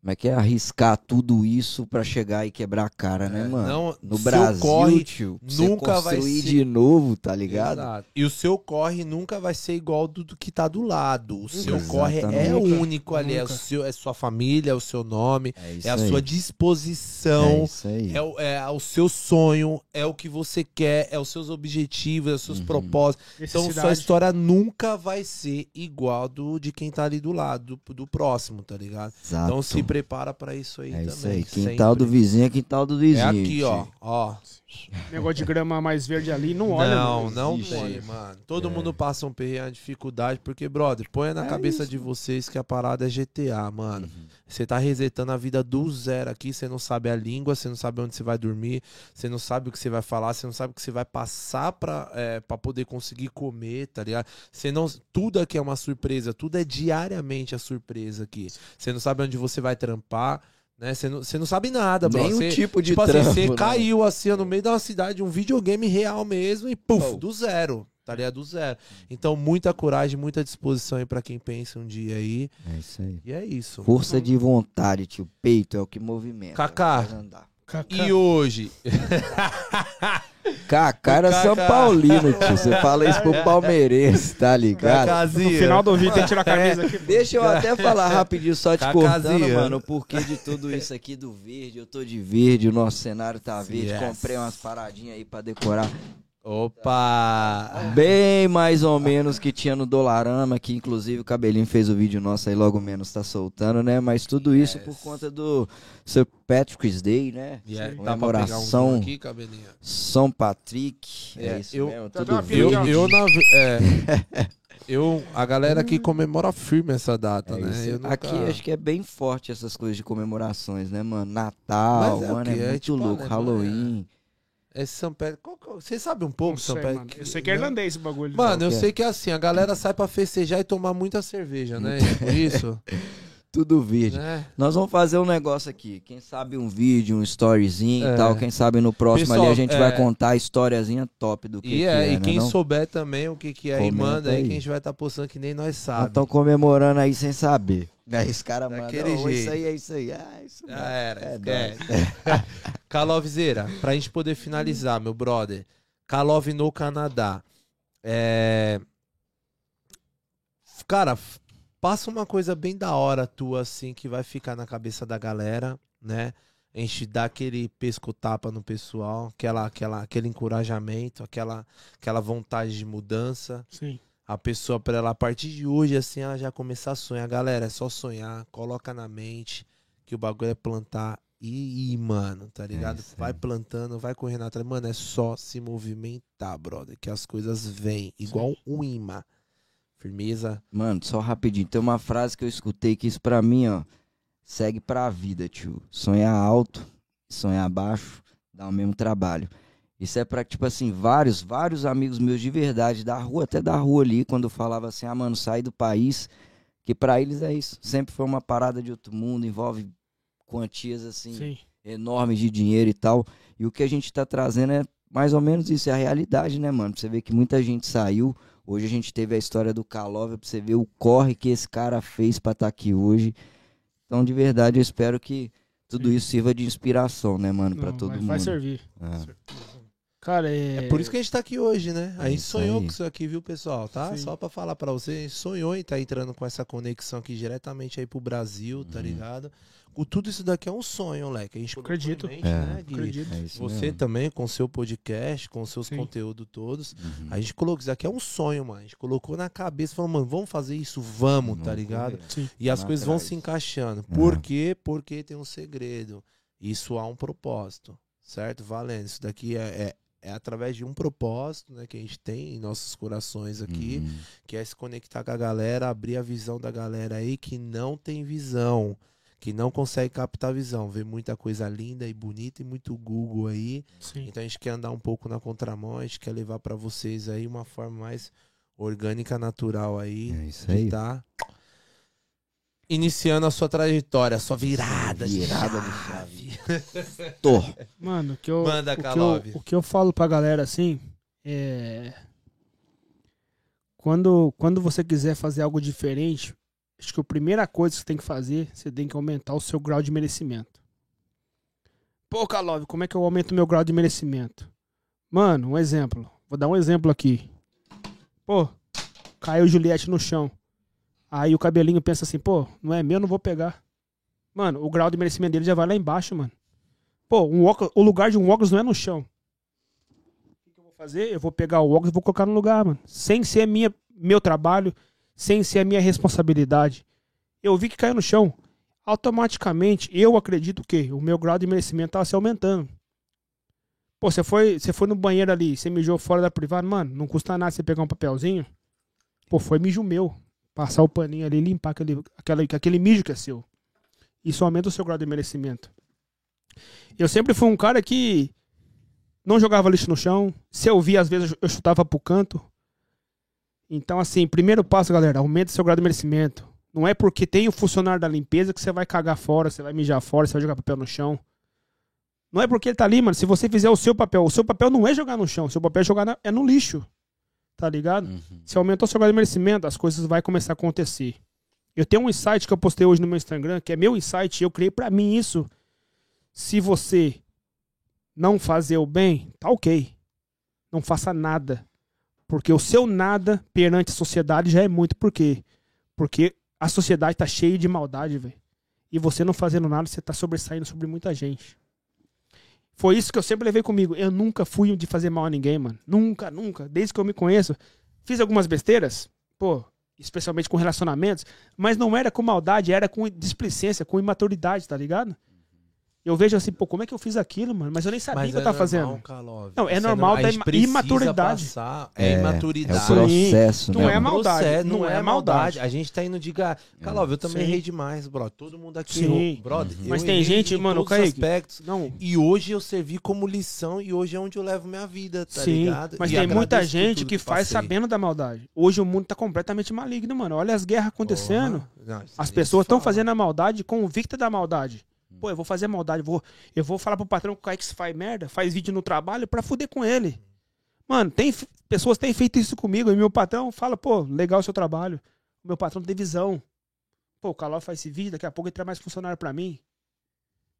Como é que é arriscar tudo isso pra chegar e quebrar a cara, né, mano? Não, no seu Brasil, corre tio, nunca você vai construir ser- de novo, tá ligado? Exato. E o seu corre nunca vai ser igual do, do que tá do lado. O seu Exatamente. corre é Nunca. único ali. É, o seu, é sua família, é o seu nome, É é a aí. sua É disposição. isso aí. É o, é o seu sonho, é o que você quer, é os seus objetivos, é os seus Uhum. propósitos. Então sua história nunca vai ser igual do de quem tá ali do lado, do, do próximo, tá ligado? Exato. Então se prepara pra isso aí É também. isso aí. Quintal sempre. do vizinho é quintal do vizinho. É aqui, ó. ó. *laughs* Negócio de grama mais verde ali, não olha, não, mano. não existe. tem, mano. Todo É. mundo passa um perrengue, uma dificuldade, porque, brother, põe na É cabeça isso. de vocês que a parada é GTA, mano. Uhum. Você tá resetando a vida do zero aqui, você não sabe a língua, você não sabe onde você vai dormir, você não sabe o que você vai falar, você não sabe o que você vai passar pra, é, pra poder conseguir comer, tá ligado? Você não, tudo aqui é uma surpresa, tudo é diariamente a surpresa aqui. Você não sabe onde você vai trampar, né? Você não, você não sabe nada, bro. Você- o tipo de Tipo assim, trampo, você né? caiu assim no meio de uma cidade, um videogame real mesmo, e puf, Oh. do zero. Tá ligado? Do zero. Então, muita coragem, muita disposição aí pra quem pensa um dia aí. É isso aí. E é isso. Força de vontade, tio. Peito é o que movimenta. Kaká. Kaká. E hoje? Kaká *laughs* era. São Paulino, tio. Você fala isso pro *laughs* palmeirense, tá ligado? No Cacazinha. final do vídeo tem que tirar a camisa aqui. Deixa eu até falar rapidinho, só te Cacazinha. cortando, mano, o porquê de tudo isso aqui do verde. Eu tô de verde, o nosso cenário tá verde. Yes. Comprei umas paradinhas aí pra decorar. Opa! Bem mais ou menos que tinha no Dolarama, que inclusive o Cabelinho fez o vídeo nosso aí, logo menos tá soltando, né? Mas tudo isso por conta do Sir Patrick's Day, né? E é, dá pra pegar um Comemoração. aqui, cabelinho? São Patrick. É, É, isso eu- mesmo, Tá tudo. Eu, eu, na, é, *laughs* eu, a galera aqui comemora firme essa data, É né? isso. Eu nunca- Aqui acho que é bem forte essas coisas de comemorações, né, mano? Natal, Mas é o mano, é? É muito tipo louco. Alemanha. Halloween. São Pedro. é Você sabe um pouco, mano. Eu sei que é irlandês esse bagulho. Mano, eu que é? sei que é assim, a galera *laughs* sai pra festejar e tomar muita cerveja, né? Por isso, *laughs* Tudo verde. né? Nós vamos fazer um negócio aqui. Quem sabe um vídeo, um storyzinho É. e tal. Quem sabe no próximo Pessoal, ali a gente é. vai contar a historiazinha top do que, E, que é, é, e né, quem não? souber também o que, que é, aí Comenta manda aí, aí. que a gente vai estar postando que nem nós sabemos. estão comemorando aí sem saber. Aí os caras mandam, "Ô, isso aí, é isso aí. Ah, isso Já mesmo." era, É esquece. *laughs* *laughs* Calovizeira, pra gente poder finalizar, meu brother. Calov no Canadá. É... Cara, passa uma coisa bem da hora tua, assim, que vai ficar na cabeça da galera, né? A gente dá aquele pesco-tapa no pessoal, aquela, aquela, aquele encorajamento, aquela, aquela vontade de mudança. Sim. A pessoa, pra ela, a partir de hoje, assim, ela já começar a sonhar. Galera, é só sonhar, coloca na mente que o bagulho é plantar e ir, mano, tá ligado? isso aí. vai plantando, vai correndo atrás. Mano, é só se movimentar, brother, que as coisas vêm, igual um imã. Firmeza. Mano, só rapidinho. Tem uma frase que eu escutei que isso pra mim, ó, segue pra vida, tio. Sonhar alto, sonhar baixo, dá o mesmo trabalho. Isso é pra, tipo assim, vários, vários amigos meus de verdade, da rua, até da rua ali, quando eu falava assim, ah, mano, sai do país, que pra eles é isso. Sempre foi uma parada de outro mundo, envolve quantias, assim, Sim. enormes de dinheiro e tal. E o que a gente tá trazendo é mais ou menos isso, é a realidade, né, mano? Pra você ver que muita gente saiu. Hoje a gente teve a história do Kalov, pra você ver o corre que esse cara fez pra estar aqui hoje. Então, de verdade, eu espero que tudo Sim. isso sirva de inspiração, né, mano, pra Não, todo vai, mundo. vai servir. É. Cara, é... É por isso que a gente tá aqui hoje, né? A É gente sonhou aí. com isso aqui, viu, pessoal? Tá? Sim. Só pra falar pra você, a gente sonhou em estar entrando com essa conexão aqui diretamente aí pro Brasil, tá Uhum. ligado? Com tudo isso daqui é um sonho, moleque. A gente Acredito. mente, É. né, Gui? Acredito. É Você mesmo. também, com seu podcast, com seus Sim. conteúdos todos. Uhum. A gente colocou isso aqui é um sonho, mano. A gente colocou na cabeça, falou, mano, vamos fazer isso, vamos, tá Vamos ligado? correr. Sim. E as coisas vão se encaixando. É. Por quê? Porque tem um segredo. Isso há um propósito, certo? Valendo. Isso daqui é, é, é através de um propósito né, que a gente tem em nossos corações aqui, Uhum. que é se conectar com a galera, abrir a visão da galera aí que não tem visão, que não consegue captar a visão. Vê muita coisa linda e bonita e muito Google aí. Sim. Então a gente quer andar um pouco na contramão, a gente quer levar pra vocês aí uma forma mais orgânica, natural aí. É isso aí. tá iniciando a sua trajetória, a sua virada, Virada de chave. Tô. *laughs* Mano, o que eu, Manda, o, que Kalov. eu, o que eu falo pra galera assim é. Quando, quando você quiser fazer algo diferente, acho que a primeira coisa que você tem que fazer, você tem que aumentar o seu grau de merecimento. Pô, Calove, como é que eu aumento o meu grau de merecimento? Mano, um exemplo. Vou dar um exemplo aqui. Pô, caiu Juliette no chão. Aí o cabelinho pensa assim, pô, não é meu, não vou pegar. Mano, o grau de merecimento dele já vai lá embaixo, mano. Pô, um óculos, o lugar de um óculos não é no chão. O que eu vou fazer? Eu vou pegar o óculos e vou colocar no lugar, mano. Sem ser minha, meu trabalho, sem ser a minha responsabilidade. Eu vi que caiu no chão. Automaticamente, eu acredito que o meu grau de merecimento tava se aumentando. Pô, você foi, você foi no banheiro ali, você mijou fora da privada, mano, não custa nada você pegar um papelzinho. Pô, foi mijo meu. Passar o paninho ali e limpar aquele, aquele, aquele mijo que é seu. Isso aumenta o seu grau de merecimento. Eu sempre fui um cara que não jogava lixo no chão. Se eu via, às vezes eu chutava pro canto. Então, assim, primeiro passo, galera, aumenta o seu grau de merecimento. Não é porque tem o funcionário da limpeza que você vai cagar fora, você vai mijar fora, você vai jogar papel no chão. Não é porque ele tá ali, mano. Se você fizer o seu papel, o seu papel não é jogar no chão, o seu papel é jogar na, é no lixo. Tá ligado? Uhum. Se aumentou o seu grau de merecimento, as coisas vão começar a acontecer. Eu tenho um insight que eu postei hoje no meu Instagram, que é meu insight, eu criei pra mim isso. Se você não fazer o bem, tá ok. Não faça nada. Porque o seu nada perante a sociedade já é muito. Por quê? Porque a sociedade tá cheia de maldade, velho. E você não fazendo nada, você tá sobressaindo sobre muita gente. Foi isso que eu sempre levei comigo. Eu nunca fui de fazer mal a ninguém, mano. Nunca, nunca. Desde que eu me conheço. Fiz algumas besteiras, pô, especialmente com relacionamentos, mas não era com maldade, era com displicência, com imaturidade, tá ligado? Eu vejo assim, pô, como é que eu fiz aquilo, mano? Mas eu nem sabia o que eu tava fazendo. Kalov. Não, é Isso normal a da imaturidade. passar- É, É, É o imaturidade. processo, Não né? é maldade, Processo, não é maldade. A gente tá indo de gar... Calov, eu também Sim. errei demais, bro. Todo mundo aqui Sim. errou. Brother, eu Mas tem gente, em mano, Kaique, aspectos. Não, E hoje eu servi como lição e hoje é onde eu levo minha vida, tá Sim, ligado? mas E tem muita gente tudo que faz passei. sabendo da maldade. Hoje o mundo tá completamente maligno, mano. Olha as guerras acontecendo. Não, As pessoas estão fazendo a maldade convicta da maldade. Pô, eu vou fazer maldade, vou, eu vou falar pro patrão que o Kaique faz merda, faz vídeo no trabalho pra fuder com ele. Mano, tem pessoas têm feito isso comigo e meu patrão fala, pô, legal o seu trabalho. Meu patrão tem visão. Pô, o Caló faz esse vídeo, daqui a pouco ele traz mais funcionário pra mim.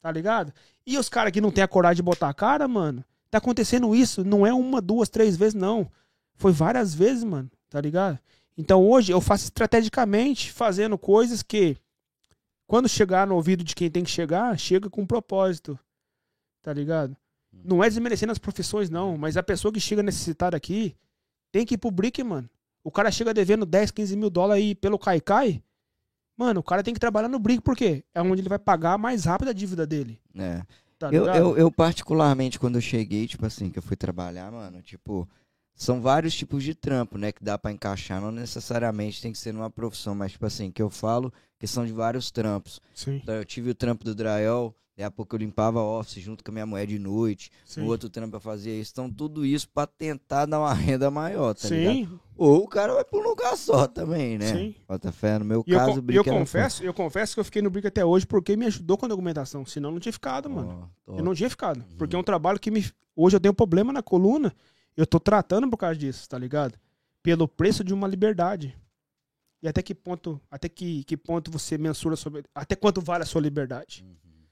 Tá ligado? E os caras que não tem a coragem de botar a cara, mano, tá acontecendo isso. Não é uma, duas, três vezes, não. Foi várias vezes, mano. Tá ligado? Então hoje eu faço estrategicamente, fazendo coisas que, quando chegar no ouvido de quem tem que chegar, chega com propósito. Tá ligado? Não é desmerecendo as profissões, não, mas a pessoa que chega necessitada aqui tem que ir pro brick, mano. O cara chega devendo 10, 15 mil dólares aí pelo Kaikai. Mano, o cara tem que trabalhar no brick, por quê? É onde ele vai pagar mais rápido a dívida dele. É. Tá Eu, eu, eu, particularmente, quando eu cheguei, tipo assim, que eu fui trabalhar, mano, tipo, são vários tipos de trampo, né, que dá pra encaixar. Não necessariamente tem que ser numa profissão, mas, tipo assim, que eu falo que são de vários trampos. Sim, Então, eu tive o trampo do Drayol, daqui a pouco eu limpava office junto com a minha mulher de noite. sim. No outro trampo eu fazia isso. Então, tudo isso pra tentar dar uma *laughs* renda maior, tá ligado? Sim, Ou o cara vai por um lugar só também, né? sim. Bota fé, no meu E eu, caso, o eu era confesso, eu confesso que eu fiquei no brick até hoje porque me ajudou com a documentação. Senão eu não tinha ficado, foda. mano. Ó, Eu não tinha ficado. Uhum. Porque é um trabalho que me. Hoje eu tenho um problema na coluna. Eu tô tratando por causa disso, tá ligado? Pelo preço de uma liberdade. E até que ponto. Até que, que ponto você mensura sobre. Até quanto vale a sua liberdade. Uhum.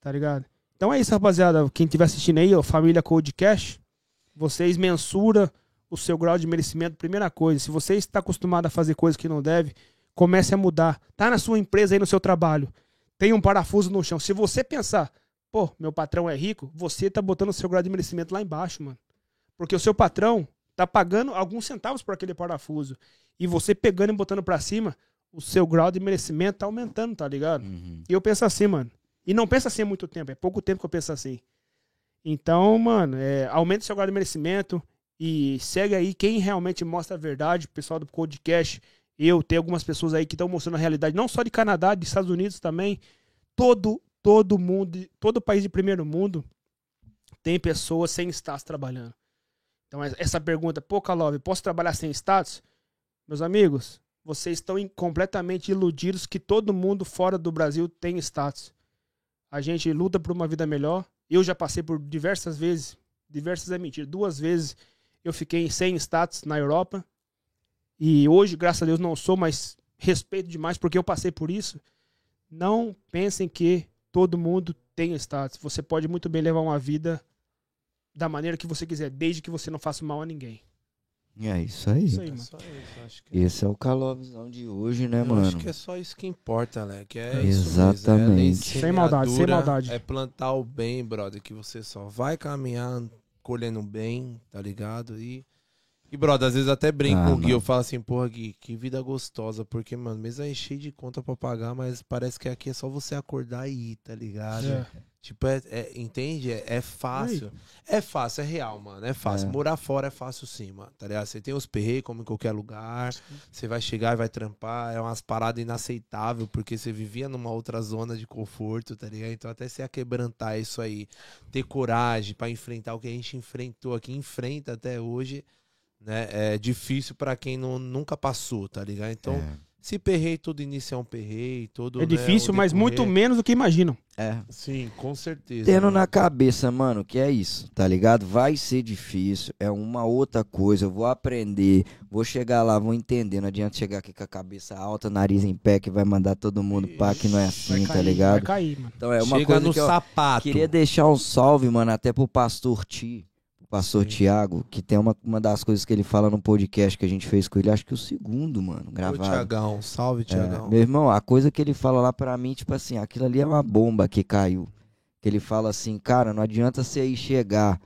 Tá ligado? Então é isso, rapaziada. Quem estiver assistindo aí, ó, Família Code Cash, vocês mensura o seu grau de merecimento. Primeira coisa, se você está acostumado a fazer coisas que não deve, comece a mudar. Tá na sua empresa aí, no seu trabalho. Tem um parafuso no chão. Se você pensar, pô, meu patrão é rico, você tá botando o seu grau de merecimento lá embaixo, mano. Porque o seu patrão tá pagando alguns centavos por aquele parafuso. E você pegando e botando pra cima, o seu grau de merecimento tá aumentando, tá ligado? Uhum. E eu penso assim, mano. E não penso assim há muito tempo, é pouco tempo que eu penso assim. Então, mano, é, aumenta o seu grau de merecimento e segue aí quem realmente mostra a verdade, o pessoal do podcast. Eu, tem algumas pessoas aí que estão mostrando a realidade, não só de Canadá, dos Estados Unidos também. Todo, todo mundo, todo país de primeiro mundo tem pessoas sem status trabalhando. Então, es- essa pergunta, pô, Calove, posso trabalhar sem status? Meus amigos, vocês estão completamente iludidos que todo mundo fora do Brasil tem status. A gente luta por uma vida melhor. Eu já passei por diversas vezes, diversas é mentira, duas vezes eu fiquei sem status na Europa. E hoje, graças a Deus, não sou, mas respeito demais, porque eu passei por isso. Não pensem que todo mundo tem status. Você pode muito bem levar uma vida da maneira que você quiser, desde que você não faça mal a ninguém. É isso aí. Isso aí, É só isso, acho que Esse é o Calovzão de hoje, né, Eu mano? acho que é só isso que importa, né? Que é Exatamente. É Sem maldade, sem maldade. É plantar o bem, brother, que você só vai caminhar colhendo bem, tá ligado? E, e brother, às vezes até brinco Ah, com o Gui, eu falo assim, porra, Gui, que vida gostosa, porque, mano, mesmo aí cheio de conta pra pagar, mas parece que aqui é só você acordar e ir, tá ligado? É. Tipo, é, é- entende? É, é fácil. É fácil, é real, mano. É fácil. É. Morar fora é fácil sim, mano. Tá ligado? Você tem os perreios, como em qualquer lugar. Você vai chegar e vai trampar. É umas paradas inaceitáveis, porque você vivia numa outra zona de conforto, tá ligado? Então, até você quebrantar isso aí, ter coragem pra enfrentar o que a gente enfrentou aqui, enfrenta até hoje, né? É difícil pra quem não, nunca passou, tá ligado? Então, É. se perrei, todo início é um perrei, todo. É né, difícil, mas muito menos do que imaginam. É. Sim, com certeza. Tendo mano. na cabeça, mano, que é isso, tá ligado? Vai ser difícil, é uma outra coisa, eu vou aprender, vou chegar lá, vou entender, não adianta chegar aqui com a cabeça alta, nariz em pé, que vai mandar todo mundo pá, que não é Vai assim, cair, tá ligado? Vai cair, mano. Então é uma Chega coisa no que eu sapato. queria deixar um salve, mano, até pro pastor Ti, pastor Sim. Tiago, que tem uma, uma das coisas que ele fala no podcast que a gente fez com ele, acho que o segundo, mano, Ô, gravado. Tiagão, salve, É, Tiagão. meu irmão, a coisa que ele fala lá pra mim, tipo assim, aquilo ali é uma bomba que caiu. Que ele fala assim, cara, não adianta você aí chegar,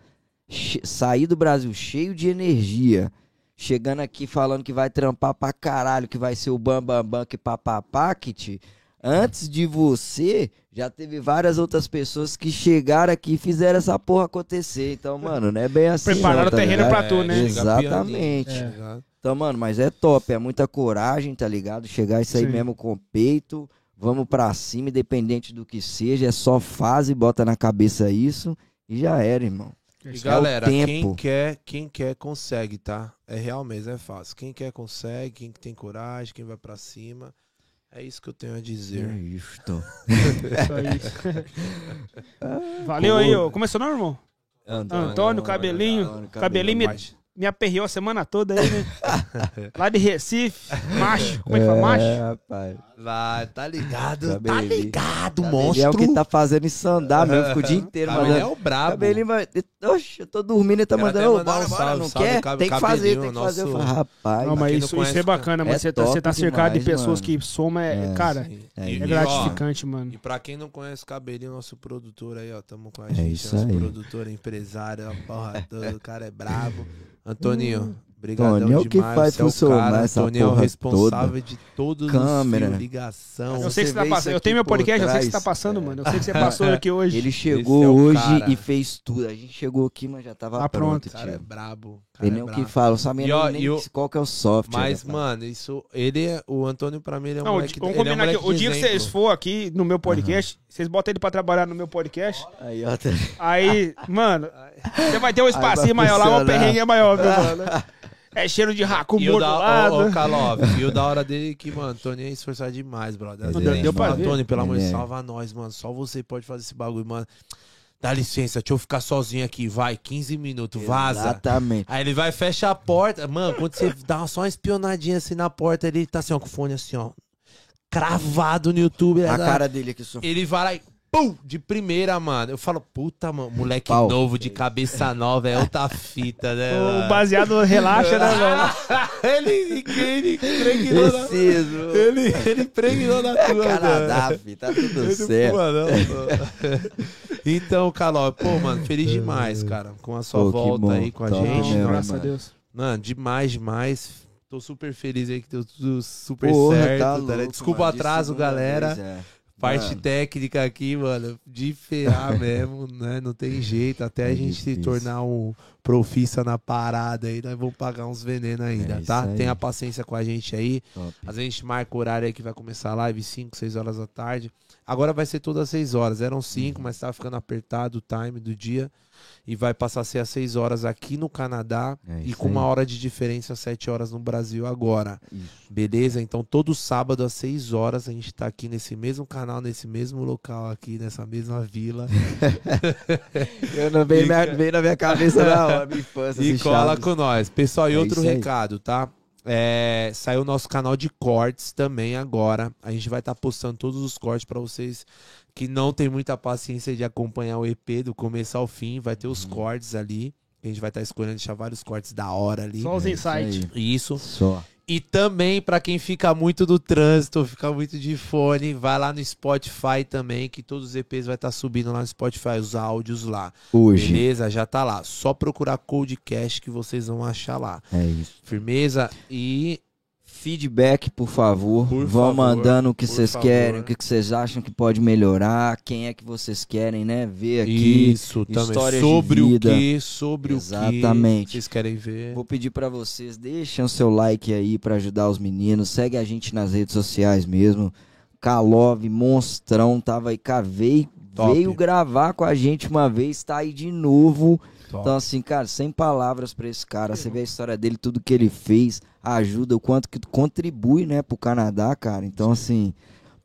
che- sair do Brasil cheio de energia, chegando aqui falando que vai trampar pra caralho, que vai ser o bam bam bam que papapá, que te... Antes de você, já teve várias outras pessoas que chegaram aqui e fizeram essa porra acontecer. Então, mano, não é bem assim. Prepararam não, tá o terreno ligado? pra tu, né? chega Exatamente. É. Então, mano, mas é top, é muita coragem, tá ligado? Chegar isso aí Sim. mesmo com o peito, vamos pra cima, independente do que seja, é só fase, bota na cabeça isso e já era, irmão. E é galera, quem tempo. quer, quem quer consegue, tá? É real mesmo, é fácil. Quem quer consegue, quem tem coragem, quem vai pra cima. É isso que eu tenho a dizer. É isto. *laughs* Isso aí. Valeu aí, ô. Como é seu nome, irmão? Antônio, cabelinho, cabelinho me, Mas- me aperreou a semana toda aí, né? *laughs* Lá de Recife, macho. Como é que fala? Macho? É, rapaz. Vai, tá ligado? Tá ligado, Cabelinho monstro. é o que tá fazendo isso andar mesmo, fica o dia inteiro Cabelinho é o brabo. Cabelinho vai. Oxe, eu tô dormindo e tá mandando. Ô, bora, bora, não quer? Tem que fazer, tem que fazer. Eu nosso- falo, rapaz. Não, mas isso, isso é bacana, é mas você tá, você tá cercado de pessoas mano. que soma, é, É. cara, Sim. É é ó, gratificante, mano. E pra quem não conhece o Cabelinho, nosso produtor aí, ó, tamo com a É gente, isso nosso aí. produtor, empresário, a porra toda, o cara é brabo. Antoninho, brigadão Toninho é o que demais, faz é funcionar cara, essa Antoninho é o porra responsável de todos Câmera. os fios, ligação. Eu Você sei que você tá passando. Eu tenho meu por podcast, eu sei que você tá trás. passando, mano. Eu sei que você *laughs* passou aqui hoje. Ele chegou é hoje cara. e fez tudo. A gente chegou aqui, mas já tava Tá pronto, O cara é tio. brabo. Cara Tem é o que fala, não sabia E, ó, nem e o- qual que é o software. Mas, da mano, isso. Ele é. O Antônio, pra mim, ele é um Não, moleque. vamos ele é um combinar aqui. O dia que vocês for aqui no meu podcast, vocês botam ele pra trabalhar no meu podcast. Aí, ó, tá... Aí, *laughs* mano, você vai ter um espacinho maior lá, o funcionar. perrengue é maior, meu *laughs* mano. É cheiro de raco morto da, lá. né? Kalov, e o da hora dele que, mano, Tony é esforçado demais, brother. Ele é, a gente pra ver. Tony, pelo amor de Ele Deus, é. salva nós, mano. Só você pode fazer esse bagulho, mano. Dá licença, deixa eu ficar sozinho aqui, vai, 15 minutos, vaza. Exatamente. Aí ele vai, fecha a porta. Mano, quando você dá só uma espionadinha assim na porta, ele tá assim, ó, com o fone assim, ó. Cravado no YouTube. A ele- cara dele aqui só. Ele vai lá e. Pum! De primeira, mano. Eu falo, puta, mano, moleque Pau. novo, de cabeça nova, é outra fita, né? O mano? baseado relaxa, né, velho? *laughs* ele, ele impregnou na... Preciso. Ele, ele impregnou na tua, mano. Canadá, fi, tá tudo Ele certo. pô, não. *laughs* Então, Caló, pô, mano, feliz demais, cara, com a sua Pô, volta bom. aí com a gente. mesmo, Graças a mano. Deus. Mano, demais, demais. Tô super feliz aí que deu tudo super Porra, certo. tá tá louco, Desculpa o mano, de atraso, galera. vez, é. Parte Mano. técnica aqui, mano, de ferrar *laughs* mesmo, né? Não tem jeito. Até a É gente se difícil. tornar um profissa na parada aí, nós vamos pagar uns venenos ainda, É tá? aí. Tenha paciência com a gente aí. Top. Às vezes a gente marca o horário aí que vai começar a live 5, 6 horas da tarde. Agora vai ser todas as 6 horas. Eram 5, mas tava ficando apertado o time do dia. E vai passar a ser às 6 horas aqui no Canadá. É e com uma aí. hora de diferença, 7 horas no Brasil agora. Isso. Beleza? Então todo sábado às 6 horas a gente tá aqui nesse mesmo canal, nesse mesmo local aqui, nessa mesma vila. *laughs* *laughs* Eu não veio, na, veio na minha cabeça na infância. e esse cola Chaves. com nós. Pessoal, e É outro recado, tá? É, saiu o nosso canal de cortes também agora. A gente vai estar postando todos os cortes pra vocês que não tem muita paciência de acompanhar o EP do começo ao fim. Vai ter os Uhum. cortes ali. A gente vai estar escolhendo deixar vários cortes da hora ali. Só os É insights. Isso. Só. E também pra quem fica muito do trânsito, fica muito de fone, vai lá no Spotify também, que todos os EPs vai estar subindo lá no Spotify, os áudios lá. Hoje. Beleza? Já tá lá. Só procurar Codecast que vocês vão achar lá. É isso. Firmeza e Feedback, por favor. Por Vão favor, mandando o que vocês querem, o que vocês acham que pode melhorar, quem é que vocês querem, né? Ver aqui. isso também. de Sobre o que, sobre o que Exatamente. vocês querem ver. Vou pedir pra vocês, deixem o seu like aí pra ajudar os meninos. Segue a gente nas redes sociais mesmo. Kalov, monstrão, tava aí, cá, veio, Top. veio gravar com a gente uma vez, tá aí de novo. Top. Então, assim, cara, sem palavras pra esse cara. Você vê a história dele, tudo que ele fez, ajuda, o quanto que contribui, né, pro Canadá, cara. Então, assim,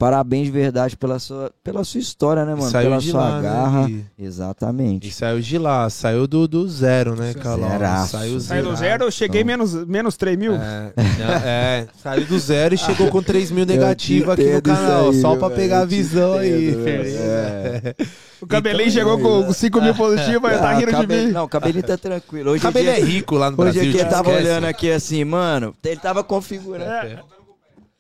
parabéns de verdade pela sua, pela sua história, né, mano? saiu pela de sua lá, garra. né? Exatamente. e saiu de lá, saiu do, do zero, né, Calão? Zeraço. Saiu Sai do zero, eu cheguei menos, menos 3 mil. É, é, saiu do zero e chegou com 3 mil *laughs* negativo aqui no canal. aí, só pra velho, pegar a visão aí. firmeza. *laughs* o cabelinho então, chegou é, com 5 mil positivos, aí tá Ah, rindo de mim. Não, o cabelinho tá tranquilo. Hoje O cabelo em dia, é rico lá no Hoje Brasil. aqui ele te tava esquece. olhando aqui assim, mano, ele tava configurando.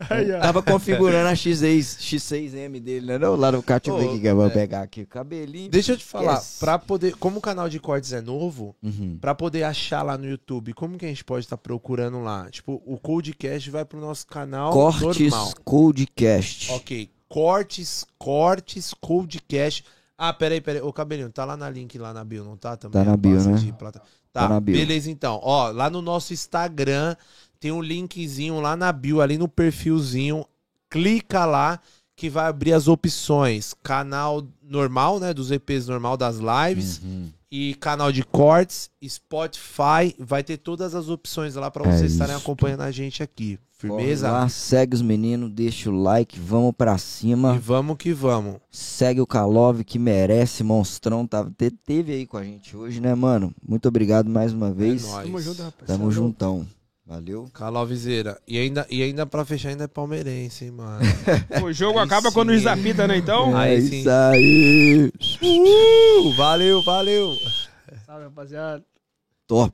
Aí. Tava configurando a X6, X6M dele, né? Não, lá no cá, deixa eu ver Ô, aqui que eu vou é. pegar aqui. o Cabelinho. Deixa eu te falar, Esquece. pra poder, como o canal de cortes é novo, Uhum. pra poder achar lá no YouTube, como que a gente pode estar procurando lá? Tipo, o Codecast vai pro nosso canal Cortes normal. Codecast. Ok, cortes, cortes, Codecast. Ah, peraí, peraí, ô Cabelinho, tá lá na link lá na bio, não tá? Também, Tá na bio, né? plata- Tá, Tá na bio. beleza então. Ó, lá no nosso Instagram tem um linkzinho lá na bio, ali no perfilzinho. Clica lá que vai abrir as opções. Canal normal, né? Dos EPs normal das lives. Uhum. E canal de cortes, Spotify. Vai ter todas as opções lá pra É vocês estarem isso. acompanhando a gente aqui. Firmeza? Lá, segue os meninos, deixa o like, vamos pra E cima. vamos que vamos. Segue o Kalov que merece, monstrão. Tá, te- teve aí com a gente hoje, né, mano? Muito obrigado mais uma vez. É nóis. Tamo junto, rapaz. Tamo Falou. juntão. Valeu. Calovizeira. E ainda, e ainda pra fechar, ainda é palmeirense, hein, mano. *laughs* O jogo Aí acaba sim. quando o juiz apita, né? Então. Aí é sim. isso aí. Uh, valeu, valeu. Salve, rapaziada. Top.